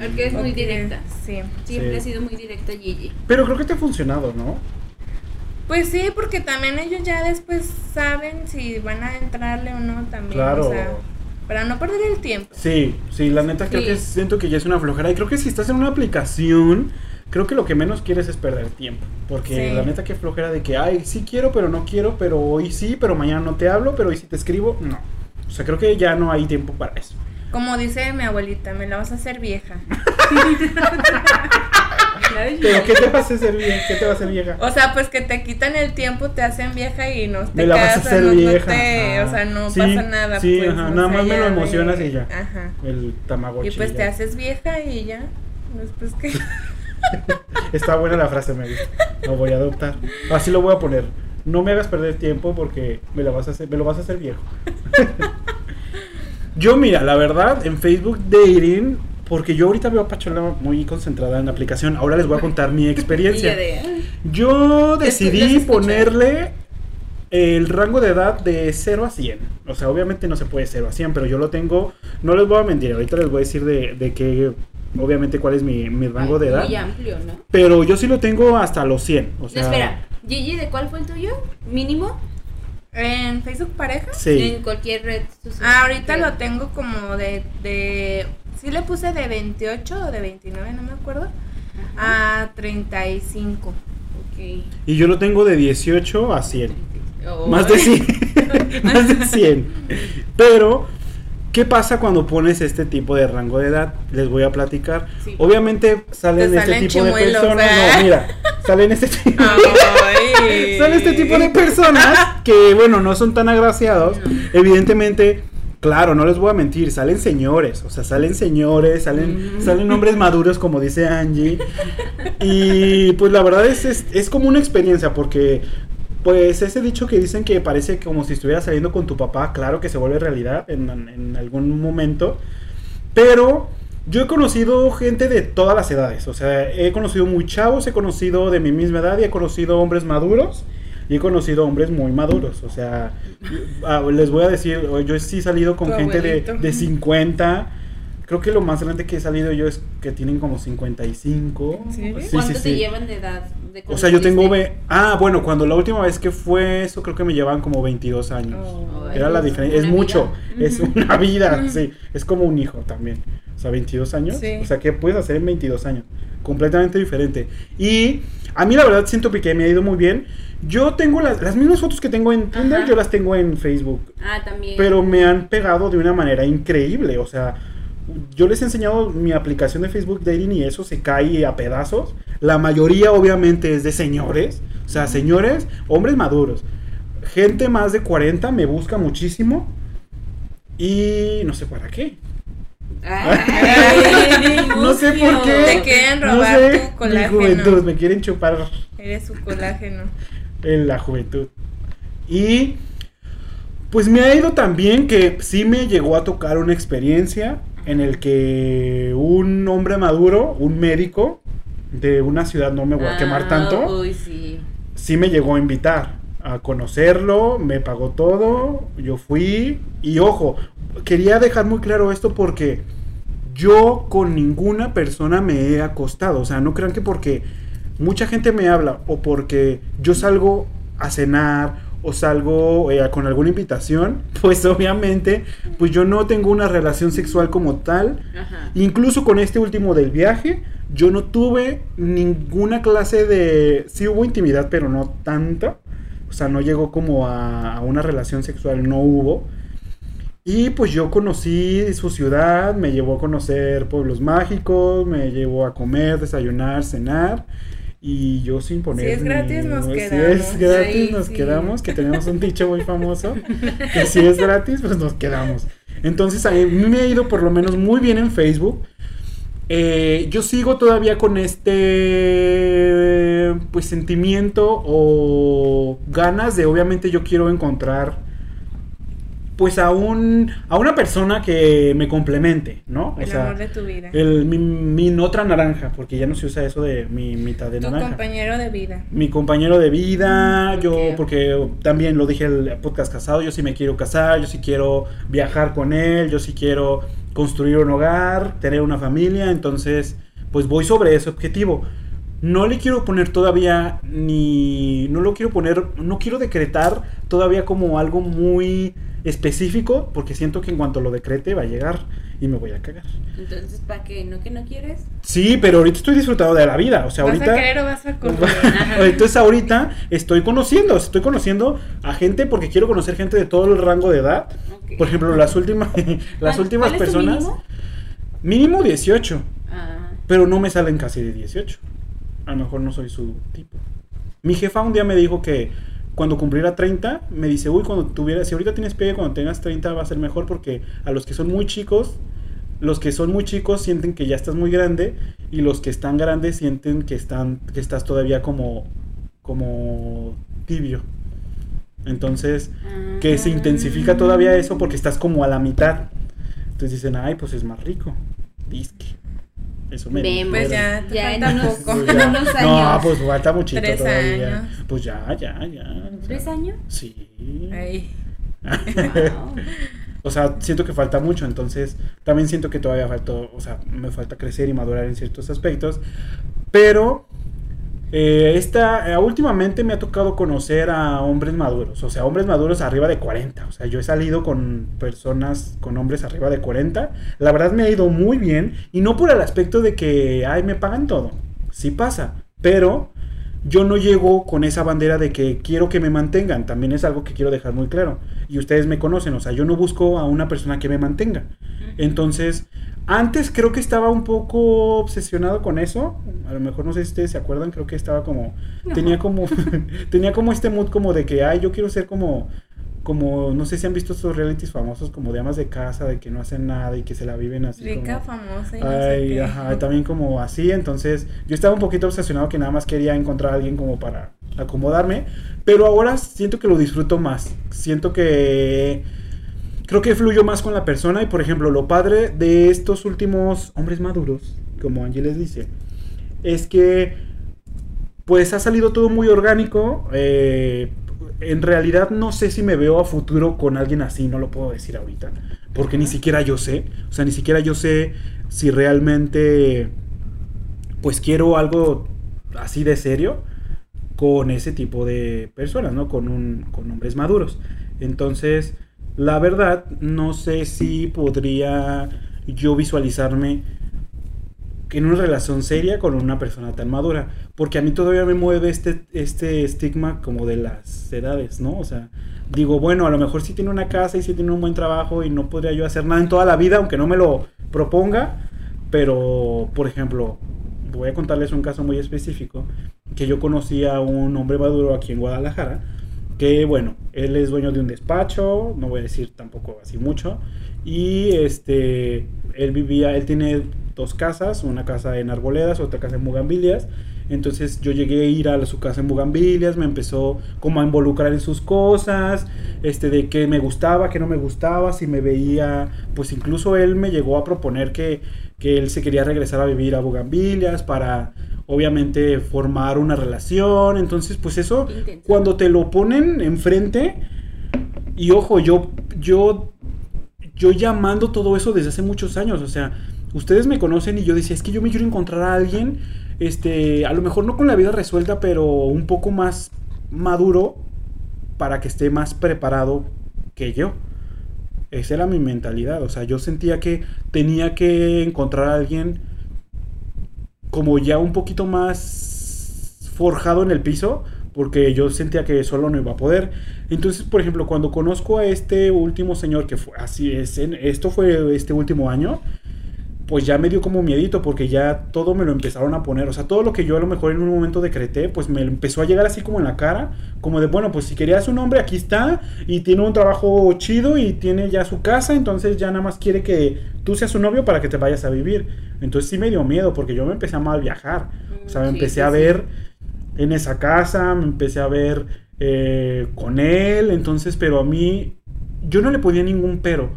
[SPEAKER 2] Porque es muy directa.
[SPEAKER 3] Sí.
[SPEAKER 2] Siempre
[SPEAKER 1] Sí.
[SPEAKER 2] ha sido muy directa Gigi.
[SPEAKER 1] Pero creo que te ha funcionado, ¿no?
[SPEAKER 3] Pues sí, porque también ellos ya después saben si van a entrarle o no también.
[SPEAKER 1] Claro.
[SPEAKER 3] O sea, para no perder el tiempo.
[SPEAKER 1] Sí, sí, la neta creo
[SPEAKER 2] Sí.
[SPEAKER 1] que siento que ya es una flojera. Y creo que si estás en una aplicación, creo que lo que menos quieres es perder tiempo. Porque
[SPEAKER 3] Sí.
[SPEAKER 1] la neta que flojera de que, ay, sí quiero, pero no quiero, pero hoy sí, pero mañana no te hablo, pero hoy sí te escribo. No. O sea, creo que ya no hay tiempo para eso.
[SPEAKER 3] Como dice mi abuelita, me la vas a hacer vieja.
[SPEAKER 1] Pero ¿qué te va a hacer vieja? ¿Qué te va a hacer vieja?
[SPEAKER 3] O sea, pues que te quitan el tiempo, te hacen vieja y no te
[SPEAKER 1] Me la vas a
[SPEAKER 3] casas,
[SPEAKER 1] hacer
[SPEAKER 3] no, no
[SPEAKER 1] vieja.
[SPEAKER 3] te-
[SPEAKER 1] Ah.
[SPEAKER 3] o sea, no
[SPEAKER 1] Sí,
[SPEAKER 3] pasa nada.
[SPEAKER 1] sí,
[SPEAKER 3] pues,
[SPEAKER 1] ajá, nada más me lo
[SPEAKER 3] de-
[SPEAKER 1] emocionas y ya.
[SPEAKER 3] Ajá.
[SPEAKER 1] El tamagotchi.
[SPEAKER 3] Y pues te haces vieja y ya. Después que.
[SPEAKER 1] Está buena la frase, me gusta. Lo voy a adoptar. Así lo voy a poner. No me hagas perder tiempo porque me lo vas a hacer, me lo vas a hacer viejo. yo, mira, la verdad, en Facebook Dating, porque yo ahorita veo a Pachola muy concentrada en la aplicación. Ahora les voy a contar mi experiencia. Yo decidí ponerle el rango de edad de 0 a 100. O sea, obviamente no se puede 0 a 100, pero yo lo tengo. No les voy a mentir, ahorita les voy a decir de, de que, obviamente, cuál es mi, mi rango de edad.
[SPEAKER 2] Muy amplio, ¿no?
[SPEAKER 1] Pero yo sí lo tengo hasta los 100. O sea,
[SPEAKER 2] No, espera, Gigi, ¿de cuál fue el tuyo? ¿Mínimo?
[SPEAKER 3] En Facebook pareja.
[SPEAKER 1] Sí.
[SPEAKER 2] En cualquier red social.
[SPEAKER 3] Ah, ahorita lo tengo como de, de. Sí le puse de 28 o de 29, no me acuerdo.
[SPEAKER 2] Ajá.
[SPEAKER 3] A 35.
[SPEAKER 2] Ok.
[SPEAKER 1] Y yo lo tengo de 18 a 100.
[SPEAKER 2] Oh.
[SPEAKER 1] Más de 100. Más de 100. Pero, ¿qué pasa cuando pones este tipo de rango de edad? Les voy a platicar.
[SPEAKER 2] Sí.
[SPEAKER 1] Obviamente salen
[SPEAKER 3] Te
[SPEAKER 1] este
[SPEAKER 3] salen
[SPEAKER 1] tipo de personas.
[SPEAKER 3] ¿eh?
[SPEAKER 1] No, mira, salen este tipo. Son este tipo de personas que, bueno, no son tan agraciados.
[SPEAKER 2] No.
[SPEAKER 1] Evidentemente, claro, no les voy a mentir, salen señores. O sea, salen señores, salen,
[SPEAKER 2] Mm.
[SPEAKER 1] salen hombres maduros, como dice Angie. Y pues la verdad es, es, es como una experiencia, porque pues ese dicho que dicen que parece como si estuviera saliendo con tu papá, claro que se vuelve realidad en, en algún momento. Pero yo he conocido gente de todas las edades. O sea, he conocido muy chavos, he conocido de mi misma edad y he conocido hombres maduros. Y he conocido hombres muy maduros. O sea, ah, les voy a decir, yo sí he salido con
[SPEAKER 3] Tu
[SPEAKER 1] gente de, de 50. Creo que lo más grande que he salido yo es que tienen como 55.
[SPEAKER 3] ¿En serio?
[SPEAKER 1] Sí,
[SPEAKER 2] ¿Cuánto
[SPEAKER 1] sí,
[SPEAKER 2] te
[SPEAKER 1] sí.
[SPEAKER 2] llevan de edad? de
[SPEAKER 1] O sea, yo tengo... ve- Ah, bueno, cuando la última vez que fue eso, creo que me llevaban como 22 años.
[SPEAKER 3] Oh.
[SPEAKER 1] Era la diferencia. Es mucho. Es una vida. Sí. Es como un hijo también. O sea, 22 años.
[SPEAKER 3] Sí.
[SPEAKER 1] O sea, ¿qué puedes hacer en 22 años? Completamente diferente. Y a mí la verdad siento que me ha ido muy bien. Yo tengo las, las mismas fotos que tengo en Tinder,
[SPEAKER 2] Ajá.
[SPEAKER 1] yo las tengo en Facebook.
[SPEAKER 2] Ah, también.
[SPEAKER 1] Pero me han pegado de una manera increíble. O sea, yo les he enseñado mi aplicación de Facebook Dating y eso se cae a pedazos. La mayoría obviamente es de señores. O sea, señores, hombres maduros. Gente más de 40 me busca muchísimo. Y no sé para qué.
[SPEAKER 2] Ay,
[SPEAKER 1] No sé por qué.
[SPEAKER 3] Te quieren
[SPEAKER 1] No
[SPEAKER 3] robar
[SPEAKER 1] sé,
[SPEAKER 3] tu colágeno.
[SPEAKER 1] Mi juventud, me quieren chupar
[SPEAKER 3] Eres su colágeno.
[SPEAKER 1] en la juventud. Y pues me ha ido también que sí me llegó a tocar una experiencia en el que un hombre maduro, un médico de una ciudad, no me voy a quemar
[SPEAKER 2] Ah,
[SPEAKER 1] tanto,
[SPEAKER 2] Uy, sí.
[SPEAKER 1] sí me llegó a invitar a conocerlo, me pagó todo, yo fui y ojo, quería dejar muy claro esto porque yo con ninguna persona me he acostado, o sea, no crean que porque mucha gente me habla o porque yo salgo a cenar o salgo eh, con alguna invitación, pues obviamente, pues yo no tengo una relación sexual como tal,
[SPEAKER 2] Ajá.
[SPEAKER 1] Incluso con este último del viaje, yo no tuve ninguna clase de... Sí hubo intimidad, pero no tanta. O sea, no llegó como a, a una relación sexual, no hubo. Y pues yo conocí su ciudad, me llevó a conocer pueblos mágicos, me llevó a comer, desayunar, cenar. Y yo sin poner...
[SPEAKER 3] Si es gratis, nos
[SPEAKER 1] Si
[SPEAKER 3] quedamos.
[SPEAKER 1] es gratis, nos
[SPEAKER 2] sí.
[SPEAKER 1] quedamos, que tenemos un dicho muy famoso. que si es gratis, pues nos quedamos. Entonces a mí me ha ido por lo menos muy bien en Facebook. Eh, yo sigo todavía con este pues sentimiento o ganas de obviamente yo quiero encontrar pues a un a una persona que me complemente, ¿no?
[SPEAKER 3] El amor de tu vida.
[SPEAKER 1] El, mi, mi otra naranja, porque ya no se usa eso de mi mitad de
[SPEAKER 3] tu
[SPEAKER 1] naranja.
[SPEAKER 3] compañero de vida.
[SPEAKER 1] Mi compañero de vida,
[SPEAKER 3] Mm,
[SPEAKER 1] yo, porque también lo dije en el podcast casado, yo sí me quiero casar, yo sí quiero viajar con él, yo sí quiero construir un hogar, tener una familia, entonces, pues voy sobre ese objetivo. No le quiero poner todavía ni, no lo quiero poner, no quiero decretar todavía como algo muy específico, porque siento que en cuanto lo decrete va a llegar y me voy a cagar.
[SPEAKER 2] Entonces, ¿para qué? ¿No que no quieres?
[SPEAKER 1] Sí, pero ahorita estoy disfrutando de la vida, o sea,
[SPEAKER 3] ¿Vas
[SPEAKER 1] ahorita...
[SPEAKER 3] a querer o vas a correr?
[SPEAKER 1] Entonces ahorita estoy conociendo, estoy conociendo a gente porque quiero conocer gente de todo el rango de edad. Por ejemplo, las últimas, las
[SPEAKER 2] ¿Cuál-
[SPEAKER 1] últimas personas.
[SPEAKER 2] mínimo?
[SPEAKER 1] Mínimo 18,
[SPEAKER 2] Ah,
[SPEAKER 1] pero no me salen casi de 18. A lo mejor no soy su tipo. Mi jefa un día me dijo que cuando cumpliera 30, me dice, uy, cuando tuviera, si ahorita tienes pegue, cuando tengas 30 va a ser mejor porque a los que son muy chicos, los que son muy chicos sienten que ya estás muy grande y los que están grandes sienten que están que estás todavía como como tibio. Entonces, que se intensifica todavía eso porque estás como a la mitad. Entonces dicen, "Ay, pues es más rico." Disque. Eso me
[SPEAKER 2] Vemos.
[SPEAKER 3] Pues ya, te
[SPEAKER 2] Ya en
[SPEAKER 3] falta
[SPEAKER 2] unos-
[SPEAKER 3] poco.
[SPEAKER 1] Pues ya.
[SPEAKER 2] unos
[SPEAKER 1] No, pues falta muchito
[SPEAKER 3] Tres
[SPEAKER 1] todavía.
[SPEAKER 3] años.
[SPEAKER 1] Pues ya, ya, ya.
[SPEAKER 2] ¿Tres años?
[SPEAKER 1] Sí.
[SPEAKER 3] Ay,
[SPEAKER 2] Wow.
[SPEAKER 1] O sea, siento que falta mucho, entonces también siento que todavía falta, o sea, me falta crecer y madurar en ciertos aspectos. Pero eh, esta, eh, últimamente me ha tocado conocer a hombres maduros, o sea, hombres maduros arriba de 40. O sea, yo he salido con personas, con hombres arriba de 40. La verdad me ha ido muy bien y no por el aspecto de que, ay, me pagan todo. Sí pasa, pero yo no llego con esa bandera de que quiero que me mantengan. También es algo que quiero dejar muy claro. Y ustedes me conocen, o sea, yo no busco a una persona que me mantenga. Entonces, antes creo que estaba un poco obsesionado con eso. A lo mejor no sé si ustedes se acuerdan, creo que estaba como tenía como tenía como este mood como de que ay, yo quiero ser como como no sé si han visto estos realities famosos como de amas de casa, de que no hacen nada y que se la viven así
[SPEAKER 3] rica,
[SPEAKER 1] como
[SPEAKER 3] famosa y no sé
[SPEAKER 1] Ay,
[SPEAKER 3] qué.
[SPEAKER 1] ajá, también como así, entonces yo estaba un poquito obsesionado que nada más quería encontrar a alguien como para acomodarme, pero ahora siento que lo disfruto más, siento que creo que fluyo más con la persona y por ejemplo lo padre de estos últimos hombres maduros, como Ángeles dice, es que pues ha salido todo muy orgánico, eh, en realidad no sé si me veo a futuro con alguien así, no lo puedo decir ahorita, porque ni siquiera yo sé, o sea, ni siquiera yo sé si realmente pues quiero algo así de serio con ese tipo de personas, ¿no? Con, un, con hombres maduros. Entonces, la verdad, no sé si podría yo visualizarme en una relación seria con una persona tan madura. Porque a mí todavía me mueve este, este estigma como de las edades, ¿no? O sea, digo, bueno, a lo mejor sí tiene una casa y sí tiene un buen trabajo y no podría yo hacer nada en toda la vida, aunque no me lo proponga. Pero, por ejemplo, voy a contarles un caso muy específico, que yo conocí a un hombre maduro aquí en Guadalajara, que bueno, él es dueño de un despacho, no voy a decir tampoco así mucho, y este, él vivía, él tiene dos casas, una casa en Arboledas, otra casa en Mugambilias, entonces yo llegué a ir a su casa en Bugambilias, me empezó como a involucrar en sus cosas, este de qué me gustaba, qué no me gustaba, si me veía, pues incluso él me llegó a proponer que, que él se quería regresar a vivir a Bugambilias para obviamente formar una relación, entonces pues eso cuando te lo ponen enfrente y ojo, yo yo yo llamando todo eso desde hace muchos años, o sea, ustedes me conocen y yo decía, es que yo me quiero encontrar a alguien, este, a lo mejor no con la vida resuelta, pero un poco más maduro para que esté más preparado que yo. Esa era mi mentalidad, o sea, yo sentía que tenía que encontrar a alguien como ya un poquito más forjado en el piso, porque yo sentía que solo no iba a poder. Entonces, por ejemplo, cuando conozco a este último señor, que fue así es, en- esto fue este último año, pues ya me dio como miedito, porque ya todo me lo empezaron a poner. O sea, todo lo que yo a lo mejor en un momento decreté, pues me empezó a llegar así como en la cara, como de, bueno, pues si querías un hombre, aquí está, y tiene un trabajo chido y tiene ya su casa, entonces ya nada más quiere que tú seas su novio para que te vayas a vivir. Entonces sí me dio miedo, porque yo me empecé a mal viajar. O sea, me
[SPEAKER 2] Sí,
[SPEAKER 1] empecé
[SPEAKER 2] sí,
[SPEAKER 1] a
[SPEAKER 2] sí.
[SPEAKER 1] ver en esa casa, me empecé a ver eh, con él, entonces, pero a mí yo no le ponía ningún pero.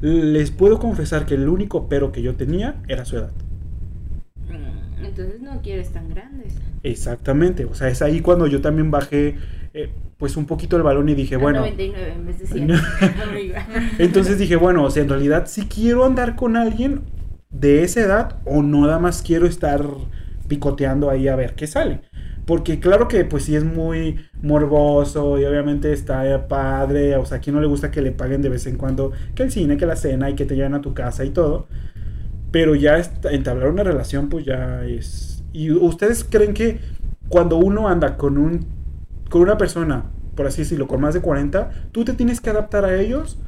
[SPEAKER 1] Les puedo confesar que el único pero que yo tenía era su edad.
[SPEAKER 2] Mm, Entonces no quieres tan grandes.
[SPEAKER 1] Exactamente, o sea, es ahí cuando yo también bajé eh, pues un poquito el balón y dije,
[SPEAKER 2] A
[SPEAKER 1] bueno,
[SPEAKER 2] 99 en vez de 100. Arriba.
[SPEAKER 1] entonces dije, bueno, o sea, en realidad si quiero andar con alguien de esa edad o nada más quiero estar picoteando ahí a ver qué sale. Porque claro que pues sí es muy morboso y obviamente está padre, o sea, a quien no le gusta que le paguen de vez en cuando que el cine, que la cena y que te lleven a tu casa y todo. Pero ya entablar una relación pues ya es... ¿Y ustedes creen que cuando uno anda con un con una persona, por así decirlo, con más de 40, tú te tienes que adaptar a ellos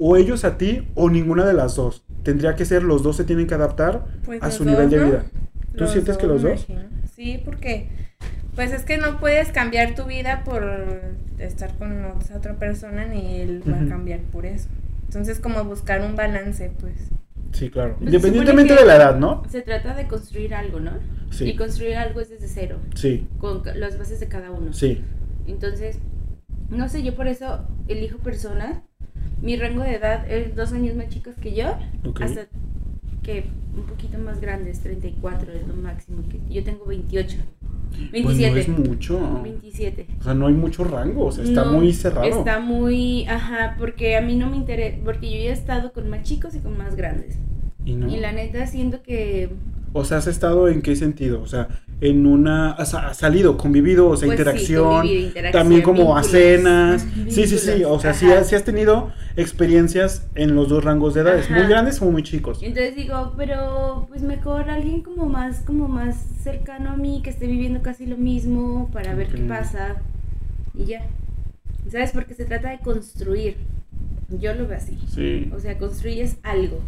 [SPEAKER 1] o ellos a ti o ninguna de las dos? Tendría que ser los dos se tienen que adaptar
[SPEAKER 3] Pues
[SPEAKER 1] a su nivel de
[SPEAKER 3] dos,
[SPEAKER 1] vida. ¿Tú sientes que los dos?
[SPEAKER 3] imagino. Sí, porque pues es que no puedes cambiar tu vida por estar con ot- otra persona ni él va a cambiar por eso. Entonces como buscar un balance, pues.
[SPEAKER 1] Sí, claro.
[SPEAKER 2] Pues
[SPEAKER 1] Independientemente de la edad, ¿no?
[SPEAKER 2] Se trata de construir algo, ¿no?
[SPEAKER 1] Sí.
[SPEAKER 2] Y construir algo es desde cero,
[SPEAKER 1] Sí,
[SPEAKER 2] con las bases de cada uno.
[SPEAKER 1] sí.
[SPEAKER 2] Entonces, no sé, yo por eso elijo personas. Mi rango de edad es dos años más chicos que yo,
[SPEAKER 1] Ok.
[SPEAKER 2] hasta que un poquito más grandes, 34 es lo máximo. que Yo tengo 28, 27.
[SPEAKER 1] Pues no es mucho.
[SPEAKER 2] 27.
[SPEAKER 1] O sea, no hay mucho rango, o sea, está
[SPEAKER 2] No,
[SPEAKER 1] muy cerrado.
[SPEAKER 2] Está muy, ajá, porque a mí no me interesa, porque yo ya he estado con más chicos y con más grandes.
[SPEAKER 1] Y no.
[SPEAKER 2] Y la neta siento que
[SPEAKER 1] O sea, ¿has estado en qué sentido? O sea, en una... Has, has salido, convivido, o sea,
[SPEAKER 2] Pues sí,
[SPEAKER 1] interacción,
[SPEAKER 2] convivir, interacción,
[SPEAKER 1] también como a
[SPEAKER 2] vínculos.
[SPEAKER 1] cenas.
[SPEAKER 2] Ujú,
[SPEAKER 1] Sí, sí, sí, o sea, sí, sí has tenido experiencias en los dos rangos de edades,
[SPEAKER 2] Ajá.
[SPEAKER 1] muy grandes o muy chicos.
[SPEAKER 2] Entonces digo, pero pues mejor alguien como más, como más cercano a mí, que esté viviendo casi lo mismo, para ver qué pasa. Y ya. ¿Sabes? Porque se trata de construir. Yo lo veo así.
[SPEAKER 1] Sí,
[SPEAKER 2] O sea, construyes algo.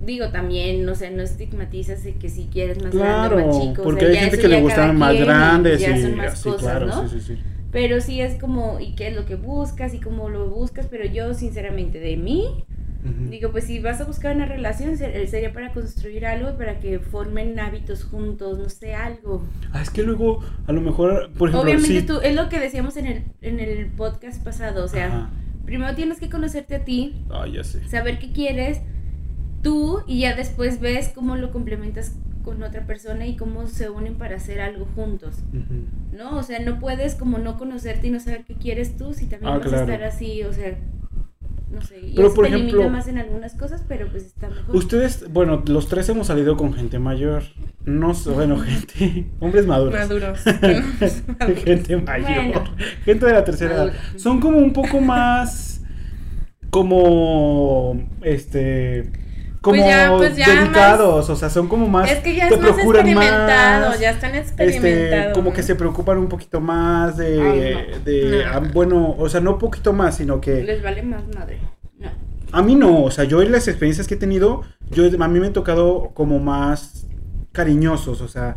[SPEAKER 2] Digo también, no sé, no estigmatizas que si quieres más
[SPEAKER 1] Claro,
[SPEAKER 2] grande o más chico. o
[SPEAKER 1] porque
[SPEAKER 2] sea,
[SPEAKER 1] hay gente que le gustan más
[SPEAKER 2] quien y
[SPEAKER 1] grandes y
[SPEAKER 2] son más
[SPEAKER 1] así,
[SPEAKER 2] cosas,
[SPEAKER 1] claro,
[SPEAKER 2] ¿no?
[SPEAKER 1] sí, sí, sí.
[SPEAKER 2] Pero sí es como, ¿y qué es lo que buscas? Y cómo lo buscas, pero yo sinceramente de mí, digo, pues si vas a buscar una relación, ser- sería para construir algo, y para que formen hábitos juntos, no sé, algo.
[SPEAKER 1] Ah, es que luego, a lo mejor, por ejemplo,
[SPEAKER 2] Obviamente tú, es lo que decíamos en el, en el podcast pasado, o sea,
[SPEAKER 1] Ajá.
[SPEAKER 2] primero tienes que conocerte a ti,
[SPEAKER 1] Ah, ya sé.
[SPEAKER 2] saber qué quieres tú y ya después ves cómo lo complementas con otra persona y cómo se unen para hacer algo juntos. ¿no? O sea, no puedes como no conocerte y no saber qué quieres tú si también
[SPEAKER 1] Ah,
[SPEAKER 2] vas
[SPEAKER 1] claro.
[SPEAKER 2] a estar así, o sea, no sé, y
[SPEAKER 1] Pero,
[SPEAKER 2] eso
[SPEAKER 1] por
[SPEAKER 2] te
[SPEAKER 1] ejemplo,
[SPEAKER 2] limita más en algunas cosas, pero pues está mejor.
[SPEAKER 1] Ustedes, bueno, los tres hemos salido con gente mayor. No, sé, bueno, gente, hombres maduros.
[SPEAKER 3] Maduros.
[SPEAKER 1] gente mayor.
[SPEAKER 2] Bueno.
[SPEAKER 1] gente de la tercera edad. Son como un poco más. Como. Este. Como
[SPEAKER 3] Pues ya- pues ya
[SPEAKER 1] dedicados, o sea, son como más.
[SPEAKER 3] es que ya
[SPEAKER 1] te
[SPEAKER 3] es más experimentado,
[SPEAKER 1] más,
[SPEAKER 3] ya están
[SPEAKER 1] Este,
[SPEAKER 3] experimentados.
[SPEAKER 1] como que se preocupan un poquito más de,
[SPEAKER 2] Ay, no.
[SPEAKER 1] de
[SPEAKER 3] No.
[SPEAKER 1] ah, bueno, o sea, no un poquito más, sino que
[SPEAKER 2] Les vale más madre. No.
[SPEAKER 1] a mí no, o sea, yo en las experiencias que he tenido, yo a mí me ha tocado como más cariñosos, o sea,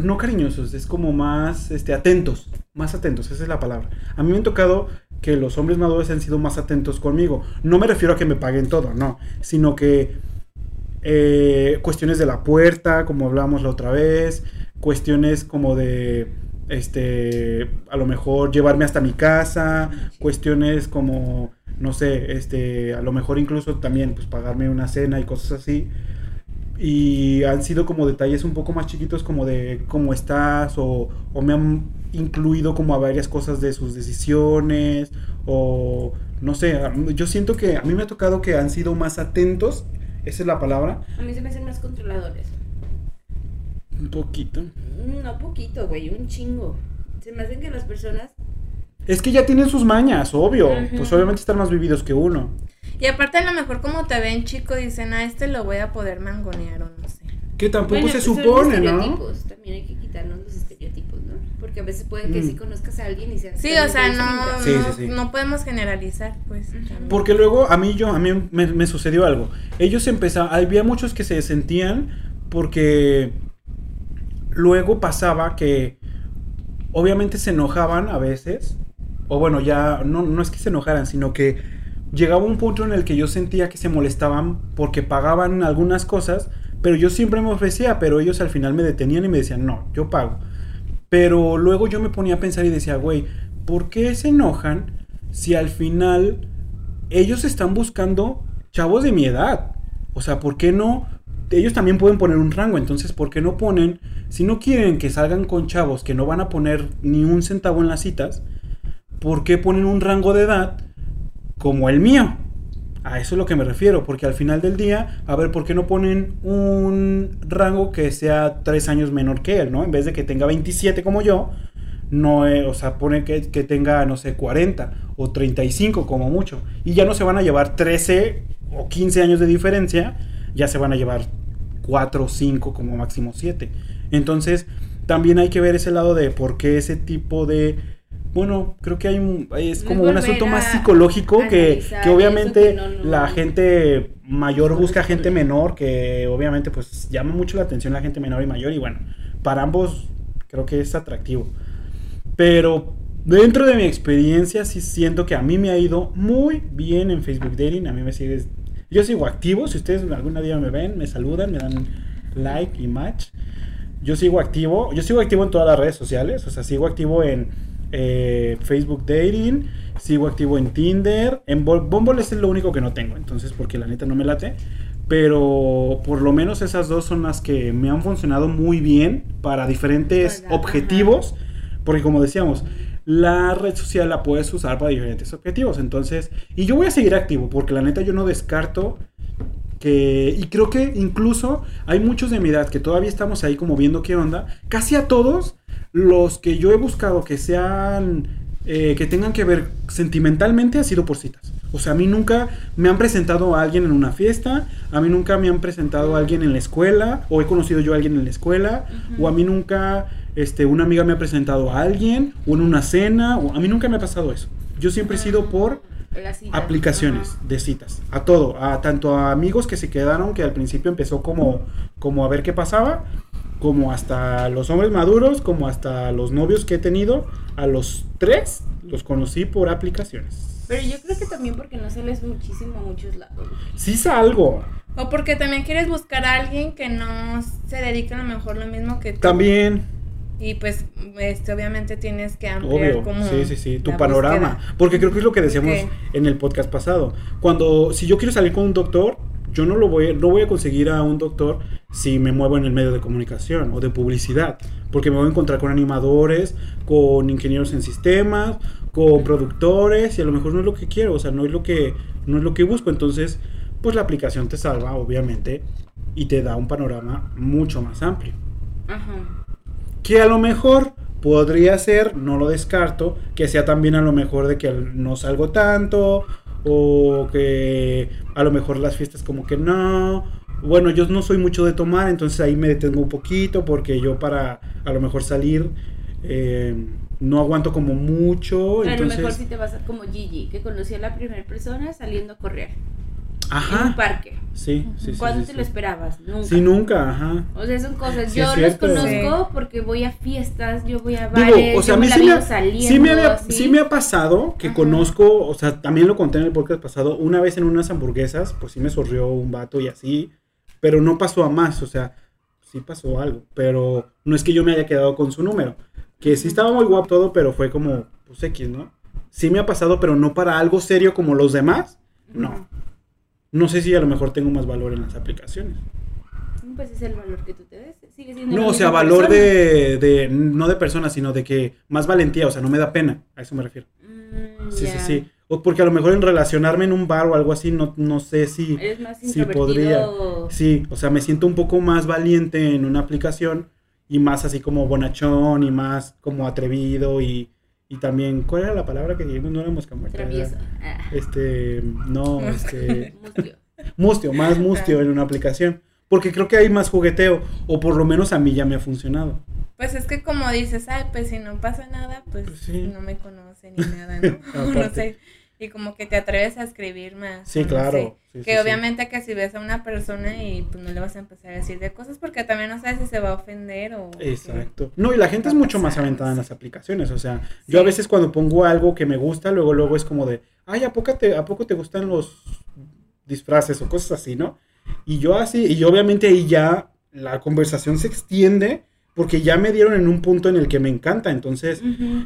[SPEAKER 1] no cariñosos, es como más este atentos, más atentos, esa es la palabra. A mí me ha tocado que los hombres maduros han sido más atentos conmigo. No me refiero a que me paguen todo, no, sino que eh, cuestiones de la puerta, como hablábamos la otra vez, cuestiones como de este a lo mejor llevarme hasta mi casa, cuestiones como no sé, este a lo mejor incluso también pues pagarme una cena y cosas así. Y han sido como detalles un poco más chiquitos como de cómo estás o, o me han incluido como a varias cosas de sus decisiones o no sé, yo siento que a mí me ha tocado que han sido más atentos, esa es la palabra,
[SPEAKER 2] A mí se me hacen más controladores.
[SPEAKER 1] un poquito.
[SPEAKER 2] No poquito, güey, un chingo. Se me hacen que las personas
[SPEAKER 1] Es que ya tienen sus mañas, obvio, pues obviamente están más vividos que uno.
[SPEAKER 3] Y aparte a lo mejor como te ven chico dicen, a este lo voy a poder mangonear o no sé.
[SPEAKER 1] Que tampoco
[SPEAKER 2] Bueno,
[SPEAKER 1] se
[SPEAKER 2] pues son
[SPEAKER 1] supone, ¿no?
[SPEAKER 2] estereotipos, También hay que quitarnos los estereotipos, ¿no? Porque a veces puede que
[SPEAKER 1] Mm.
[SPEAKER 2] sí conozcas a alguien y sea
[SPEAKER 3] Sí, o sea, no,
[SPEAKER 1] Sí,
[SPEAKER 3] no,
[SPEAKER 1] sí, sí.
[SPEAKER 3] no podemos generalizar, pues. también.
[SPEAKER 1] Porque luego a mí yo a mí me, me sucedió algo. Ellos empezaban, había muchos que se sentían porque luego pasaba que obviamente se enojaban a veces, o bueno, ya no, no es que se enojaran, sino que llegaba un punto en el que yo sentía que se molestaban porque pagaban algunas cosas, pero yo siempre me ofrecía, pero ellos al final me detenían y me decían, no, yo pago. Pero luego yo me ponía a pensar y decía, güey, ¿por qué se enojan si al final ellos están buscando chavos de mi edad. O sea, ¿por qué no? Ellos también pueden poner un rango, entonces, ¿por qué no ponen? Si no quieren que salgan con chavos que no van a poner ni un centavo en las citas, ¿por qué ponen un rango de edad como el mío? A eso es lo que me refiero, porque al final del día, a ver, ¿por qué no ponen un rango que sea tres años menor que él, ¿no? En vez de que tenga 27 como yo, no, eh, o sea, pone que, que, tenga, no sé, 40 o 35 como mucho. Y ya no se van a llevar 13 o 15 años de diferencia, ya se van a llevar 4 o 5 como máximo 7. Entonces, también hay que ver ese lado de por qué ese tipo de... Bueno, creo que hay un, es como un asunto más psicológico que, que, obviamente que no, no, la gente mayor busca gente menor, que obviamente pues llama mucho la atención la gente menor y mayor y bueno, para ambos creo que es atractivo. Pero dentro de mi experiencia sí siento que a mí me ha ido muy bien en Facebook Dating, a mí me sigue... Yo sigo activo, si ustedes algún día me ven, me saludan, me dan like y match. Yo sigo activo, yo sigo activo en todas las redes sociales, o sea, sigo activo en eh, Facebook Dating, sigo activo en Tinder, en Bumble es lo único que no tengo, entonces porque la neta no me late, pero por lo menos esas dos son las que me han funcionado muy bien para diferentes objetivos, porque como decíamos, la red social la puedes usar para diferentes objetivos, entonces, y yo voy a seguir activo, porque la neta yo no descarto que, y creo que incluso hay muchos de mi edad que todavía estamos ahí como viendo qué onda, casi a todos los que yo he buscado que sean, eh, que tengan que ver sentimentalmente ha sido por citas. O sea, a mí nunca me han presentado a alguien en una fiesta, a mí nunca me han presentado a alguien en la escuela, o he conocido yo a alguien en la escuela, uh -huh. o a mí nunca este, una amiga me ha presentado a alguien, o en una cena, o a mí nunca me ha pasado eso. Yo siempre he sido por aplicaciones de citas, a todo, a tanto a amigos que se quedaron, que al principio empezó como, como a ver qué pasaba, como hasta los hombres maduros, como hasta los novios que he tenido, a los tres los conocí por aplicaciones.
[SPEAKER 2] Pero yo creo que también porque no sales muchísimo a muchos lados.
[SPEAKER 1] Sí salgo.
[SPEAKER 3] O porque también quieres buscar a alguien que no se dedique a lo mejor lo mismo que tú.
[SPEAKER 1] También.
[SPEAKER 3] Y pues, este, obviamente tienes que ampliar
[SPEAKER 1] Obvio.
[SPEAKER 3] como
[SPEAKER 1] Sí, sí, sí, tu panorama. Búsqueda. Porque creo que es lo que decíamos okay. en el podcast pasado. Cuando, si yo quiero salir con un doctor, yo no lo voy, no voy a conseguir a un doctor si me muevo en el medio de comunicación o de publicidad, porque me voy a encontrar con animadores, con ingenieros en sistemas, con productores y a lo mejor no es lo que quiero, o sea, no es lo que no es lo que busco, entonces pues la aplicación te salva obviamente y te da un panorama mucho más amplio.
[SPEAKER 3] Ajá.
[SPEAKER 1] Que a lo mejor podría ser, no lo descarto, que sea también a lo mejor de que no salgo tanto o que a lo mejor las fiestas como que no. Bueno, yo no soy mucho de tomar, entonces ahí me detengo un poquito porque yo para a lo mejor salir eh, no aguanto como mucho.
[SPEAKER 2] A
[SPEAKER 1] entonces...
[SPEAKER 2] lo mejor si te vas a como Gigi, que conoció a la primera persona saliendo a correr.
[SPEAKER 1] Ajá.
[SPEAKER 2] En un parque.
[SPEAKER 1] Sí, sí, sí.
[SPEAKER 2] ¿Cuándo
[SPEAKER 1] sí,
[SPEAKER 2] te
[SPEAKER 1] sí.
[SPEAKER 2] lo esperabas? Nunca.
[SPEAKER 1] Sí, nunca, ajá.
[SPEAKER 2] O sea, son cosas.
[SPEAKER 1] Sí,
[SPEAKER 2] yo
[SPEAKER 1] es
[SPEAKER 2] los conozco
[SPEAKER 3] Sí.
[SPEAKER 2] porque voy a fiestas, yo voy a bares,
[SPEAKER 1] Digo, o sea, a mí
[SPEAKER 2] me la
[SPEAKER 1] sí me,
[SPEAKER 2] saliendo.
[SPEAKER 1] sí, me había- sí me ha pasado que
[SPEAKER 2] Ajá.
[SPEAKER 1] conozco, o sea, también lo conté en el podcast pasado, una vez en unas hamburguesas, pues sí me sorrió un vato y así, pero no pasó a más, o sea, sí pasó algo, pero no es que yo me haya quedado con su número, que sí estaba muy guapo todo, pero fue como, pues X, ¿no? Sí me ha pasado, pero no para algo serio como los demás, no. No sé si a lo mejor tengo más valor en las aplicaciones.
[SPEAKER 2] Pues es el valor que tú te des. Sigue siendo
[SPEAKER 1] No, o sea, valor de, de, no de persona, sino de que más valentía, o sea, no me da pena, a eso me refiero.
[SPEAKER 2] Mm,
[SPEAKER 1] Sí, sí, sí. O porque a lo mejor en relacionarme en un bar o algo así, no, no sé si,
[SPEAKER 2] Eres más
[SPEAKER 1] si podría. Sí, o sea, me siento un poco más valiente en una aplicación y más así como bonachón y más como atrevido y, y también, ¿cuál era la palabra que dijimos? No era moscamuerta. era,
[SPEAKER 2] Travieso. Ah,
[SPEAKER 1] Este, no, este,
[SPEAKER 2] mustio.
[SPEAKER 1] mustio, más mustio en una aplicación. Porque creo que hay más jugueteo, o por lo menos a mí ya me ha funcionado.
[SPEAKER 3] Pues es que como dices, ay, pues si no pasa nada, pues,
[SPEAKER 1] Pues sí.
[SPEAKER 3] no me conoce ni nada, ¿no? no sé. Y como que te atreves a escribir más.
[SPEAKER 1] Sí,
[SPEAKER 3] no
[SPEAKER 1] claro. Sí,
[SPEAKER 3] que
[SPEAKER 1] sí,
[SPEAKER 3] obviamente que si ves a una persona y pues no le vas a empezar a decir de cosas porque también no sabes si se va a ofender o...
[SPEAKER 1] Exacto. No, y la gente es mucho más
[SPEAKER 3] pasar,
[SPEAKER 1] aventada en las aplicaciones. O sea, yo a veces cuando pongo algo que me gusta, luego, luego es como de, ay, ¿a poco te, a poco te gustan los disfraces o cosas así, no? Y yo así, y obviamente ahí ya la conversación se extiende porque ya me dieron en un punto en el que me encanta, entonces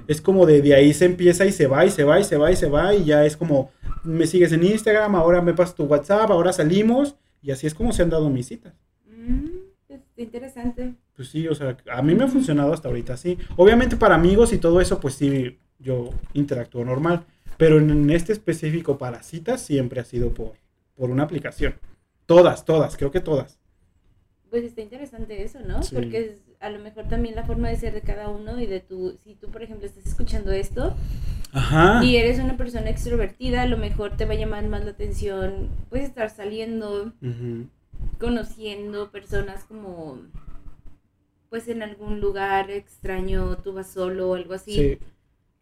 [SPEAKER 1] es como de, de ahí se empieza y se va y se va y se va y se va y ya es como, me sigues en Instagram, ahora me pasas tu WhatsApp, ahora salimos y así es como se han dado mis citas.
[SPEAKER 2] Mm, interesante.
[SPEAKER 1] Pues sí, o sea, a mí me ha funcionado hasta ahorita, sí. Obviamente para amigos y todo eso, pues sí, yo interactúo normal. Pero en este específico para citas siempre ha sido por, por una aplicación. Todas, todas, creo que todas.
[SPEAKER 2] Pues está interesante eso, ¿no?
[SPEAKER 1] Sí.
[SPEAKER 2] Porque es a lo mejor también la forma de ser de cada uno y de tu, si tú por ejemplo estás escuchando esto
[SPEAKER 1] Ajá.
[SPEAKER 2] y eres una persona extrovertida, a lo mejor te va a llamar más la atención, puedes estar saliendo, conociendo personas como, pues en algún lugar extraño, tú vas solo o algo así,
[SPEAKER 1] Sí,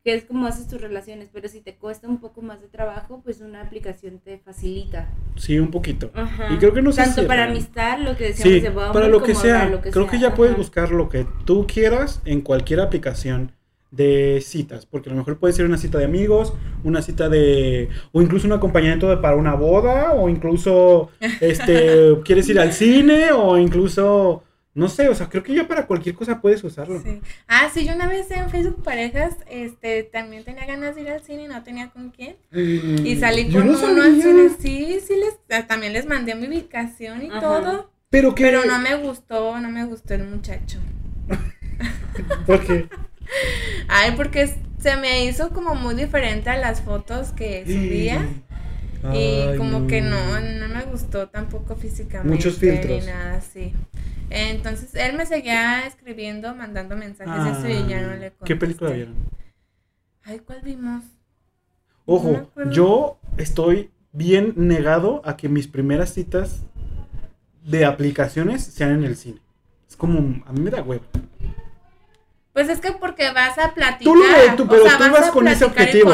[SPEAKER 2] que es como haces tus relaciones, pero si te cuesta un poco más de trabajo, pues una aplicación te facilita.
[SPEAKER 1] sí, un poquito.
[SPEAKER 2] Ajá.
[SPEAKER 1] Y creo que no sé
[SPEAKER 2] Tanto para amistad, lo que decíamos
[SPEAKER 1] Sí,
[SPEAKER 2] de Bumble,
[SPEAKER 1] para lo que
[SPEAKER 2] como
[SPEAKER 1] sea.
[SPEAKER 2] para lo que
[SPEAKER 1] creo
[SPEAKER 2] sea.
[SPEAKER 1] que ya puedes buscar lo que tú quieras en cualquier aplicación de citas, porque a lo mejor puede ser una cita de amigos, una cita de o incluso un acompañamiento de- para una boda o incluso este quieres ir al cine o incluso no sé, o sea, creo que ya para cualquier cosa puedes usarlo.
[SPEAKER 3] Sí. Ah, sí, yo una vez en Facebook Parejas, este, también tenía ganas de ir al cine y no tenía con quién. Y salí
[SPEAKER 1] Mm, Yo
[SPEAKER 3] con
[SPEAKER 1] no
[SPEAKER 3] uno al cine. Sí, sí, les, también les mandé mi ubicación y
[SPEAKER 2] Ajá.
[SPEAKER 3] todo.
[SPEAKER 1] Pero que
[SPEAKER 3] Pero no me gustó, no me gustó el muchacho.
[SPEAKER 1] porque
[SPEAKER 3] Ay, porque se me hizo como muy diferente a las fotos que subía. Y
[SPEAKER 1] Ay,
[SPEAKER 3] como que no, no me gustó tampoco físicamente.
[SPEAKER 1] Muchos filtros.
[SPEAKER 3] Ni nada así. Entonces él me seguía escribiendo, mandando mensajes y eso y ya no le contesté.
[SPEAKER 1] ¿Qué película vieron?
[SPEAKER 3] Ay, ¿cuál vimos? No
[SPEAKER 1] Ojo,
[SPEAKER 3] acuerdo.
[SPEAKER 1] yo estoy bien negado a que mis primeras citas de aplicaciones sean en el cine. Es como, a mí me da huevo.
[SPEAKER 3] Pues es que porque vas a platicar.
[SPEAKER 1] Tú lo tú,
[SPEAKER 3] o
[SPEAKER 1] pero
[SPEAKER 3] sea,
[SPEAKER 1] tú ibas con ese
[SPEAKER 3] y
[SPEAKER 1] objetivo.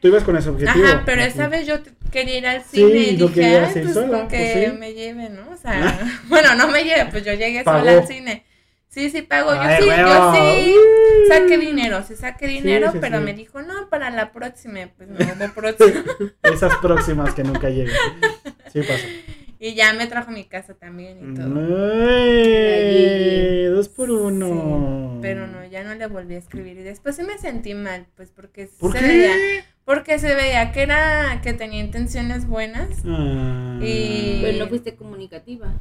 [SPEAKER 1] Tú ibas con ese objetivo.
[SPEAKER 3] Ajá, pero esa vez yo quería ir al
[SPEAKER 1] Sí,
[SPEAKER 3] cine y
[SPEAKER 1] no
[SPEAKER 3] dije,
[SPEAKER 1] querías
[SPEAKER 3] ay,
[SPEAKER 1] ir
[SPEAKER 3] pues
[SPEAKER 1] sola,
[SPEAKER 3] con que
[SPEAKER 1] pues sí.
[SPEAKER 3] me lleve, ¿no? O sea, bueno, no me lleve, pues yo llegué
[SPEAKER 1] Pagó.
[SPEAKER 3] sola al cine. Sí, sí pago, yo sí, yo sí saqué dinero, sí saqué dinero,
[SPEAKER 1] sí,
[SPEAKER 3] pero
[SPEAKER 1] sí.
[SPEAKER 3] me dijo, no, para la próxima, pues no hubo próxima.
[SPEAKER 1] Esas próximas que nunca llegan. Sí pasa.
[SPEAKER 3] Y ya me trajo a mi casa también y todo.
[SPEAKER 1] Ay, dos por uno.
[SPEAKER 3] Sí, pero no, ya no le volví a escribir. Y después sí me sentí mal, pues porque
[SPEAKER 1] ¿Por
[SPEAKER 3] se
[SPEAKER 1] qué?
[SPEAKER 3] veía, porque se veía que era, que tenía intenciones buenas.
[SPEAKER 1] Ah,
[SPEAKER 3] Y-
[SPEAKER 2] Pero no fuiste comunicativa.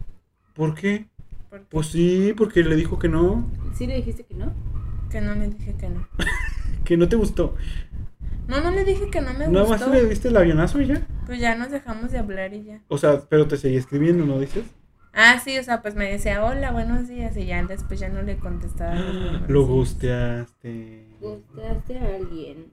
[SPEAKER 1] ¿Por qué? Pues sí, porque le dijo que no,
[SPEAKER 2] ¿Sí le dijiste que no?
[SPEAKER 3] que no le dije que no.
[SPEAKER 1] que no te gustó.
[SPEAKER 3] No, no le dije que no me
[SPEAKER 1] Nada más
[SPEAKER 3] gustó.
[SPEAKER 1] le diste el avionazo y ya.
[SPEAKER 3] Pues ya nos dejamos de hablar y ya.
[SPEAKER 1] O sea, pero te seguí escribiendo, ¿no dices?
[SPEAKER 3] Ah, sí, o sea, pues me decía, hola, buenos días. Y ya después ya no le contestaba. buenos
[SPEAKER 1] Lo gusteaste.
[SPEAKER 2] Gustaste a alguien.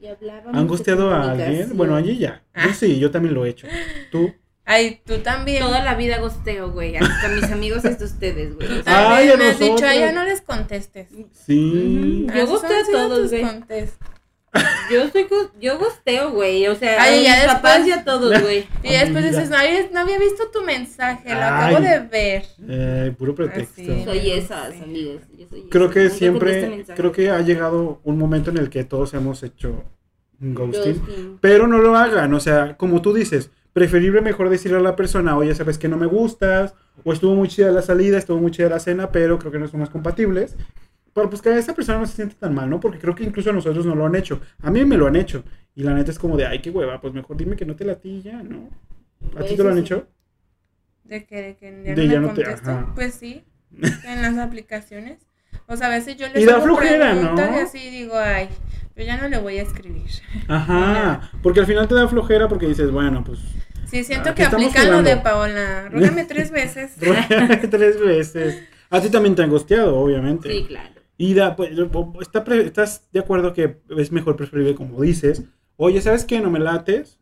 [SPEAKER 2] Y hablábamos.
[SPEAKER 1] ¿Han
[SPEAKER 2] de
[SPEAKER 1] gusteado a alguien? Bueno, allí ya. Yo
[SPEAKER 3] Ah.
[SPEAKER 1] sí, yo también lo he hecho. ¿Tú?
[SPEAKER 3] Ay, tú también.
[SPEAKER 2] Toda la vida gosteo, güey. Hasta mis amigos hasta ustedes, güey.
[SPEAKER 1] Ay, a
[SPEAKER 3] me has dicho,
[SPEAKER 1] nosotros.
[SPEAKER 3] ay, ya no les contestes.
[SPEAKER 1] Sí.
[SPEAKER 2] Ujú. Yo
[SPEAKER 3] Así
[SPEAKER 2] gusteo
[SPEAKER 3] son
[SPEAKER 2] a todos, güey. Yo soy yo gosteo, güey. O sea,
[SPEAKER 3] Ay,
[SPEAKER 2] a
[SPEAKER 3] ya
[SPEAKER 2] mis
[SPEAKER 3] después-
[SPEAKER 2] papás y a todos, güey.
[SPEAKER 3] Y después dices, no, había- no había visto tu mensaje, lo acabo
[SPEAKER 1] Ay.
[SPEAKER 3] de ver.
[SPEAKER 1] Eh, puro pretexto.
[SPEAKER 3] Así.
[SPEAKER 2] Soy esas,
[SPEAKER 3] Sí.
[SPEAKER 2] amigos. Yo soy
[SPEAKER 1] Creo
[SPEAKER 2] esas.
[SPEAKER 1] que
[SPEAKER 2] Nunca
[SPEAKER 1] siempre, creo que ha llegado un momento en el que todos hemos hecho ghosting.
[SPEAKER 2] Ghosting.
[SPEAKER 1] Pero no lo hagan, o sea, como tú dices, preferible mejor decirle a la persona, oye, sabes que no me gustas, o estuvo muy chida la salida, estuvo muy chida la cena, pero creo que no somos compatibles. Pero pues que esa persona no se siente tan mal, ¿no? Porque creo que incluso a nosotros no lo han hecho. A mí me lo han hecho. Y la neta es como de, ay, qué hueva, pues mejor dime que no te latí ya, ¿no? ¿A
[SPEAKER 2] Pues
[SPEAKER 1] ti te lo han
[SPEAKER 2] sí.
[SPEAKER 1] hecho?
[SPEAKER 3] De que, de que ya
[SPEAKER 1] De
[SPEAKER 3] no
[SPEAKER 1] ya
[SPEAKER 3] me
[SPEAKER 1] no te- ajá.
[SPEAKER 3] Pues sí, en las aplicaciones. O sea, a veces yo les
[SPEAKER 1] Y da
[SPEAKER 3] hago
[SPEAKER 1] flojera,
[SPEAKER 3] preguntas
[SPEAKER 1] ¿no?
[SPEAKER 3] y así digo, ay, yo ya no le voy a escribir.
[SPEAKER 1] Ajá, porque al final te da flojera porque dices, bueno, pues
[SPEAKER 3] Sí, siento que aplican lo de. Paola. Rúgame tres veces.
[SPEAKER 1] tres veces. A ti también te han gosteado, obviamente.
[SPEAKER 2] Sí, claro.
[SPEAKER 1] Y da, pues, está ¿estás de acuerdo que es mejor preferible como dices? Oye, ¿sabes qué? No me lates,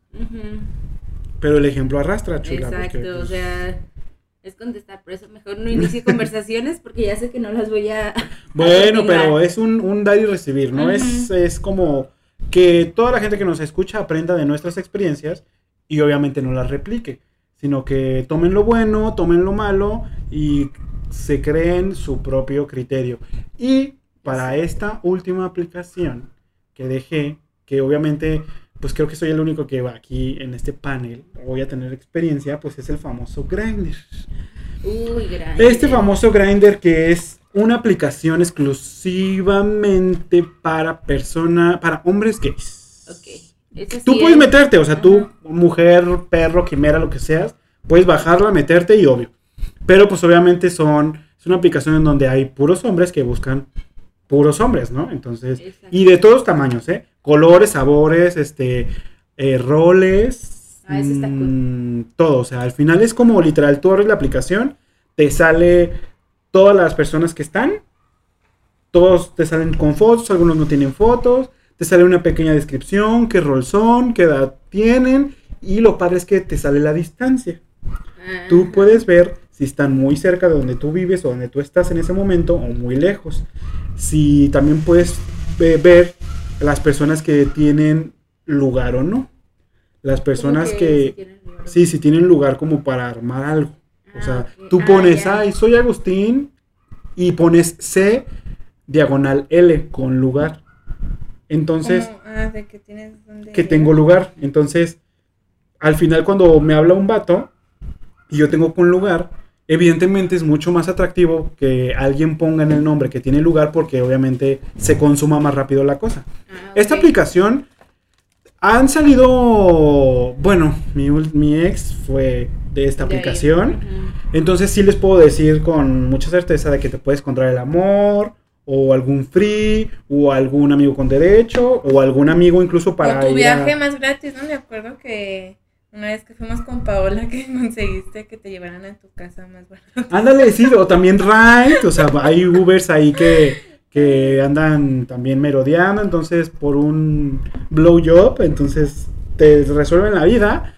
[SPEAKER 1] pero el ejemplo arrastra, chula. porque,
[SPEAKER 2] Exacto, o
[SPEAKER 1] pues,
[SPEAKER 2] sea, es contestar, por eso mejor no inicie conversaciones porque ya sé que no las voy a...
[SPEAKER 1] Bueno, pero es un, un dar y recibir, ¿no? Es, es como que toda la gente que nos escucha aprenda de nuestras experiencias y obviamente no las replique, sino que tomen lo bueno, tomen lo malo y se creen su propio criterio. Y para esta última aplicación que dejé, que obviamente, pues creo que soy el único que va aquí en este panel, voy a tener experiencia, pues es el famoso Grindr.
[SPEAKER 2] Uy.
[SPEAKER 1] Este famoso grinder que es una aplicación exclusivamente para persona, para hombres gays.
[SPEAKER 2] Ok. Ese
[SPEAKER 1] Tú
[SPEAKER 2] sí
[SPEAKER 1] puedes
[SPEAKER 2] es-
[SPEAKER 1] meterte, o sea, tú, mujer, perro, quimera, lo que seas, puedes bajarla, meterte y obvio. Pero pues obviamente son, es una aplicación en donde hay puros hombres que buscan puros hombres, ¿no? Entonces, y de todos tamaños, ¿eh? Colores, sabores, este, eh, roles,
[SPEAKER 2] Ah, eso está cool.
[SPEAKER 1] mm, todo. O sea, al final es como literal, tú abres la aplicación, te sale todas las personas que están, todos te salen con fotos, algunos no tienen fotos, te sale una pequeña descripción, qué rol son, qué edad tienen, y lo padre es que te sale la distancia. Tú puedes ver si están muy cerca de donde tú vives o donde tú estás en ese momento o muy lejos. Si también puedes ve- ver las personas que tienen lugar o no. Las personas que, sí, si tienen lugar como para armar algo. O
[SPEAKER 2] Ah,
[SPEAKER 1] sea, tú
[SPEAKER 2] Ah,
[SPEAKER 1] pones,
[SPEAKER 2] ya.
[SPEAKER 1] ay, soy Agustín y pones C diagonal L con lugar. Entonces,
[SPEAKER 3] ah, de que tienes donde
[SPEAKER 1] que tengo lugar. Entonces, al final cuando me habla un vato y yo tengo un lugar, evidentemente es mucho más atractivo que alguien ponga en el nombre que tiene lugar porque obviamente se consuma más rápido la cosa.
[SPEAKER 2] Ah,
[SPEAKER 1] Esta aplicación han salido, bueno, mi, ex fue de esta
[SPEAKER 2] De
[SPEAKER 1] aplicación. Entonces sí les puedo decir con mucha certeza de que te puedes encontrar el amor, o algún free, o algún amigo con derecho, o algún amigo incluso para
[SPEAKER 3] o tu
[SPEAKER 1] ir a-
[SPEAKER 3] viaje más gratis, ¿no? Me acuerdo que una vez que fuimos con Paola que conseguiste que te llevaran a tu casa más barato.
[SPEAKER 1] Ándale, sí, o también ride, o sea, hay Ubers ahí que, que andan también merodeando, entonces por un blowjob, entonces te resuelven la vida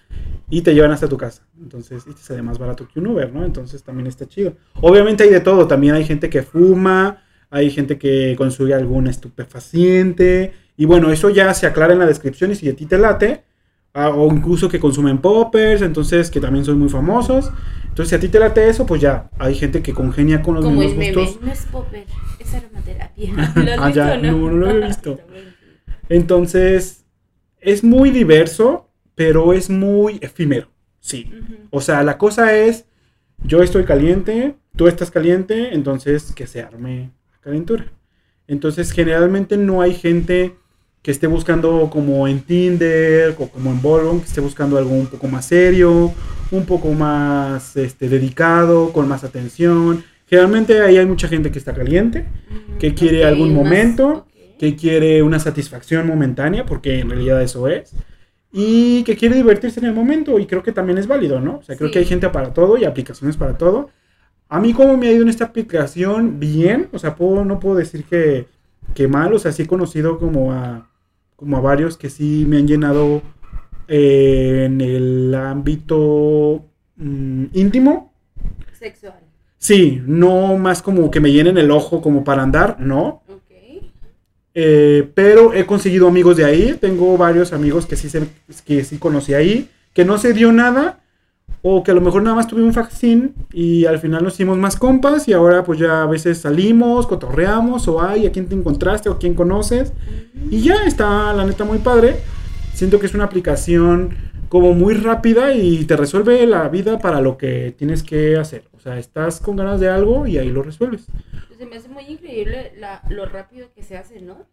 [SPEAKER 1] y te llevan hasta tu casa. Entonces, y te sale más barato que un Uber, ¿no? Entonces también está chido. Obviamente hay de todo, también hay gente que fuma, hay gente que consume algún estupefaciente, y bueno, eso ya se aclara en la descripción y si a ti te late, ah, o incluso que consumen poppers, entonces que también son muy famosos. Entonces, si a ti te late eso, pues ya hay gente que congenia con los
[SPEAKER 2] Como el
[SPEAKER 1] mismos
[SPEAKER 2] meme,
[SPEAKER 1] gustos.
[SPEAKER 2] no es popper, es aromaterapia. ¿Lo has
[SPEAKER 1] Ah,
[SPEAKER 2] visto
[SPEAKER 1] ya,
[SPEAKER 2] no?
[SPEAKER 1] no, no lo he visto. Entonces, es muy diverso, pero es muy efímero. Sí. O sea, la cosa es, yo estoy caliente, tú estás caliente, entonces que se arme la calentura. Entonces, generalmente no hay gente que esté buscando como en Tinder o como en Bolon, que esté buscando algo un poco más serio, un poco más este, dedicado, con más atención. Generalmente ahí hay mucha gente que está caliente, que quiere
[SPEAKER 2] Ok,
[SPEAKER 1] algún
[SPEAKER 2] más-
[SPEAKER 1] momento,
[SPEAKER 2] ok.
[SPEAKER 1] que quiere una satisfacción momentánea, porque en realidad eso es, y que quiere divertirse en el momento, y creo que también es válido, ¿no? O sea, creo
[SPEAKER 2] Sí.
[SPEAKER 1] que hay gente para todo y aplicaciones para todo. A mí, como me ha ido en esta aplicación? Bien, o sea, puedo, no puedo decir que, que mal, o sea, sí he conocido como a, como a varios que sí me han llenado eh, en el ámbito mm, íntimo.
[SPEAKER 2] Sexual.
[SPEAKER 1] Sí, no más como que me llenen el ojo como para andar, no.
[SPEAKER 2] Ok.
[SPEAKER 1] Eh, pero he conseguido amigos de ahí. Tengo varios amigos que sí, se, que sí conocí ahí. Que no se dio nada. O que a lo mejor nada más tuve un facsín. Y al final nos hicimos más compas. Y ahora pues ya a veces salimos, cotorreamos. O ay, a quién te encontraste o quién conoces. Y ya está la neta muy padre. Siento que es una aplicación como muy rápida y te resuelve la vida para lo que tienes que hacer. O sea, estás con ganas de algo y ahí lo resuelves.
[SPEAKER 2] Pues se me hace muy increíble la, lo rápido que se hace, ¿no?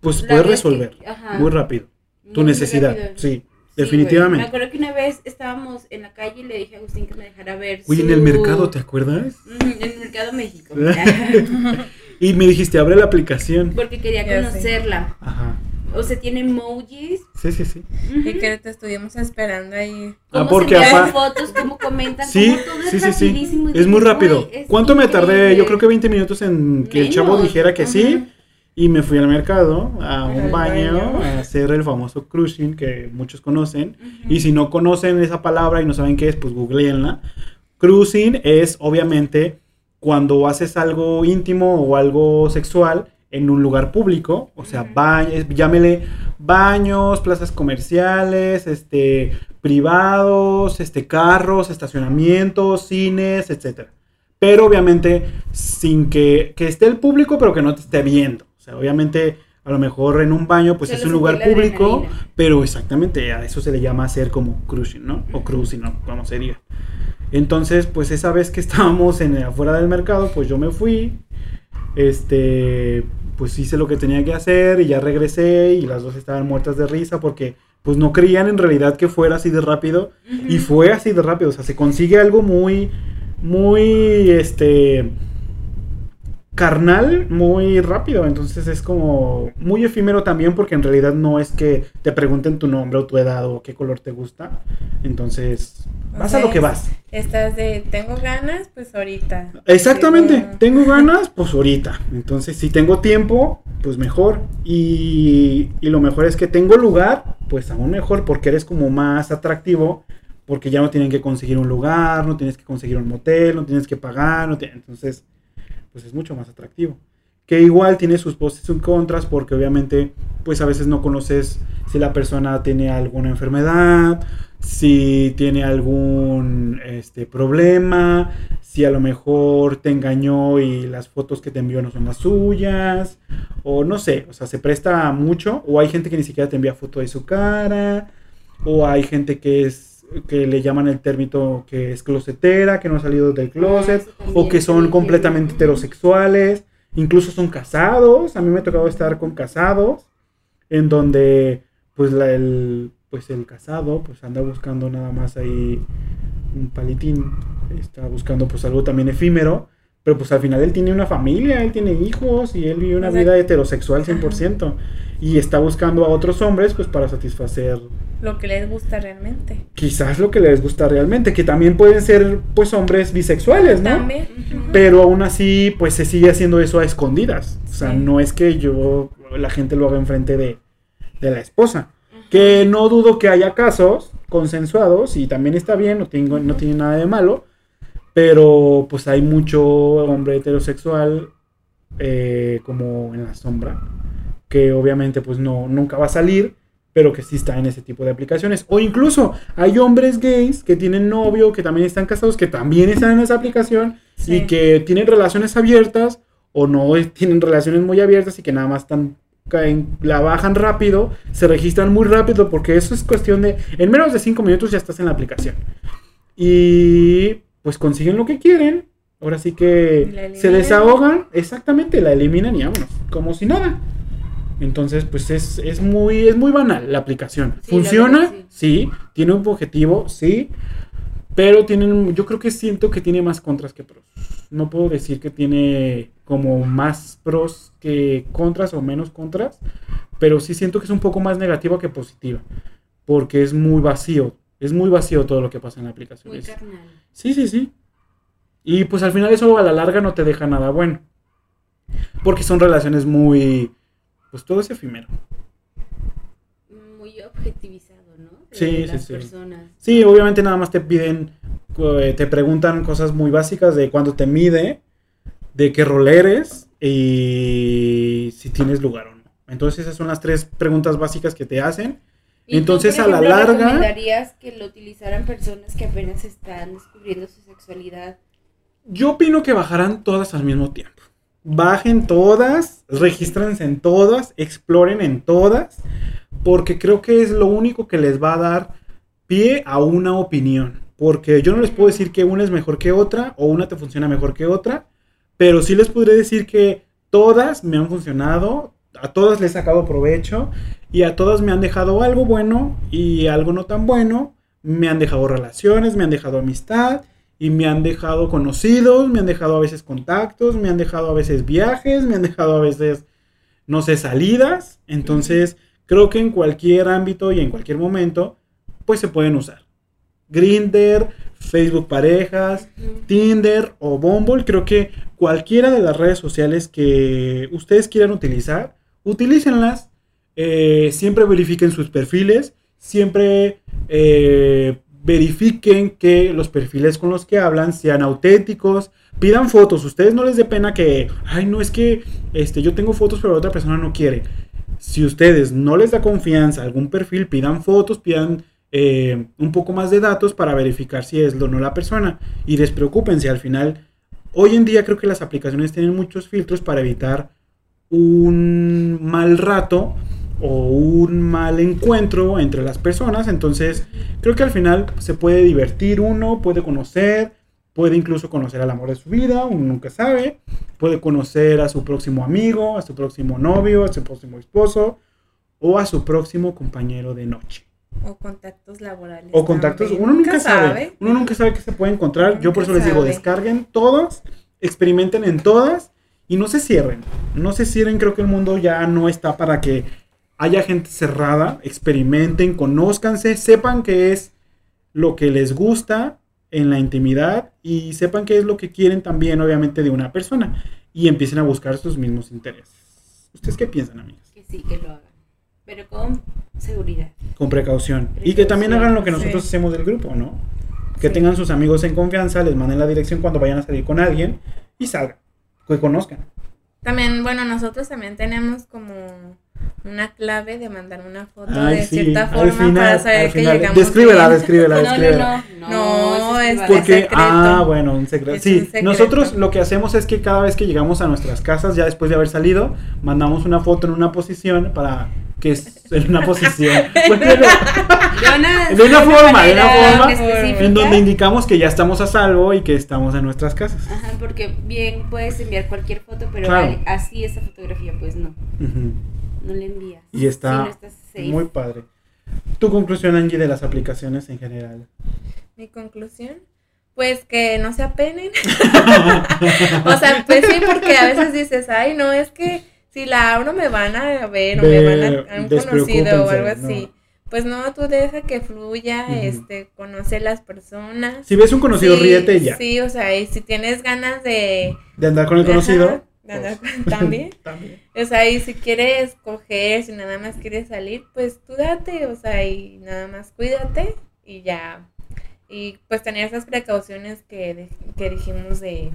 [SPEAKER 1] Pues
[SPEAKER 2] La
[SPEAKER 1] puedes
[SPEAKER 2] que-
[SPEAKER 1] resolver muy rápido tu necesidad.
[SPEAKER 2] rápido.
[SPEAKER 1] Sí, definitivamente.
[SPEAKER 2] Me acuerdo que una vez estábamos en la calle y le dije a Agustín que me dejara ver.
[SPEAKER 1] Uy, en
[SPEAKER 2] su-
[SPEAKER 1] el mercado, ¿te acuerdas?
[SPEAKER 2] Mm, En el mercado México.
[SPEAKER 1] y me dijiste, abre la aplicación.
[SPEAKER 2] Porque quería
[SPEAKER 3] Ya sé.
[SPEAKER 2] conocerla.
[SPEAKER 1] Ajá.
[SPEAKER 2] O sea, tiene emojis.
[SPEAKER 1] Sí, sí, sí.
[SPEAKER 3] Y que te estuvimos esperando ahí.
[SPEAKER 1] Ah,
[SPEAKER 2] cómo
[SPEAKER 1] porque
[SPEAKER 2] se
[SPEAKER 1] apa-
[SPEAKER 2] fotos, cómo comentan,
[SPEAKER 1] Sí,
[SPEAKER 2] cómo todo es
[SPEAKER 1] sí, sí, sí.
[SPEAKER 2] y
[SPEAKER 1] Es muy rápido.
[SPEAKER 2] "Güey, es
[SPEAKER 1] ¿Cuánto me tardé?
[SPEAKER 2] increíble".
[SPEAKER 1] Yo creo que 20 minutos en que el chavo
[SPEAKER 2] Menos,
[SPEAKER 1] dijera que sí. Y me fui al mercado, a un baño,
[SPEAKER 3] baño.
[SPEAKER 1] a hacer el famoso cruising que muchos conocen.
[SPEAKER 2] Ujú.
[SPEAKER 1] Y si no conocen esa palabra y no saben qué es, pues googleenla. Cruising es obviamente cuando haces algo íntimo o algo sexual en un lugar público, o sea, baños, llámele baños, plazas comerciales, este, privados, este, carros, estacionamientos, cines, etcétera. Pero obviamente sin que, que esté el público, pero que no te esté viendo. O sea, obviamente a lo mejor en un baño pues es un lugar público, pero exactamente a eso se le llama hacer como cruising, ¿no? O cruising, ¿no? Como se diga. Entonces, pues esa vez que estábamos en afuera del mercado, pues yo me fui este, pues hice lo que tenía que hacer y ya regresé y las dos estaban muertas de risa porque pues no creían en realidad que fuera así de rápido y fue así de rápido, o sea, se consigue algo muy, muy, este, carnal muy rápido. Entonces es como muy efímero también porque en realidad no es que te pregunten tu nombre o tu edad o qué color te gusta. Entonces vas a lo que vas.
[SPEAKER 3] Estás de, tengo ganas, pues ahorita.
[SPEAKER 1] Exactamente, tengo ganas, pues ahorita. Entonces si tengo tiempo, pues mejor. Y, y lo mejor es que tengo lugar, pues aún mejor porque eres como más atractivo. Porque ya no tienen que conseguir un lugar, no tienes que conseguir un motel, no tienes que pagar, no entonces pues es mucho más atractivo. Que igual tiene sus pros y sus contras porque obviamente pues a veces no conoces si la persona tiene alguna enfermedad, si tiene algún este, problema, si a lo mejor te engañó y las fotos que te envió no son las suyas, o no sé, o sea, se presta mucho, o hay gente que ni siquiera te envía foto de su cara, o hay gente que es que le llaman el término que es closetera, que no ha salido del closet, ah, o que son completamente heterosexuales, incluso son casados, a mí me ha tocado estar con casados, en donde pues la, el, pues el casado pues anda buscando nada más ahí un palitín, está buscando pues algo también efímero, pero pues al final él tiene una familia, él tiene hijos y él vive una vida heterosexual 100% y está buscando a otros hombres pues para satisfacer
[SPEAKER 3] lo que les gusta realmente.
[SPEAKER 1] Quizás lo que les gusta realmente, que también pueden ser pues hombres bisexuales, ¿no?
[SPEAKER 3] También.
[SPEAKER 1] Pero aún así pues se sigue haciendo eso a escondidas. O sea, no es que yo la gente lo haga enfrente de, de la esposa. Que no dudo que haya casos consensuados y también está bien, no, tengo, no tiene nada de malo. Pero pues hay mucho hombre heterosexual eh, como en la sombra, que obviamente pues no, nunca va a salir pero que sí está en ese tipo de aplicaciones. O incluso hay hombres gays que tienen novio, que también están casados, que también están en esa aplicación y que tienen relaciones abiertas o no tienen relaciones muy abiertas y que nada más están la bajan rápido, se registran muy rápido porque eso es cuestión de en menos de 5 minutos ya estás en la aplicación. Y pues consiguen lo que quieren. Ahora sí que se desahogan, exactamente, la eliminan y vámonos, como si nada. Entonces, pues es, muy, es muy banal la aplicación. ¿Funciona? Sí. ¿Tiene un objetivo? Sí. Pero tienen, yo creo que siento que tiene más contras que pros. No puedo decir que tiene como más pros que contras o menos contras, pero sí siento que es un poco más negativa que positiva, porque es muy vacío, es muy vacío todo lo que pasa en la aplicación. Muy carnal. Sí, sí, sí. Y pues al final eso a la larga no te deja nada bueno, porque son relaciones muy pues todo es efímero.
[SPEAKER 2] Muy objetivizado, ¿no?
[SPEAKER 1] sí, sí, sí. Sí, obviamente nada más te piden, eh, te preguntan cosas muy básicas de cuándo te mide, de qué rol eres y si tienes lugar o no. Entonces esas son las tres preguntas básicas que te hacen. Entonces a la larga...
[SPEAKER 2] ¿Recomendarías que lo utilizaran personas que apenas están descubriendo su sexualidad?
[SPEAKER 1] Yo opino que bajarán todas al mismo tiempo bajen todas, regístrense en todas, exploren en todas, porque creo que es lo único que les va a dar pie a una opinión. Porque yo no les puedo decir que una es mejor que otra o una te funciona mejor que otra, pero sí les podré decir que todas me han funcionado, a todas les he sacado provecho y a todas me han dejado algo bueno y algo no tan bueno, me han dejado relaciones, me han dejado amistad y me han dejado conocidos, me han dejado a veces contactos, me han dejado a veces viajes, me han dejado a veces, no sé, salidas. Entonces, creo que en cualquier ámbito y en cualquier momento, pues se pueden usar. Grinder, Facebook Parejas, Tinder o Bumble, creo que cualquiera de las redes sociales que ustedes quieran utilizar, utilícenlas. Eh, siempre verifiquen sus perfiles, siempre eh, verifiquen que los perfiles con los que hablan sean auténticos, pidan fotos, ustedes no les dé pena que, ay, no es que este, yo tengo fotos pero la otra persona no quiere. Si ustedes no les da confianza algún perfil, pidan fotos, pidan eh, un poco más de datos para verificar si es o no la persona. Y despreocúpense, al final, hoy en día creo que las aplicaciones tienen muchos filtros para evitar un mal rato o un mal encuentro entre las personas. Entonces, creo que al final se puede divertir uno, puede conocer, puede incluso conocer al amor de su vida, uno nunca sabe. puede conocer a su próximo amigo, a su próximo novio, a su próximo esposo o a su próximo compañero de noche.
[SPEAKER 3] O contactos laborales.
[SPEAKER 1] O contactos,
[SPEAKER 3] también.
[SPEAKER 1] uno nunca sabe. Uno nunca sabe qué se puede encontrar. Yo por eso
[SPEAKER 3] Nunca
[SPEAKER 1] les digo, descarguen todas, experimenten en todas y no se cierren. No se cierren, creo que el mundo ya no está para que haya gente cerrada. Experimenten, conózcanse, sepan qué es lo que les gusta en la intimidad y sepan qué es lo que quieren también, obviamente, de una persona. Y empiecen a buscar sus mismos intereses. ¿Ustedes qué piensan, amigas?
[SPEAKER 2] Que sí, que lo hagan. Pero con seguridad.
[SPEAKER 1] Con precaución. Y que también hagan lo que
[SPEAKER 3] Sí.
[SPEAKER 1] nosotros hacemos del grupo, ¿no? Que
[SPEAKER 3] Sí.
[SPEAKER 1] tengan sus amigos en confianza, les manden la dirección cuando vayan a salir con alguien y salgan. Que conozcan.
[SPEAKER 3] También, bueno, nosotros también tenemos como una clave de mandar una foto
[SPEAKER 1] Ay,
[SPEAKER 3] de
[SPEAKER 1] sí,
[SPEAKER 3] cierta
[SPEAKER 1] al
[SPEAKER 3] forma
[SPEAKER 1] final,
[SPEAKER 3] para saber que
[SPEAKER 1] final.
[SPEAKER 3] llegamos.
[SPEAKER 1] Descríbela,
[SPEAKER 3] bien.
[SPEAKER 1] descríbela,
[SPEAKER 2] No, no,
[SPEAKER 1] descríbela.
[SPEAKER 2] no.
[SPEAKER 3] No, es.
[SPEAKER 1] Porque,
[SPEAKER 3] secreto.
[SPEAKER 1] ah, bueno, un secreto.
[SPEAKER 3] Es
[SPEAKER 1] Sí,
[SPEAKER 3] un secreto.
[SPEAKER 1] nosotros lo que hacemos es que cada vez que llegamos a nuestras casas, ya después de haber salido, mandamos una foto en una posición para que es en una posición. Bueno,
[SPEAKER 2] De una,
[SPEAKER 1] De una forma, de una forma,
[SPEAKER 2] específica.
[SPEAKER 1] en donde indicamos que ya estamos a salvo y que estamos en nuestras casas.
[SPEAKER 2] Ajá, porque bien puedes enviar cualquier foto, pero
[SPEAKER 1] Claro.
[SPEAKER 2] así esa fotografía, pues no.
[SPEAKER 1] Ujú.
[SPEAKER 2] No le envías.
[SPEAKER 1] Y está
[SPEAKER 2] Si no
[SPEAKER 1] muy padre. Tu conclusión, Angie, de las aplicaciones en general.
[SPEAKER 3] Mi conclusión, pues que no se apenen. o sea, pues sí, porque a veces dices, ay, no, es que si la abro me van a ver o me van a, a un conocido o algo así. Pues no, tú deja que fluya,
[SPEAKER 1] Ujú.
[SPEAKER 3] este, conoce las personas.
[SPEAKER 1] Si ves un conocido,
[SPEAKER 3] Sí,
[SPEAKER 1] ríete ya.
[SPEAKER 3] Sí, o sea, y si tienes ganas de...
[SPEAKER 1] De andar con el conocido.
[SPEAKER 3] Ajá, de
[SPEAKER 1] pues,
[SPEAKER 3] también.
[SPEAKER 1] también.
[SPEAKER 3] O sea, y si quieres coger, si nada más quieres salir, pues tú date, o sea, y nada más cuídate y ya. Y pues tener esas precauciones que, de- que dijimos de,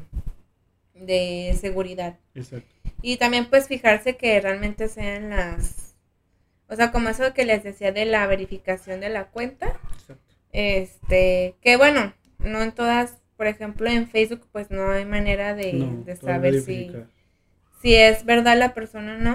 [SPEAKER 3] de seguridad.
[SPEAKER 1] Exacto.
[SPEAKER 3] Y también pues fijarse que realmente sean las, o sea, como eso que les decía de la verificación de la cuenta,
[SPEAKER 1] exacto.
[SPEAKER 3] este, que bueno, no en todas, por ejemplo en Facebook pues no hay manera de,
[SPEAKER 1] No,
[SPEAKER 3] de saber si. Si es verdad la persona o no.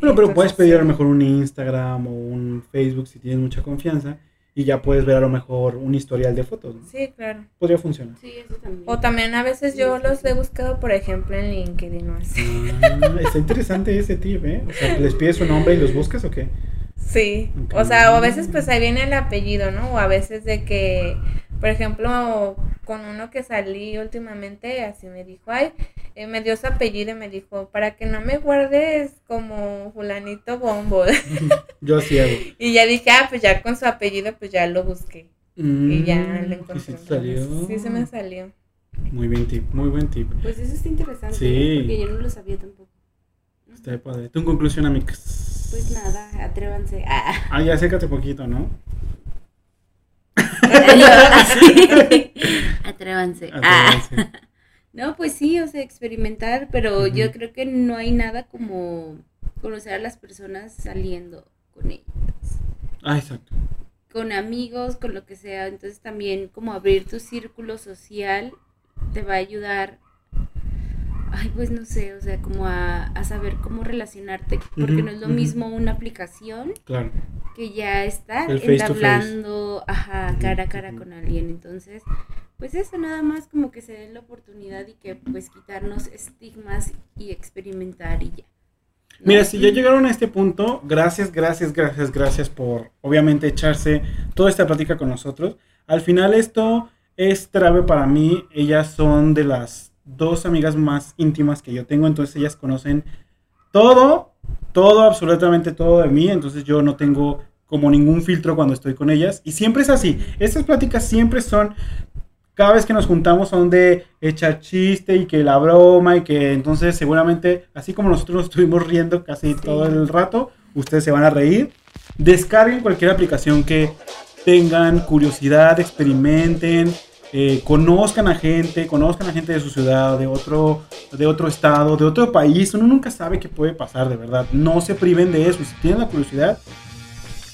[SPEAKER 1] Bueno, pero
[SPEAKER 3] Entonces,
[SPEAKER 1] puedes pedir a lo mejor un Instagram o un Facebook si tienes mucha confianza y ya puedes ver a lo mejor un historial de fotos. ¿no?
[SPEAKER 3] Sí, claro.
[SPEAKER 1] Podría funcionar.
[SPEAKER 2] Sí, eso también.
[SPEAKER 3] O también a veces yo los he buscado, por ejemplo, en LinkedIn o así.
[SPEAKER 1] Ah, está interesante ese tip, ¿eh? O sea, ¿les pides su nombre y los buscas o qué?
[SPEAKER 3] Sí. O sea, o a veces pues ahí viene el apellido, ¿no? O a veces de que, por ejemplo, con uno que salí últimamente, así me dijo, ay, eh, me dio su apellido y me dijo, para que no me guardes como fulanito bombo.
[SPEAKER 1] Yo así hago.
[SPEAKER 3] y ya dije, ah, pues ya con su apellido, pues ya lo busqué. Y ya
[SPEAKER 1] Mm,
[SPEAKER 3] lo
[SPEAKER 1] ¿y
[SPEAKER 3] encontré.
[SPEAKER 1] si te salió?
[SPEAKER 3] Sí, se me salió.
[SPEAKER 1] Muy buen tip, muy buen tip.
[SPEAKER 2] Pues eso está interesante,
[SPEAKER 1] Sí.
[SPEAKER 2] ¿eh? porque yo no lo sabía tampoco.
[SPEAKER 1] Está padre. ¿Tu conclusión, amigos?
[SPEAKER 2] Pues nada, atrévanse. Ah.
[SPEAKER 1] Ah, ya acércate poquito, ¿no?
[SPEAKER 2] Así. Atrévanse. Ah. No, pues sí, o sea, experimentar, pero yo creo que no hay nada como conocer a las personas saliendo con ellas,
[SPEAKER 1] Ah, exacto.
[SPEAKER 2] con amigos, con lo que sea. Entonces también como abrir tu círculo social te va a ayudar, ay, pues no sé, o sea, como a, a saber cómo relacionarte, porque no es lo mismo una aplicación
[SPEAKER 1] Claro.
[SPEAKER 2] que ya estar
[SPEAKER 1] face face.
[SPEAKER 2] entablando, ajá, cara a cara con alguien. Entonces, pues eso nada más como que se den la oportunidad y que pues quitarnos estigmas y experimentar y ya. ¿no?
[SPEAKER 1] Mira, si ya llegaron a este punto, gracias, gracias, gracias, gracias por obviamente echarse toda esta plática con nosotros. Al final esto es trave para mí. Ellas son de las dos amigas más íntimas que yo tengo, entonces ellas conocen todo, todo, absolutamente todo de mí, entonces yo no tengo como ningún filtro cuando estoy con ellas. Y siempre es así. Estas pláticas siempre son cada vez que nos juntamos son de echar chiste y que la broma y que entonces seguramente, así como nosotros nos estuvimos riendo casi todo el rato, ustedes se van a reír. Descarguen cualquier aplicación que tengan curiosidad, experimenten, eh, conozcan a gente, conozcan a gente de su ciudad, de otro, de otro estado, de otro país. Uno nunca sabe qué puede pasar, de verdad. No se priven de eso. Si tienen la curiosidad,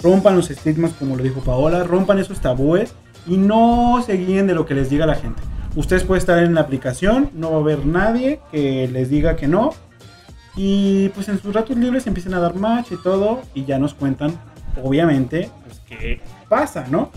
[SPEAKER 1] rompan los estigmas, como lo dijo Paola, rompan esos tabúes y no se guíen de lo que les diga la gente. Ustedes pueden estar en la aplicación, no va a haber nadie que les diga que no. Y pues en sus ratos libres empiecen a dar match y todo y ya nos cuentan, obviamente, pues qué pasa, ¿no?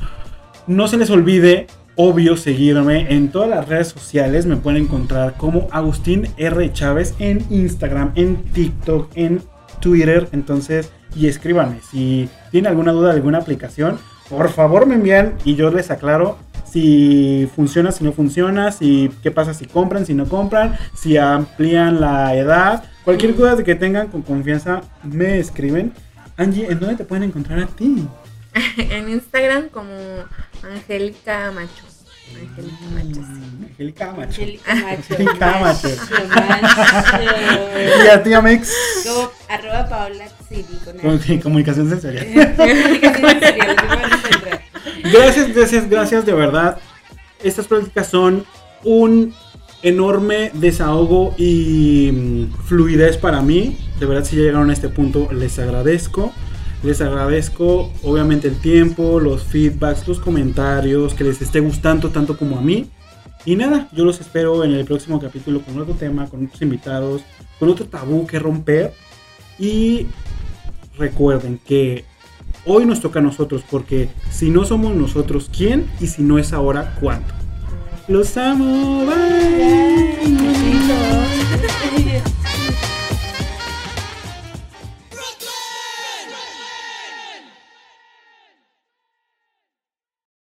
[SPEAKER 1] No se les olvide obvio seguirme en todas las redes sociales. Me pueden encontrar como Agustín R. Chávez en Instagram, en TikTok, en Twitter. Entonces, y escríbanme. Si tienen alguna duda de alguna aplicación, por favor me envían y yo les aclaro si funciona, si no funciona, si qué pasa si compran, si no compran, si amplían la edad. Cualquier duda que tengan con confianza, me escriben. Angie, ¿en dónde te pueden encontrar a ti?
[SPEAKER 3] en Instagram como Angélica Macho. Angélica Macho.
[SPEAKER 1] Angélica Macho.
[SPEAKER 2] Angélica Macho.
[SPEAKER 1] y a ti, Amex.
[SPEAKER 2] Como arroba Paola
[SPEAKER 1] con el- Comunicación sensorial. Gracias, gracias, gracias, de verdad. Estas prácticas son un enorme desahogo y mm, fluidez para mí. De verdad, si ya llegaron a este punto, les agradezco. Les agradezco, obviamente, el tiempo, los feedbacks, los comentarios, que les esté gustando tanto como a mí. Y nada, yo los espero en el próximo capítulo con otro tema, con otros invitados, con otro tabú que romper. Y recuerden que hoy nos toca a nosotros, porque si no somos nosotros, ¿quién? Y si no es ahora, ¿cuándo? Los amo. Bye.
[SPEAKER 2] Besitos.